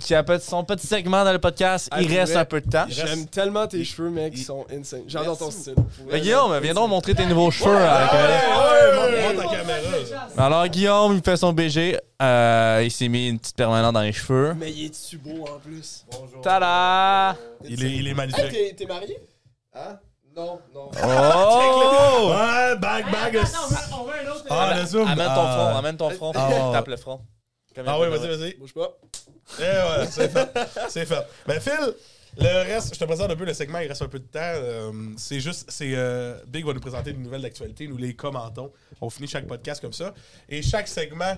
qui a son petit segment dans le podcast? Ah, Il reste vrai, un peu de temps. J'aime tellement tes cheveux, mec, il- ils sont insane. J'adore ton style. Fait, Guillaume, viens donc montrer tes nouveaux cheveux. avec, euh, Ouais, ouais, montre ta caméra. Alors Guillaume, il fait son BG. Euh, il s'est mis une petite permanente dans les cheveux. Mais il est-tu beau en plus? Bonjour. Tada! Il est, il est magnifique. t'es, t'es marié? Hein? Non, non. Oh! Ouais, bag, bag. On veut un autre. Ah, le zoom. Amène ton Ah. front, amène ton front. Ah. Tape le front. Ah oui, vas-y, vas-y. Bouge pas. Eh ouais, c'est fait. C'est fait. Ben Phil, le reste, je te présente un peu le segment, il reste un peu de temps. Euh, c'est juste, c'est euh, Big va nous présenter une nouvelle d'actualité, nous les commentons. On finit chaque podcast comme ça. Et chaque segment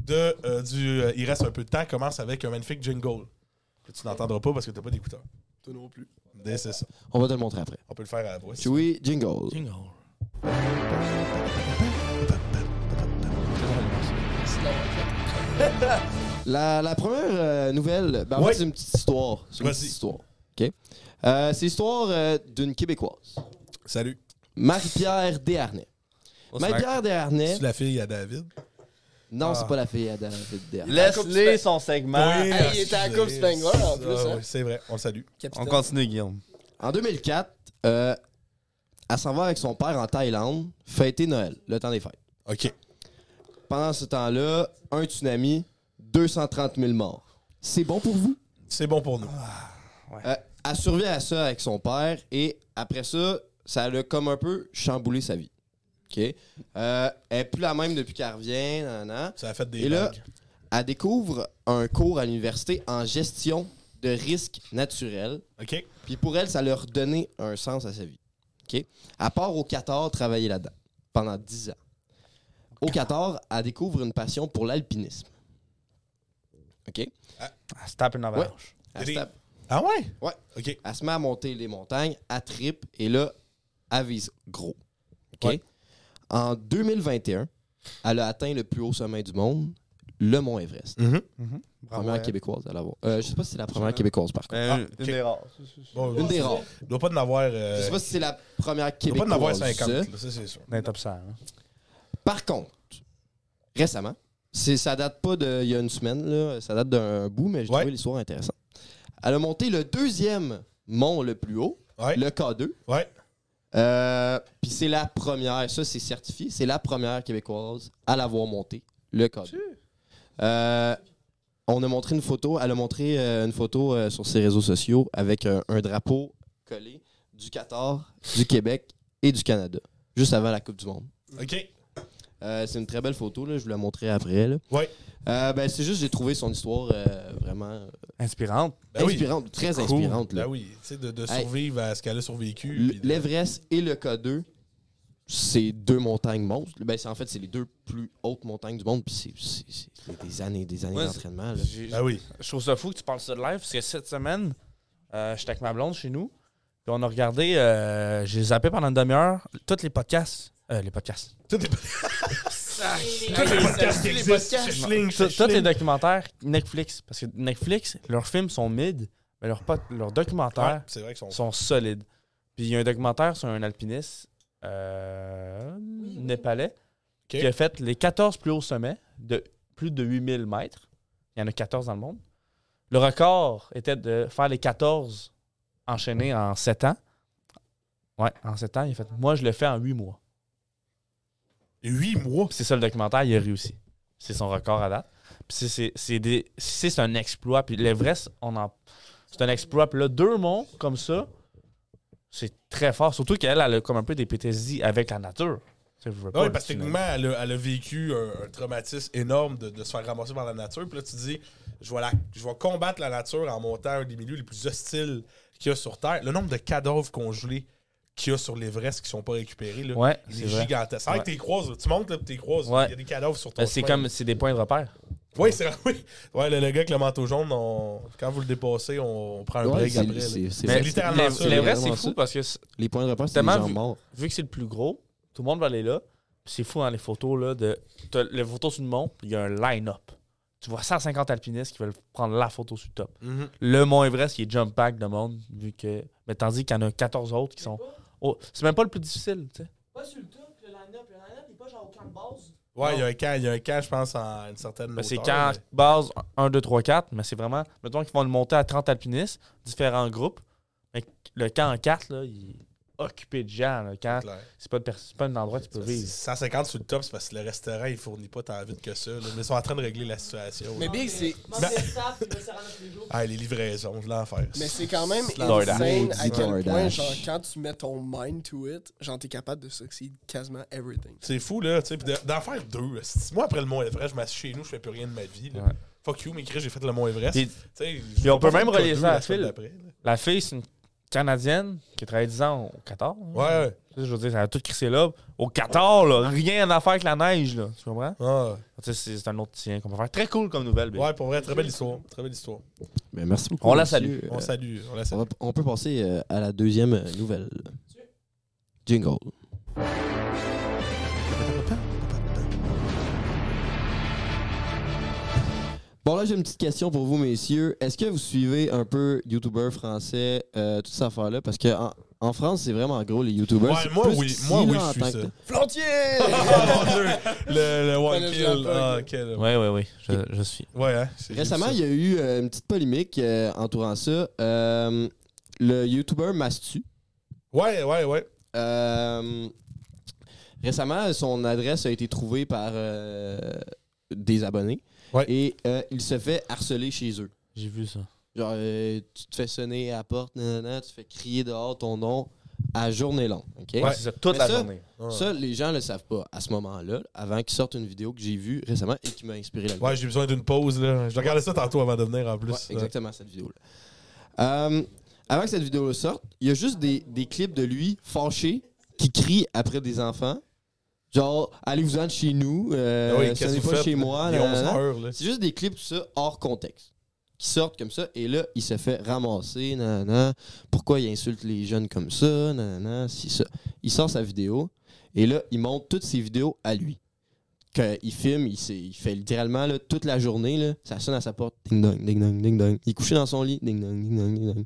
de euh, du euh, Il reste un peu de temps commence avec un magnifique jingle. Que tu n'entendras pas parce que t'as pas d'écouteur. Toi non plus. Mais C'est ça. On va te le montrer après. On peut le faire à la voix. Chewy, jingle. La, la première euh, nouvelle, ben, en Ouais. fait, c'est une petite histoire. C'est une petite histoire. OK? Euh, c'est l'histoire euh, d'une Québécoise, Salut. Marie-Pierre Desharnais. Marie-Pierre Desharnais, C'est la fille à David? non, Ah. c'est pas la fille à David Desharnais. Laisse-les son segment. Hey, il était à la Coupe Spengler, en plus, Ah, hein. oui, c'est vrai, on le salue. On continue, Guillaume. En 2004, euh, elle s'en va avec son père en Thaïlande fêter Noël, le temps des fêtes. OK. Pendant ce temps-là, un tsunami, 230 000 morts. C'est bon pour vous? C'est bon pour nous. Euh, elle survit à ça avec son père et après ça, ça l'a comme un peu chamboulé sa vie. OK? Euh, elle n'est plus la même depuis qu'elle revient. nan, nan. Ça a fait des Et là- vagues. Elle découvre un cours à l'université en gestion de risques naturels. OK. Puis pour elle, ça leur donnait un sens à sa vie. OK? Elle part au Qatar travailler là-dedans pendant 10 ans. Au Qatar, elle découvre une passion pour l'alpinisme. OK? Ah, se tape une avalanche. Elle, se tape- Ah ouais? Ouais. OK. elle se met à monter les montagnes, elle tripe et là, elle vise gros. OK? Ouais. En 2021, elle a atteint le plus haut sommet du monde, le Mont Everest. Mhm. Première québécoise à l'avoir. Euh, je sais pas si c'est la première québécoise par contre. Euh, Ah, une des rares. Bon, Une des rares. Il doit pas en avoir. euh, Je sais pas si c'est la première il doit pas en avoir québécoise. 50, ça. c'est sûr. Dans top 100. hein. Par contre, récemment, c'est, ça date pas de il y a une semaine, là, ça date d'un bout, mais j'ai Ouais. trouvé l'histoire intéressante. Elle a monté le deuxième mont le plus haut, Ouais. le K2. Ouais. Euh, Puis c'est la première, ça c'est certifié, c'est la première québécoise à l'avoir monté, le K2. Euh, on a montré une photo, elle a montré euh, une photo euh, sur ses réseaux sociaux avec un, un drapeau collé du Qatar, du Québec et du Canada, juste avant la Coupe du Monde. OK. Euh, c'est une très belle photo, là, je vous la montrerai après. Là. Ouais. Euh, ben, c'est juste j'ai trouvé son histoire euh, vraiment Inspirante. Ben oui. inspirante, très Cool. inspirante. Là. Ben oui, tu sais, de, de Hey. survivre à ce qu'elle a survécu. De- L'Everest et le K2, c'est deux montagnes monstres. Ben, c'est, en fait, c'est les deux plus hautes montagnes du monde. Puis c'est, des années des années Ouais, d'entraînement. Ben oui. Je trouve ça fou que tu parles ça de live parce que cette semaine, euh, j'étais avec ma blonde chez nous. Puis on a regardé, euh, j'ai zappé pendant une demi-heure tous les podcasts. Euh, les podcasts. Tous les podcasts les documentaires Netflix. Parce que Netflix, leurs films sont mid, mais leurs, documentaires vrai sont solides. Puis il y a un documentaire sur un alpiniste euh, népalais qui a fait les 14 plus hauts sommets de plus de 8000 mètres. Il y en a 14 dans le monde. Le record était de faire les 14 enchaînés en 7 ans. Ouais, en 7 ans, il a fait Moi, je le fais en 8 mois. Huit mois. C'est ça le documentaire, il a réussi. C'est son record à date. Puis c'est- un exploit. Puis l'Everest, on en. C'est un exploit. Puis là, deux monts comme ça, c'est très fort. Surtout qu'elle, elle a comme un peu des PTSD avec la nature. Pas, Oui, parce que techniquement, elle a, elle a vécu un, un traumatisme énorme de, de se faire ramasser par la nature. Puis là, tu dis, je vais, la- je vais combattre la nature en montant un des milieux les plus hostiles qu'il y a sur Terre. Le nombre de cadavres congelés qu'il y a sur l'Everest qui sont pas récupérés, là, Ouais, il c'est gigantesque. C'est vrai Ouais. que t'es croises, tu montes, t'es croises, Ouais. il y a des cadavres sur ton Euh, C'est chemin. comme c'est des points de repère. Oui, c'est oui. Ouais, le, le gars avec le manteau jaune, on- quand vous le dépassez, on, on prend un Ouais, break c'est- après. c'est- c'est C'est littéralement les- ça, vraiment c'est fou ça. parce que Les points de repère, c'est Tellement gens vu- morts. vu que c'est le plus gros, tout le monde va aller là. Puis c'est fou, hein, les photos, là, de. Les photos sur le mont, puis il y a un line-up. Tu vois 150 alpinistes qui veulent prendre la photo sur le top. Mhm. Le Mont Everest qui est jump pack de monde, vu que. Mais tandis qu'il y en a 14 autres qui sont. Oh, c'est même pas le plus difficile, tu sais. Pas sur le top, le line-up. Le line-up, il est pas genre au camp de base. Ouais, il y a un camp, il y a un camp, je pense, en une certaine Ben, c'est camp mais- base 1, 2, 3, 4, mais c'est vraiment. Mettons qu'ils vont le monter à 30 alpinistes, différents groupes. Mais le camp en 4, là, il occupé de gens. là. Quand c'est pas, de pers- c'est pas un endroit où tu peux vivre. 150 sur le top, c'est parce que le restaurant, il fournit pas tant vite que ça. là. Mais ils sont en train de régler la situation. Mais. Big, c'est- Manque de staff qui va se rendre tous les jours. Ah, les livraisons, je l'enfer. Mais c'est quand même insane à quel point, DoorDash. genre, quand tu mets ton mind to it, genre, t'es capable de succeed quasiment everything. C'est fou, là, tu sais. puis de- D'en faire deux. esti. Moi, après le Mont Everest, je m'assieds chez nous, je fais plus rien de ma vie. là. Ouais. Fuck you, mais Chris, j'ai fait le Mont Everest. Puis- Tu sais, on peut pas même faire relier ça à la semaine Phil. d'après, là. La fille, c'est une Canadienne qui a travaillé 10 ans au Qatar. hein. Ouais, ouais. Sais, Je veux dire, elle a tout crissé là. Au Qatar, là, rien à faire avec la neige, là. Tu comprends? Ah, Tu sais, c'est c'est un autre tien qu'on peut faire. Très cool comme nouvelle, Bill. ouais, pour vrai, très belle histoire. Très belle histoire. Ben, merci beaucoup. On la salue. On salue. On la on, salue. va- on peut passer euh, à la deuxième euh, nouvelle. Jingle. Bon, là, j'ai une petite question pour vous, messieurs. Est-ce que vous suivez un peu YouTubers français, euh, toute cette affaire-là? Parce que en, en France, c'est vraiment gros, les. Ouais, C'est moi, plus oui. Moi, oui, je suis ça. Flantier! Mon Dieu. Le, le one le kill. Ah, quel. Ouais, ouais, ouais. Je, je suis. Ouais, hein. Récemment, il y a eu euh, une petite polémique euh, entourant ça. Euh, le YouTuber Mastu. Ouais, ouais, ouais. Euh, récemment, son adresse a été trouvée par euh, des abonnés. Ouais. Et euh, il se fait harceler chez eux. J'ai vu ça. Genre, euh, tu te fais sonner à la porte, nanana, tu fais crier dehors ton nom à journée longue. OK? Ouais, c'est ça, toute Mais la ça- journée. Ouais. Ça, les gens le savent pas à ce moment-là, avant qu'ils sortent une vidéo que j'ai vue récemment et qui m'a inspiré la Ouais, j'ai besoin d'une pause, là. Je regardais ça tantôt avant de venir, en plus. Ouais, exactement, cette vidéo-là. Euh, avant que cette vidéo sorte, il y a juste des, des clips de lui fâché qui crie après des enfants. Genre, allez-vous-en de chez nous, euh, Ah oui, que vous pas faites? chez moi. Il est 11 nanana. heures, là. C'est juste des clips, tout ça, hors contexte. Qui sortent comme ça, et là, il se fait ramasser, nanana. Pourquoi il insulte les jeunes comme ça, nanana, si ça. Il sort sa vidéo, et là, il montre toutes ses vidéos à lui. Qu'il filme, il, s'est- il fait littéralement là, toute la journée, là, ça sonne à sa porte, ding dong, ding dong, ding dong. Il est couché dans son lit, ding dong, ding dong, ding dong.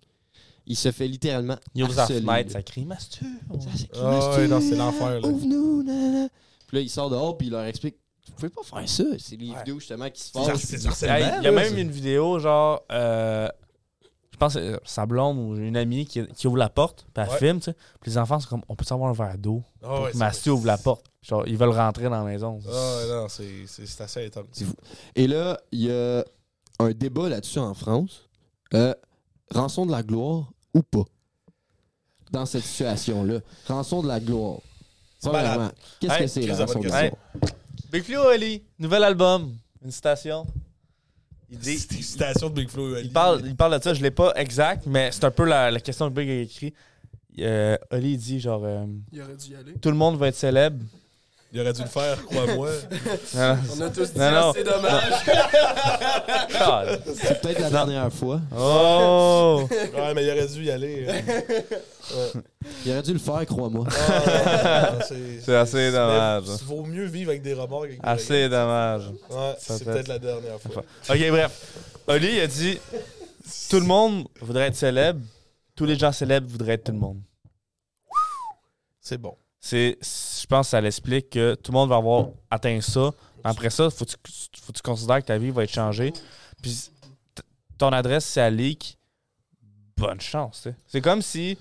Il se fait littéralement. Il ouvre sa fenêtre, là. ça crie Mastu. Ça, c'est qui, Ah ouais, Mastu? non, c'est l'enfer, là. Ouvre-nous, nanana. Puis là, il sort dehors, puis il leur explique Vous pouvez pas faire ça. C'est les Ouais. vidéos justement qui se harcèlement, Il y a, même une vidéo, genre, euh, je pense que c'est sa blonde ou une amie qui, qui ouvre la porte, puis elle Ouais. filme, tu sais. Puis les enfants sont comme, on peut savoir un verre d'eau. Pour ouais, que c'est- Mastu ouvre la porte. Genre, ils veulent rentrer dans la maison. Ah non, c'est assez fou. Et là, il y a un débat là-dessus en France. Euh, rançon de la gloire ou pas dans cette situation-là. Rançon de la gloire. Premièrement, qu'est-ce Hey, que c'est la rançon de la gloire? Big Flo Ali, nouvel album, une citation. Il dit, C'est une citation de Big Flo. il parle, il parle de ça, je l'ai pas exact, mais c'est un peu la, la question que Big a écrit. Euh, Oli il dit genre euh, Il aurait dû y aller. tout le monde va être célèbre. Il aurait dû le faire, crois-moi. Non, non, On a tous dit Non, non. ah, c'est dommage. God. C'est peut-être la dernière fois. Oh! ouais, mais il aurait dû y aller. euh. Il aurait dû le faire, crois-moi. Ah, C'est assez dommage. Il vaut mieux vivre avec des remords qu'avec des Assez dommage. Ouais, c'est Peut-être. peut-être la dernière fois. Ok, bref. Oli il a dit tout le monde voudrait être célèbre, tous les gens célèbres voudraient être tout le monde. C'est bon. C'est, je pense que ça l'explique que tout le monde va avoir atteint ça. Après ça, faut que tu, faut que tu considères que ta vie va être changée. Puis t- ton adresse, c'est à leak. Bonne chance. tu sais. C'est comme si,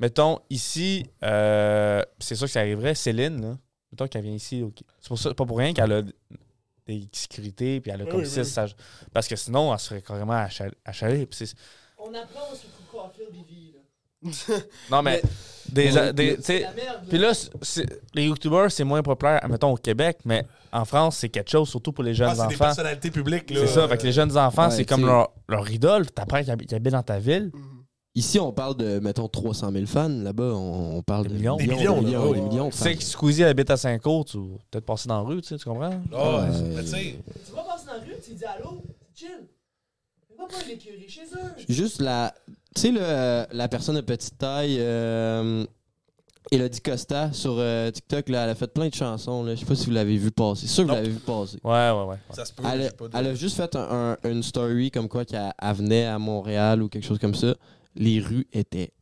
mettons, ici, euh, c'est sûr que ça arriverait, Céline, là, mettons qu'elle vient ici. ok. C'est pour ça, pas pour rien qu'elle a des sécurités, puis elle a Oui, comme oui, six oui. sages. Parce que sinon, elle serait carrément achal- achalée. Puis c'est- On apprend Courtois vit, là. Non, mais, des, tu puis là, les youtubeurs, c'est moins populaire, mettons, au Québec, mais en France, c'est quelque chose, surtout pour les jeunes Ah, c'est des enfants. personnalités publiques. là. C'est ça, fait que les jeunes enfants, Ouais, c'est comme leur, leur idole. T'apprends qu'ils habitent dans ta ville. Mhm. Ici, on parle de, mettons, 300 000 fans. Là-bas, on, on parle Des de millions. Des millions, des là, millions, des millions de Tu sais que Squeezie habite à Saint-Côte, ou peut-être passer dans la rue, tu sais, tu comprends? Mais tu sais, Tu vas passer dans la rue? tu dis allô, c'est chill. Pas l'écurie chez eux. Juste la. Tu sais, le- la personne de petite taille, euh, Elodie Costa, sur euh, TikTok, là, elle a fait plein de chansons. Là. Je sais pas si vous l'avez vu passer. C'est sûr que vous l'avez vu passer. Ouais, ouais, ouais. Ça se peut. Elle, a- pas de- elle a juste fait un- un- une story comme quoi qu'elle elle venait à Montréal ou quelque chose comme ça. Les rues étaient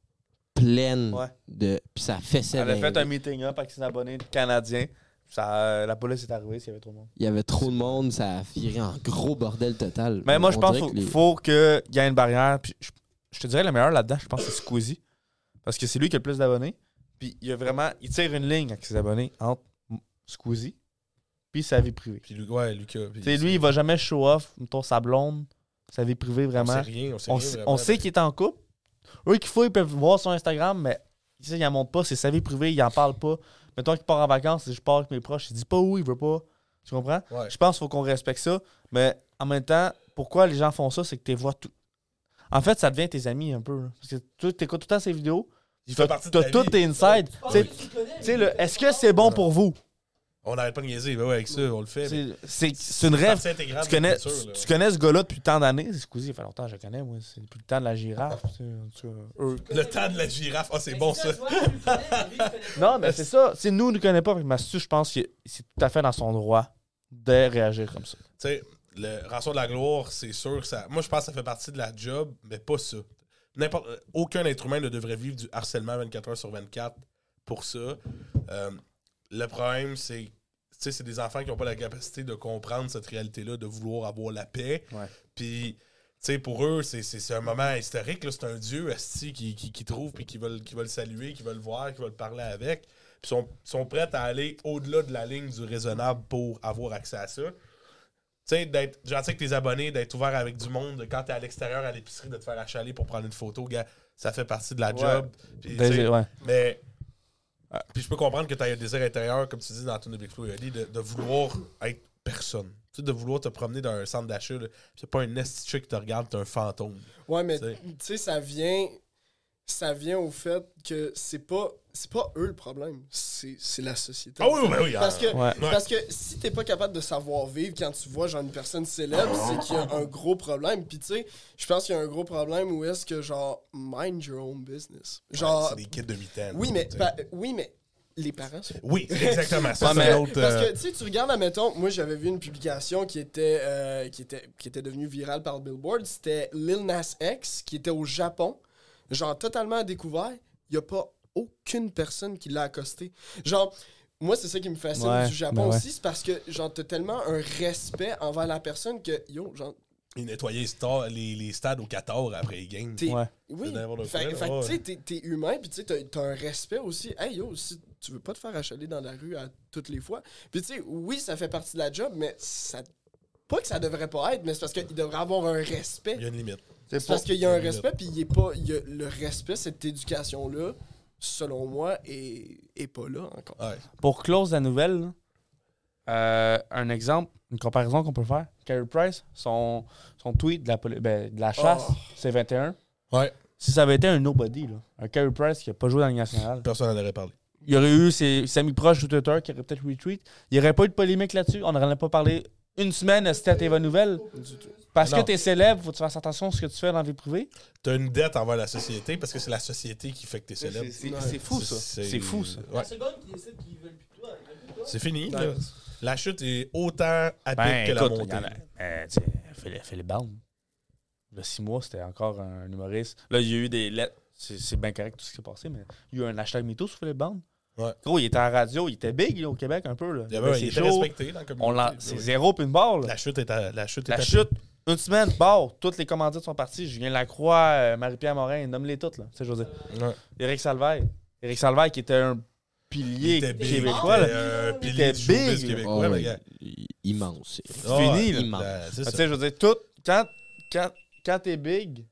pleines Ouais. de. Puis ça fessait. Elle a fait un rues. meeting up avec ses abonnés canadiens. Ça, euh, la police est arrivée s'il y avait trop de monde. Il y avait trop de monde, ça a viré en gros bordel total. Mais moi, je pense qu'il les- faut qu'il y ait une barrière. Puis je, je te dirais, le meilleur là-dedans, je pense c'est Squeezie. Parce que c'est lui qui a le plus d'abonnés. Puis il a vraiment. Il tire une ligne avec ses abonnés entre Squeezie puis sa vie privée. Puis lui, ouais, Lucas. puis lui, il va jamais show off, mettons, sa blonde, sa vie privée On vraiment. sait rien. On sait, On, rien, sait- vraiment. on sait qu'il est en couple. Eux qui font, ils peuvent voir son Instagram, mais tu sais, il en montre pas, c'est sa vie privée, il en parle pas. Mettons qu'il part en vacances, si je pars avec mes proches, il dit pas où, il veut pas. Tu comprends? Ouais. Je pense qu'il faut qu'on respecte ça, mais en même temps, pourquoi les gens font ça, c'est que tu vois tout. En fait, ça devient tes amis un peu. là. Parce que tu écoutes tout le temps ces vidéos, Il t'as fait partie de t'as ta vie. tes insides. Tu penses Tu sais- que tu le connais, tu sais, mais- le est-ce que c'est bon pour vous? On n'arrête pas de niaiser. Ben ouais, avec ça, on le fait. mais C'est c'est- c'est une rêve. partie intégrante Tu de connais, culture, tu, là. tu connais ce gars-là depuis tant d'années? C'est Squeezie, il fait longtemps que je le connais, moi. C'est depuis le temps de la girafe. tu sais, en tout cas, eux. Le temps de la girafe. Ah, c'est Mais bon, ça. toi, lui, il connaît, mais lui, il connaît pas. Non, mais c'est ça. Si nous, ne connaît pas avec Mastu, je pense que c'est tout à fait dans son droit de réagir comme ça. Tu sais, le rançon de la gloire, c'est sûr que ça. Moi, je pense que ça fait partie de la job, mais pas ça. N'importe, aucun être humain ne devrait vivre du harcèlement 24 heures sur 24 pour ça. Euh, le problème, c'est. C'est des enfants qui n'ont pas la capacité de comprendre cette réalité-là, de vouloir avoir la paix. Ouais. Puis, tu sais, pour eux, c'est, c'est- c'est un moment historique. C'est un dieu asti, qui, qui, qui trouve, puis qui veulent, qui veulent saluer, qui veulent voir, qui veulent parler avec. Puis sont, sont prêts à aller au-delà de la ligne du raisonnable pour avoir accès à ça. Tu sais, d'être gentil avec tes abonnés, d'être ouvert avec du monde, quand t'es à l'extérieur à l'épicerie, de te faire achaler pour prendre une photo, gars, ça fait partie de la job. Ouais. mais. Puis je peux comprendre que tu as un désir intérieur, comme tu dis dans ton Big Flow, de, de vouloir être personne. Tu sais, de vouloir te promener dans un centre d'achat. là. C'est pas un chick qui te regarde, t'es un fantôme. Ouais, mais tu sais, ça vient. Ça vient au fait que c'est pas. C'est pas eux le problème. C'est c'est la société. Ah oui, oui, ben oui. Parce ah, que, Ouais. parce que si t'es pas capable de savoir vivre quand tu vois genre une personne célèbre, c'est qu'il y a un gros problème. Puis tu sais, je pense qu'il y a un gros problème où est-ce que genre mind your own business. Genre, C'est des kids de 8 ans. oui mais oui mais les parents sont Oui, exactement ça. Ouais, parce euh, que tu sais, tu regardes, admettons, moi j'avais vu une publication qui était, euh, qui était, qui était devenue virale par Billboard. C'était Lil Nas X qui était au Japon, genre totalement à découvert. Il n'y a pas aucune personne qui l'a accosté. Genre, moi c'est ça qui me fascine Ouais, du Japon ben ouais. aussi, c'est parce que genre t'as tellement un respect envers la personne que yo, genre, Ils nettoyaient les, stars- les, les stades au 14 après les games. Ouais. Oui, fait, que, tu sais, t'es, humain, puis tu sais, t'as, t'as un respect aussi. Hey yo, si tu veux pas te faire achaler dans la rue à toutes les fois. Puis tu sais, oui, ça fait partie de la job, mais ça. Pas que ça devrait pas être, mais c'est parce qu'il devrait avoir un respect. Il y a une limite. C'est parce qu'il y a un respect, puis il est pas. il y a le respect, cette éducation-là, selon moi, est, est pas là encore. Ouais. Pour close la nouvelle, euh, un exemple, une comparaison qu'on peut faire. Carey Price, son, son tweet de la, ben, de la chasse, Oh. c'est 21. Ouais. Si ça avait été un nobody, là, un Carey Price qui n'a pas joué dans la Ligue nationale, Personne n'en aurait parlé. il y aurait eu ses, ses amis proches sur Twitter qui auraient peut-être retweet. Il n'y aurait pas eu de polémique là-dessus. On n'aurait pas parlé une semaine c'était à TV Nouvelles. Parce Non. que tu es célèbre, faut que tu fasses attention à ce que tu fais dans la vie privée. T'as une dette envers la société parce que c'est la société qui fait que t'es célèbre. C'est fou, ça. C'est- fou, ça. Ouais. La seconde qui décide qu'ils veulent plus de toi, ils veulent plus de toi. C'est fini. Ouais. là. La chute est autant à Ben, que la écoute, montée. il y en a- euh, tu sais, Philippe, y a six mois, c'était encore un humoriste. Là, il y a eu des lettres. C'est bien correct tout ce qui s'est passé, mais il y a eu un hashtag MeToo sur Philippe Bond. Ouais. Gros, il était à la radio, il était big là, au Québec un peu. Là. Il, y avait, C'est il était chaud. respecté dans la communauté. L'a- C'est oui. zéro puis une barre. La chute est à, la chute est La à chute, une semaine, barre. Toutes les commandites sont parties. Julien Lacroix, euh, Marie-Pierre Morin, nomme-les toutes. Là. Tu sais, je veux dire. pic. Ouais. Éric Salvaille. Éric Salvaille qui était un Il pilier était big. québécois. il était, euh, Il big. québécois, Oh, ouais, gars. i- immense. c'est- Ah, fini, là. Immense. c'est Ah, ça. Tu sais, je veux dire, tout. Quand, quand, quand t'es big,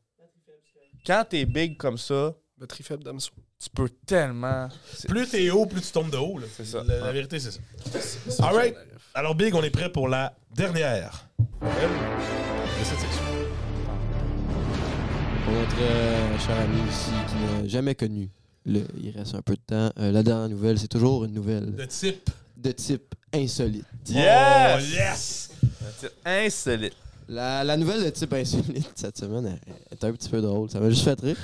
quand t'es big comme ça, Batterie faible d'Amso. tu peux tellement. c'est- Plus t'es haut, plus tu tombes de haut. là. C'est ça. La, la vérité, c'est ça. All right. Alors, Big, on est prêt pour la dernière de cette section. Pour notre euh, cher ami ici qui n'a jamais connu, le, il reste un peu de temps. Euh, la dernière nouvelle, c'est toujours une nouvelle De type. de type insolite. Yes! Oh, yes! Insolite. La, la nouvelle de type insolite cette semaine elle- elle est un petit peu drôle. Ça m'a juste fait rire.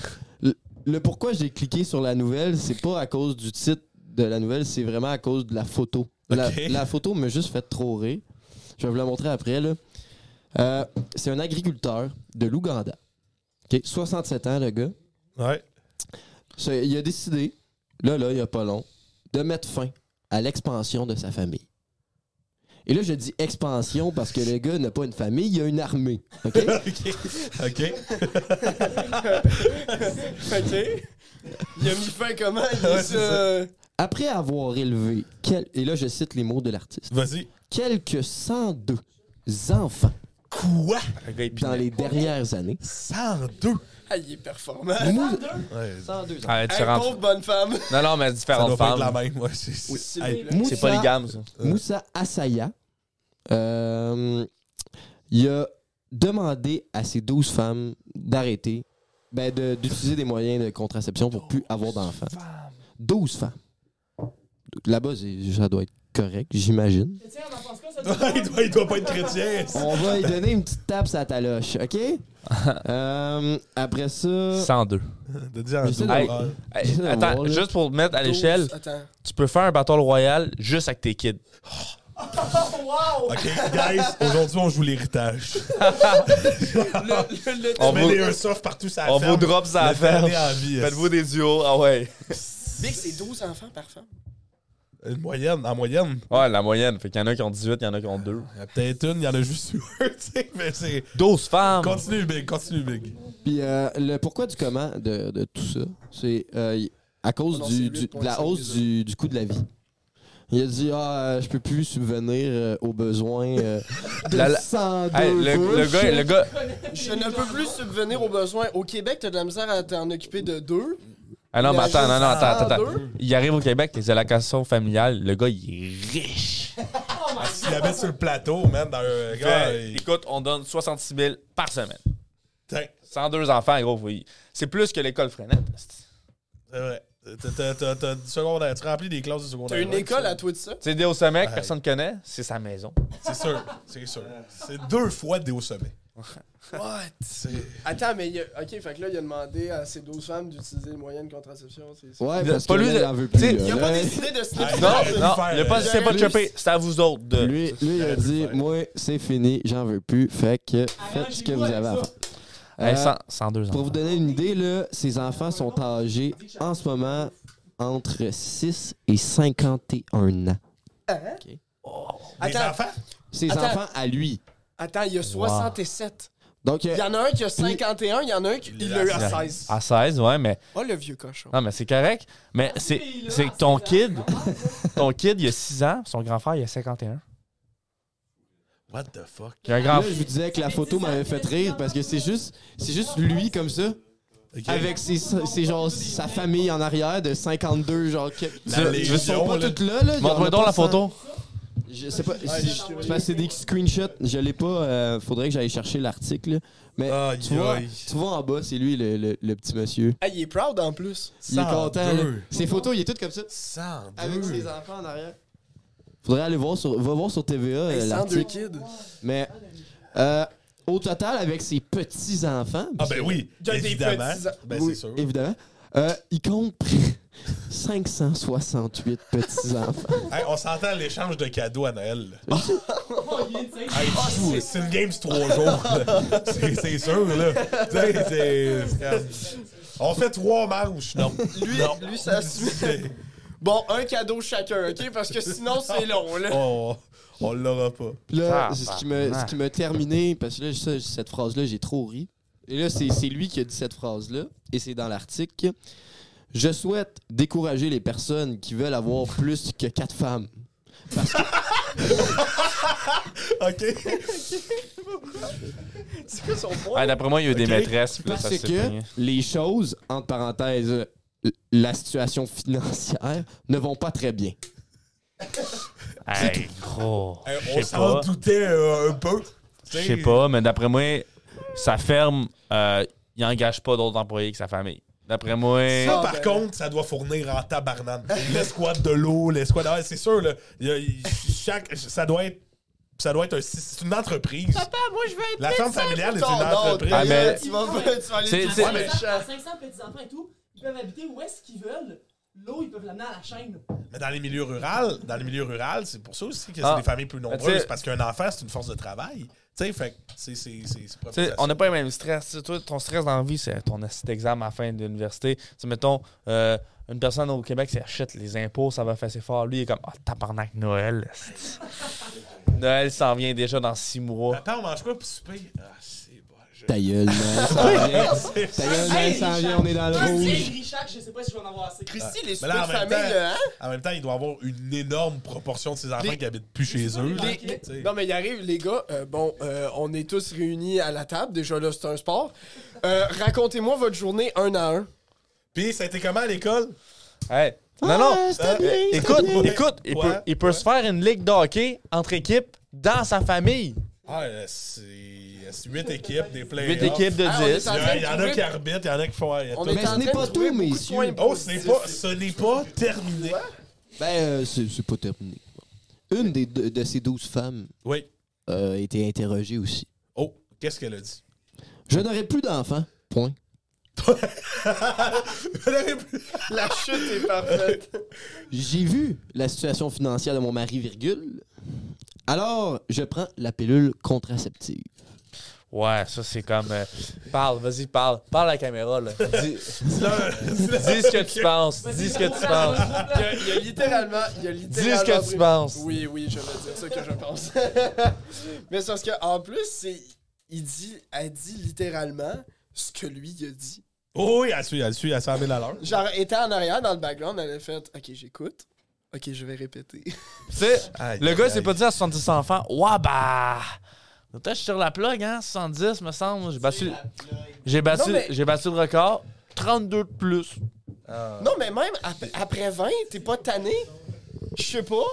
Le, le pourquoi j'ai cliqué sur la nouvelle, c'est pas à cause du titre de la nouvelle, c'est vraiment à cause de la photo. La, Ok. la photo m'a juste fait trop rire. Je vais vous la montrer après. là. Euh, c'est un agriculteur de l'Ouganda. OK, 67 ans, le gars. Ouais. Ça, il a décidé, là, là, il n'y a pas long, de mettre fin à l'expansion de sa famille. Et là, je dis expansion parce que le gars n'a pas une famille, il a une armée. OK? OK. OK. OK. Il a mis fin comment? Il Ouais. Après avoir élevé, quel- et là, je cite les mots de l'artiste, Vas-y. quelques 102 enfants Quoi? Dans les dernières années. 102. Ah, il est performant. Mou- Ouais. 102 enfants. Ah, Hey, différentes. pauvre bonne femme. Non, non, mais Ça différentes doit pas être femmes. la même. Ouais, c'est, c'est- s'il Hey, plaît. Moussa- C'est polygame, ça. Moussa Assaya, euh, il a demandé à ses 12 femmes d'arrêter, ben de- d'utiliser des moyens de contraception pour plus avoir d'enfants. 12 femmes. Là-bas, c'est- ça doit être correct, j'imagine. Ça? il, doit, il doit pas être chrétien. On va lui donner une petite tape à ta loche, OK? Euh, après ça... 102. De dire de- Hey. Hey, J'essaie attends, là. juste pour te mettre à l'échelle, Attends. tu peux faire un Battle Royale juste avec tes kids. wow! OK, guys, aujourd'hui, on joue l'héritage. On On met vous- des airsoft partout la On vous drop ça à Le faire. Faites-vous des duos, ah ouais. Big, c'est 12 enfants par femme. Une moyenne, en moyenne. Ouais, la moyenne. Fait qu'il y en a qui ont 18, il y en a qui ont 2. Il y a peut-être une, il y en a juste un, tu sais, mais c'est... 12 femmes. Continue, Big, continue, Big. Puis euh, le pourquoi du comment de, de tout ça, c'est euh, à cause Non, du, de la 8,5 hausse du, du coût de la vie. Il a dit Ah, euh, je peux plus subvenir euh, aux besoins euh, de La- la- 102 Hey, le, le gars, le gars, Je ne peux plus subvenir aux besoins. Au Québec, t'as de la misère à t'en occuper de deux. Ah non, mais attends, non, non, attends, attends. 102. Il arrive au Québec, les allocations familiales, le gars, il est riche. Il habite sur le plateau, man, dans un gars... Fait, il- Écoute, on donne 66 000 par semaine. Tiens, 102 enfants, gros. oui. C'est plus que l'école Frenette. c'est vrai. T'as- t'as- T'as t'as du secondaire, tu remplis des classes de secondaire. T'as une ouais, école à toi de ça? Tu sais, Déo Sommet, que personne connaît, c'est sa maison. C'est sûr, c'est sûr. C'est deux fois des hauts sommets. What? Attends, mais il a... OK, fait que là, il a demandé à ces 12 femmes d'utiliser les moyens de contraception. c'est- c'est- Ouais, Il- parce pas que lui, là, il en veut plus. là. Il a pas décidé de se Ah, Non, non, il a pas, euh, c'est pas de choper. C'est à vous autres de. Lui, lui il a dit. Moi, c'est fini, j'en veux plus. Fait que faites ce que vous avez à faire. Hey, Euh, 100 102 Pour vous donner une idée, là, ces enfants sont âgés en ce moment entre 6 et 51 ans. Attends, enfants? Ces Attends. enfants à lui. Attends, il y a 67. Donc, euh, Il y en a un qui a 51, il y en a un qui il l'a eu à 16. À 16, ouais, mais. Oh, le vieux cochon. Non, mais c'est correct. Mais c'est c'est que ton kid, ton kid, il a 6 ans, son grand frère, il a 51. What the fuck? Un grand là, je vous disais que la photo m'avait fait rire parce que c'est juste, c'est juste lui comme ça, avec ses, ses genre, sa famille en arrière de 52, genre. Que, La Tu- ils Légion, sont pas là. toutes là, là. Montre-moi donc la photo. Je sais pas. Ouais, c'est- je des screenshots. Je l'ai pas. euh, faudrait que j'aille chercher l'article. là. Mais Aïe, tu, vois, aïe. tu vois en bas, c'est lui le, le- le petit monsieur. Ah, il est proud en plus. Il est content. là. 102. Ses photos, il est tout comme ça. 102. Avec ses enfants en arrière. Faudrait aller voir sur, va voir sur TVA euh, Hey, 102 l'article. kids. Mais euh, au total, avec ses petits-enfants. Ah ben oui, Il y a des évidemment. petits- Ben oui, c'est sûr. Évidemment. euh, il compte 568 petits-enfants. Hey, on s'entend l'échange de cadeaux à Noël. là. Oh. Hey, fou, c'est une game sur trois jours. là. C'est c'est sûr, là. Tu sais, c'est- c'est comme- On fait trois manches, non. Lui, non. lui, ça suit. Bon, un cadeau chacun, OK? Parce que sinon, c'est long, là. On, on l'aura pas. Puis là, Ah, c'est ce qui m'a bah, ce qui m'a terminé, parce que là, ça, cette phrase-là, j'ai trop ri. Et là, c'est c'est lui qui a dit cette phrase-là, et c'est dans l'article. Je souhaite décourager les personnes qui veulent avoir plus que quatre femmes. OK. C'est quoi son point? Ouais, D'après moi, il y a eu des Ok. maîtresses. puis là, Parce s'est que les choses, entre parenthèses, la situation financière, ne vont pas très bien. Hey, gros. Hey, Je on sais s'en pas. doutait euh, un peu. Je sais pas, mais d'après moi, sa ferme, euh, il engage pas d'autres employés que sa famille. D'après moi. Ça, Ah, par ben. contre, ça doit fournir en tabarnane. L'escouade de l'eau, l'escouade... Ah, c'est sûr, là. Y a- chaque... ça doit être ça doit être un, c'est une entreprise. Papa, moi, je veux être La ferme familiale est une entreprise. Ah, mais- tu vas, tu vas aller C'est- c'est- seul. mais- 500, 500 petits-enfants et tout, ils peuvent habiter où est-ce qu'ils veulent. L'eau, ils peuvent l'amener à la chaîne. Mais dans les milieux ruraux, dans les milieux ruraux, c'est pour ça aussi que c'est Ah. des familles plus nombreuses, parce qu'un enfant, c'est une force de travail. Tu sais, fait c'est on n'a pas le même stress. Toi, ton stress dans la vie, c'est ton asti d'examen à la fin de l'université. Mettons, euh, une personne au Québec, c'est shit, les impôts, ça va faire assez fort. Lui, il est comme, ah, tabarnak, Noël. Noël s'en vient déjà dans six mois. Papa, on mange quoi pour souper? Ah, Ta gueule, man. Ça vient. C'est- Ta gueule, man, ça vient, on est dans le Christy rouge. et Richard, je sais pas si je vais en avoir assez. Christy, les en de même famille, temps- là, hein? En même temps, il doit avoir une énorme proportion de ses enfants Les- qui habitent plus chez eux. non, mais il arrive, les gars. euh, bon, euh, on est tous réunis à la table. Déjà, là, c'est un sport. Euh, Racontez-moi votre journée un à un. Puis, ça a été comment à l'école? Hey. Non, non. Ah, Euh, bien, c'était Écoute, bien. écoute, il Ouais, peut, il peut ouais. se faire une ligue de hockey entre équipes dans sa famille. Ah, c'est c'est huit équipes, des 8 équipes de Ah, on est 10. en Il y, en a qui arbitrent, il y en a qui font. Mais ce n'est pas tout, messieurs. Oh, ce n'est pas, ce n'est pas terminé. Ben, euh, c'est c'est pas terminé. Une des deux- de ces douze femmes Oui. euh, a été interrogée aussi. Oh, qu'est-ce qu'elle a dit? Je n'aurai plus d'enfants. Point. La chute est parfaite. J'ai vu la situation financière de mon mari, virgule. Alors, je prends la pilule contraceptive. Ouais, ça c'est comme. euh, parle, vas-y, parle. Parle à la caméra, là. Dis, Dis-leur- dis ce que tu penses. Dis ce que tu penses. Il y a, il y a littéralement. Il y a Dis littéralement ce que tu penses. Oui, oui, je vais dire ce que je pense. Mais c'est parce qu'en plus, c'est. Il dit. Elle dit littéralement ce que lui il a dit. Oh oui, elle suit, elle suit à 100 000 à l'heure. Genre, était en arrière dans le background, elle a fait Ok, j'écoute. Ok, je vais répéter. Tu sais, le gars aïe, s'est pas dit à 70 enfants, ouais, bah. Peut-être je suis sur la plug, hein, 70, me semble. J'ai battu, j'ai battu, Non, mais- j'ai battu le record. 32 de plus. Ah. Non, mais même ap- après 20, t'es pas tanné? Je sais pas.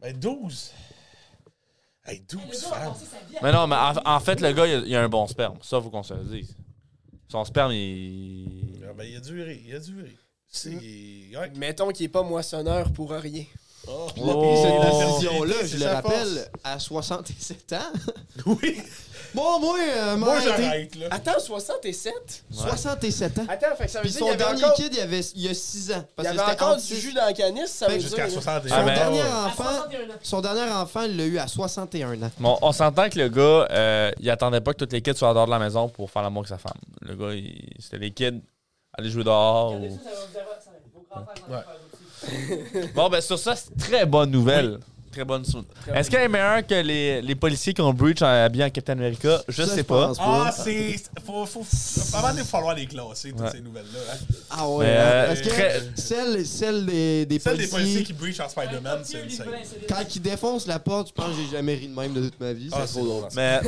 Ben 12. Hey, 12 Le gars a femmes. passé sa vie à- Mais non, mais en, en fait, le gars, il a, il a un bon sperme. Ça, faut qu'on se le dise. Son sperme, il. Ah, Ben, il a duré, il a duré. C'est. Ouais. Mettons qu'il est pas moissonneur pour rien. Oh. Oh. cette Oh. décision-là, je le rappelle, force. à 67 ans. Oui. Bon, moi, euh, Moi, j'arrête, là. Attends, 67 67 ans. Attends, fait que ça veut Puis dire son qu'il y avait dernier encore, kid, il y avait il y a 6 ans. il y Parce que avait encore du jus dans la canisse, ça Fait veut que dire. Jusqu'à 61 Ah, Son mais- dernier À enfant, 61 ans. son dernier enfant, il l'a eu à 61 ans. Bon, on s'entend que le gars, euh, il attendait pas que toutes les kids soient dehors de la maison pour faire l'amour avec sa femme. Le gars, il- c'était les kids aller jouer dehors. Ou- ça, ça va vous avoir- ça va- Bon, ben sur ça, c'est très bonne nouvelle. Très bonne Est-ce qu'elle est meilleure que les, les policiers qui ont breach en habillé en Captain America? Je Ça, sais pas. pense Ah, c'est. Faut, faut, faut, avant de falloir les classer, toutes Ouais. ces nouvelles-là. hein. Ah ouais, Mais, hein, euh, que très- celle, celle des, des Celle des policiers, policiers qui breach en Spider-Man, c'est quand ils défoncent la porte, je pense que j'ai jamais ri de même de toute ma vie. Ah, c'est trop drôle. drôle. Mais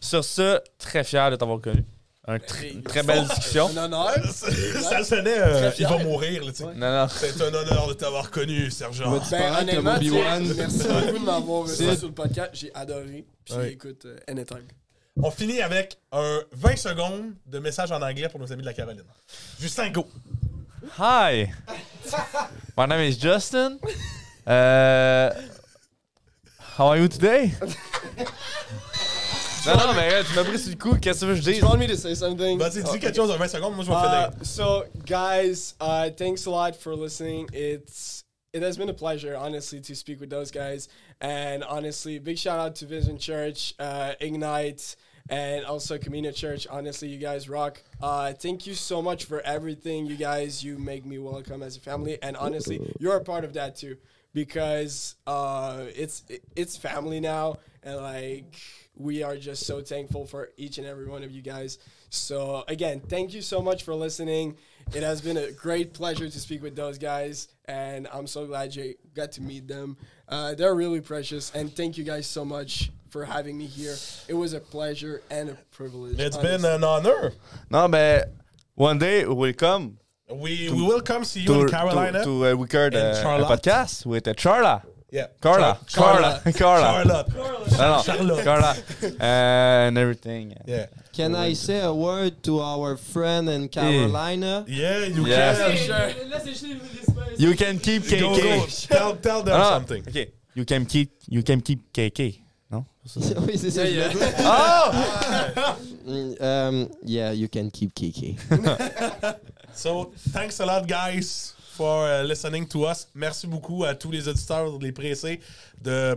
sur ça, très fier de t'avoir connu. Un tr- une très belle discussion. Un honneur. Ça sonnait, euh, il va mourir, là, tu sais. Non, non. C'est un honneur de t'avoir connu, sergent. Ben, honnêtement, merci beaucoup de m'avoir reçu sur le podcast. J'ai adoré. Puis Ouais. écoute, euh, anytime. On finit avec un 20 secondes de message en anglais pour nos amis de la Caroline. Justin, go. Hi. My name is Justin. Uh, how are you today? Non, non, mais tu m'as pris sur le coup. Qu'est-ce que tu veux que je dise? You want me to say something? Vas-y, dis quelque chose en 20 secondes, moi je vais Uh, finir. so, guys, uh, thanks a lot for listening. It's it has been a pleasure, honestly, to speak with those guys. And honestly, big shout out to Vision Church, uh, Ignite, and also Camino Church. Honestly, you guys rock. Uh, thank you so much for everything, you guys. You make me welcome as a family, and honestly, you're a part of that too, because uh, it's it's family now, and like we are just so thankful for each and every one of you guys. So again, thank you so much for listening. It has been a great pleasure to speak with those guys, and I'm so glad you got to meet them. Uh, they're really precious, and thank you guys so much for having me here. It was a pleasure and a privilege. It's honestly. been an honor. Non, mais one day we'll come We, we will come see you to, in Carolina. to, to uh, record And uh, a podcast with uh, Charla. Yeah. Carla. Char- Carla. Carla. Charlotte. Non, non. Charlotte. Carla. and everything. Yeah. Can I say a word to our friend in Carolina? Yeah, you Yes. can. Sure. Là, c'est juste les- les- You can keep KK. Go, go. Tell, tell them Ah, something. OK. You can keep, you can keep KK. Non? oui, c'est ça. Yeah, yeah. dire. Ah! Mm, um, yeah, you can keep Kiki. So, thanks a lot, guys, for uh, listening to us. Merci beaucoup à tous les auditeurs, les pressés de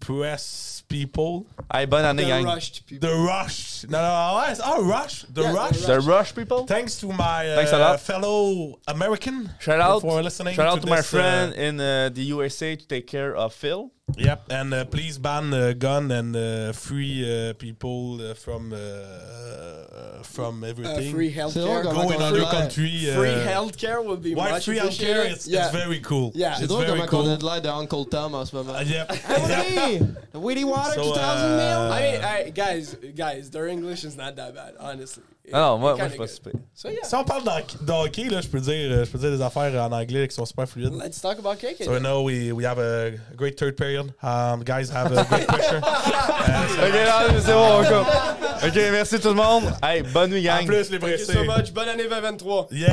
Press People. Hey, bonne année, The gang. rushed people. The Rush. Non, non, ouais, c'est- ah, Rush. The Yeah, Rush. The Rush, people. Thanks to my uh, Thanks a lot. fellow American Shout out. for listening Shout out to, my this, uh, friend in uh, the USA to take care of Phil. Yep, and uh, please ban uh, gun and uh, free uh, people uh, from uh, uh, from Uh, everything. free C'est healthcare. drôle Go in other on a- country. Uh, Free healthcare would be Why much free healthcare? appreciated. It's, yeah. it's very cool. Yeah. C'est it's very comment cool. on a de Uncle Tom en ce moment. Uh, yep. Hey, Weedy Water So, 2000 uh, mil. I mean, I, guys, guys, their English is not that bad, honestly. Ah non, moi, moi je suis pas super. So yeah, Si on parle d'hockey- là, je peux dire, euh, je peux dire des affaires en anglais qui sont super fluides. let's talk about cake. So I know we, we have a great third period. Um, guys have a great pressure. Uh, Ok, c'est bon, on coupe. Ok, merci tout le monde. Hey, bonne nuit, en gang. plus, les Thank you pressés. so much. Bonne année 2023. Yeah.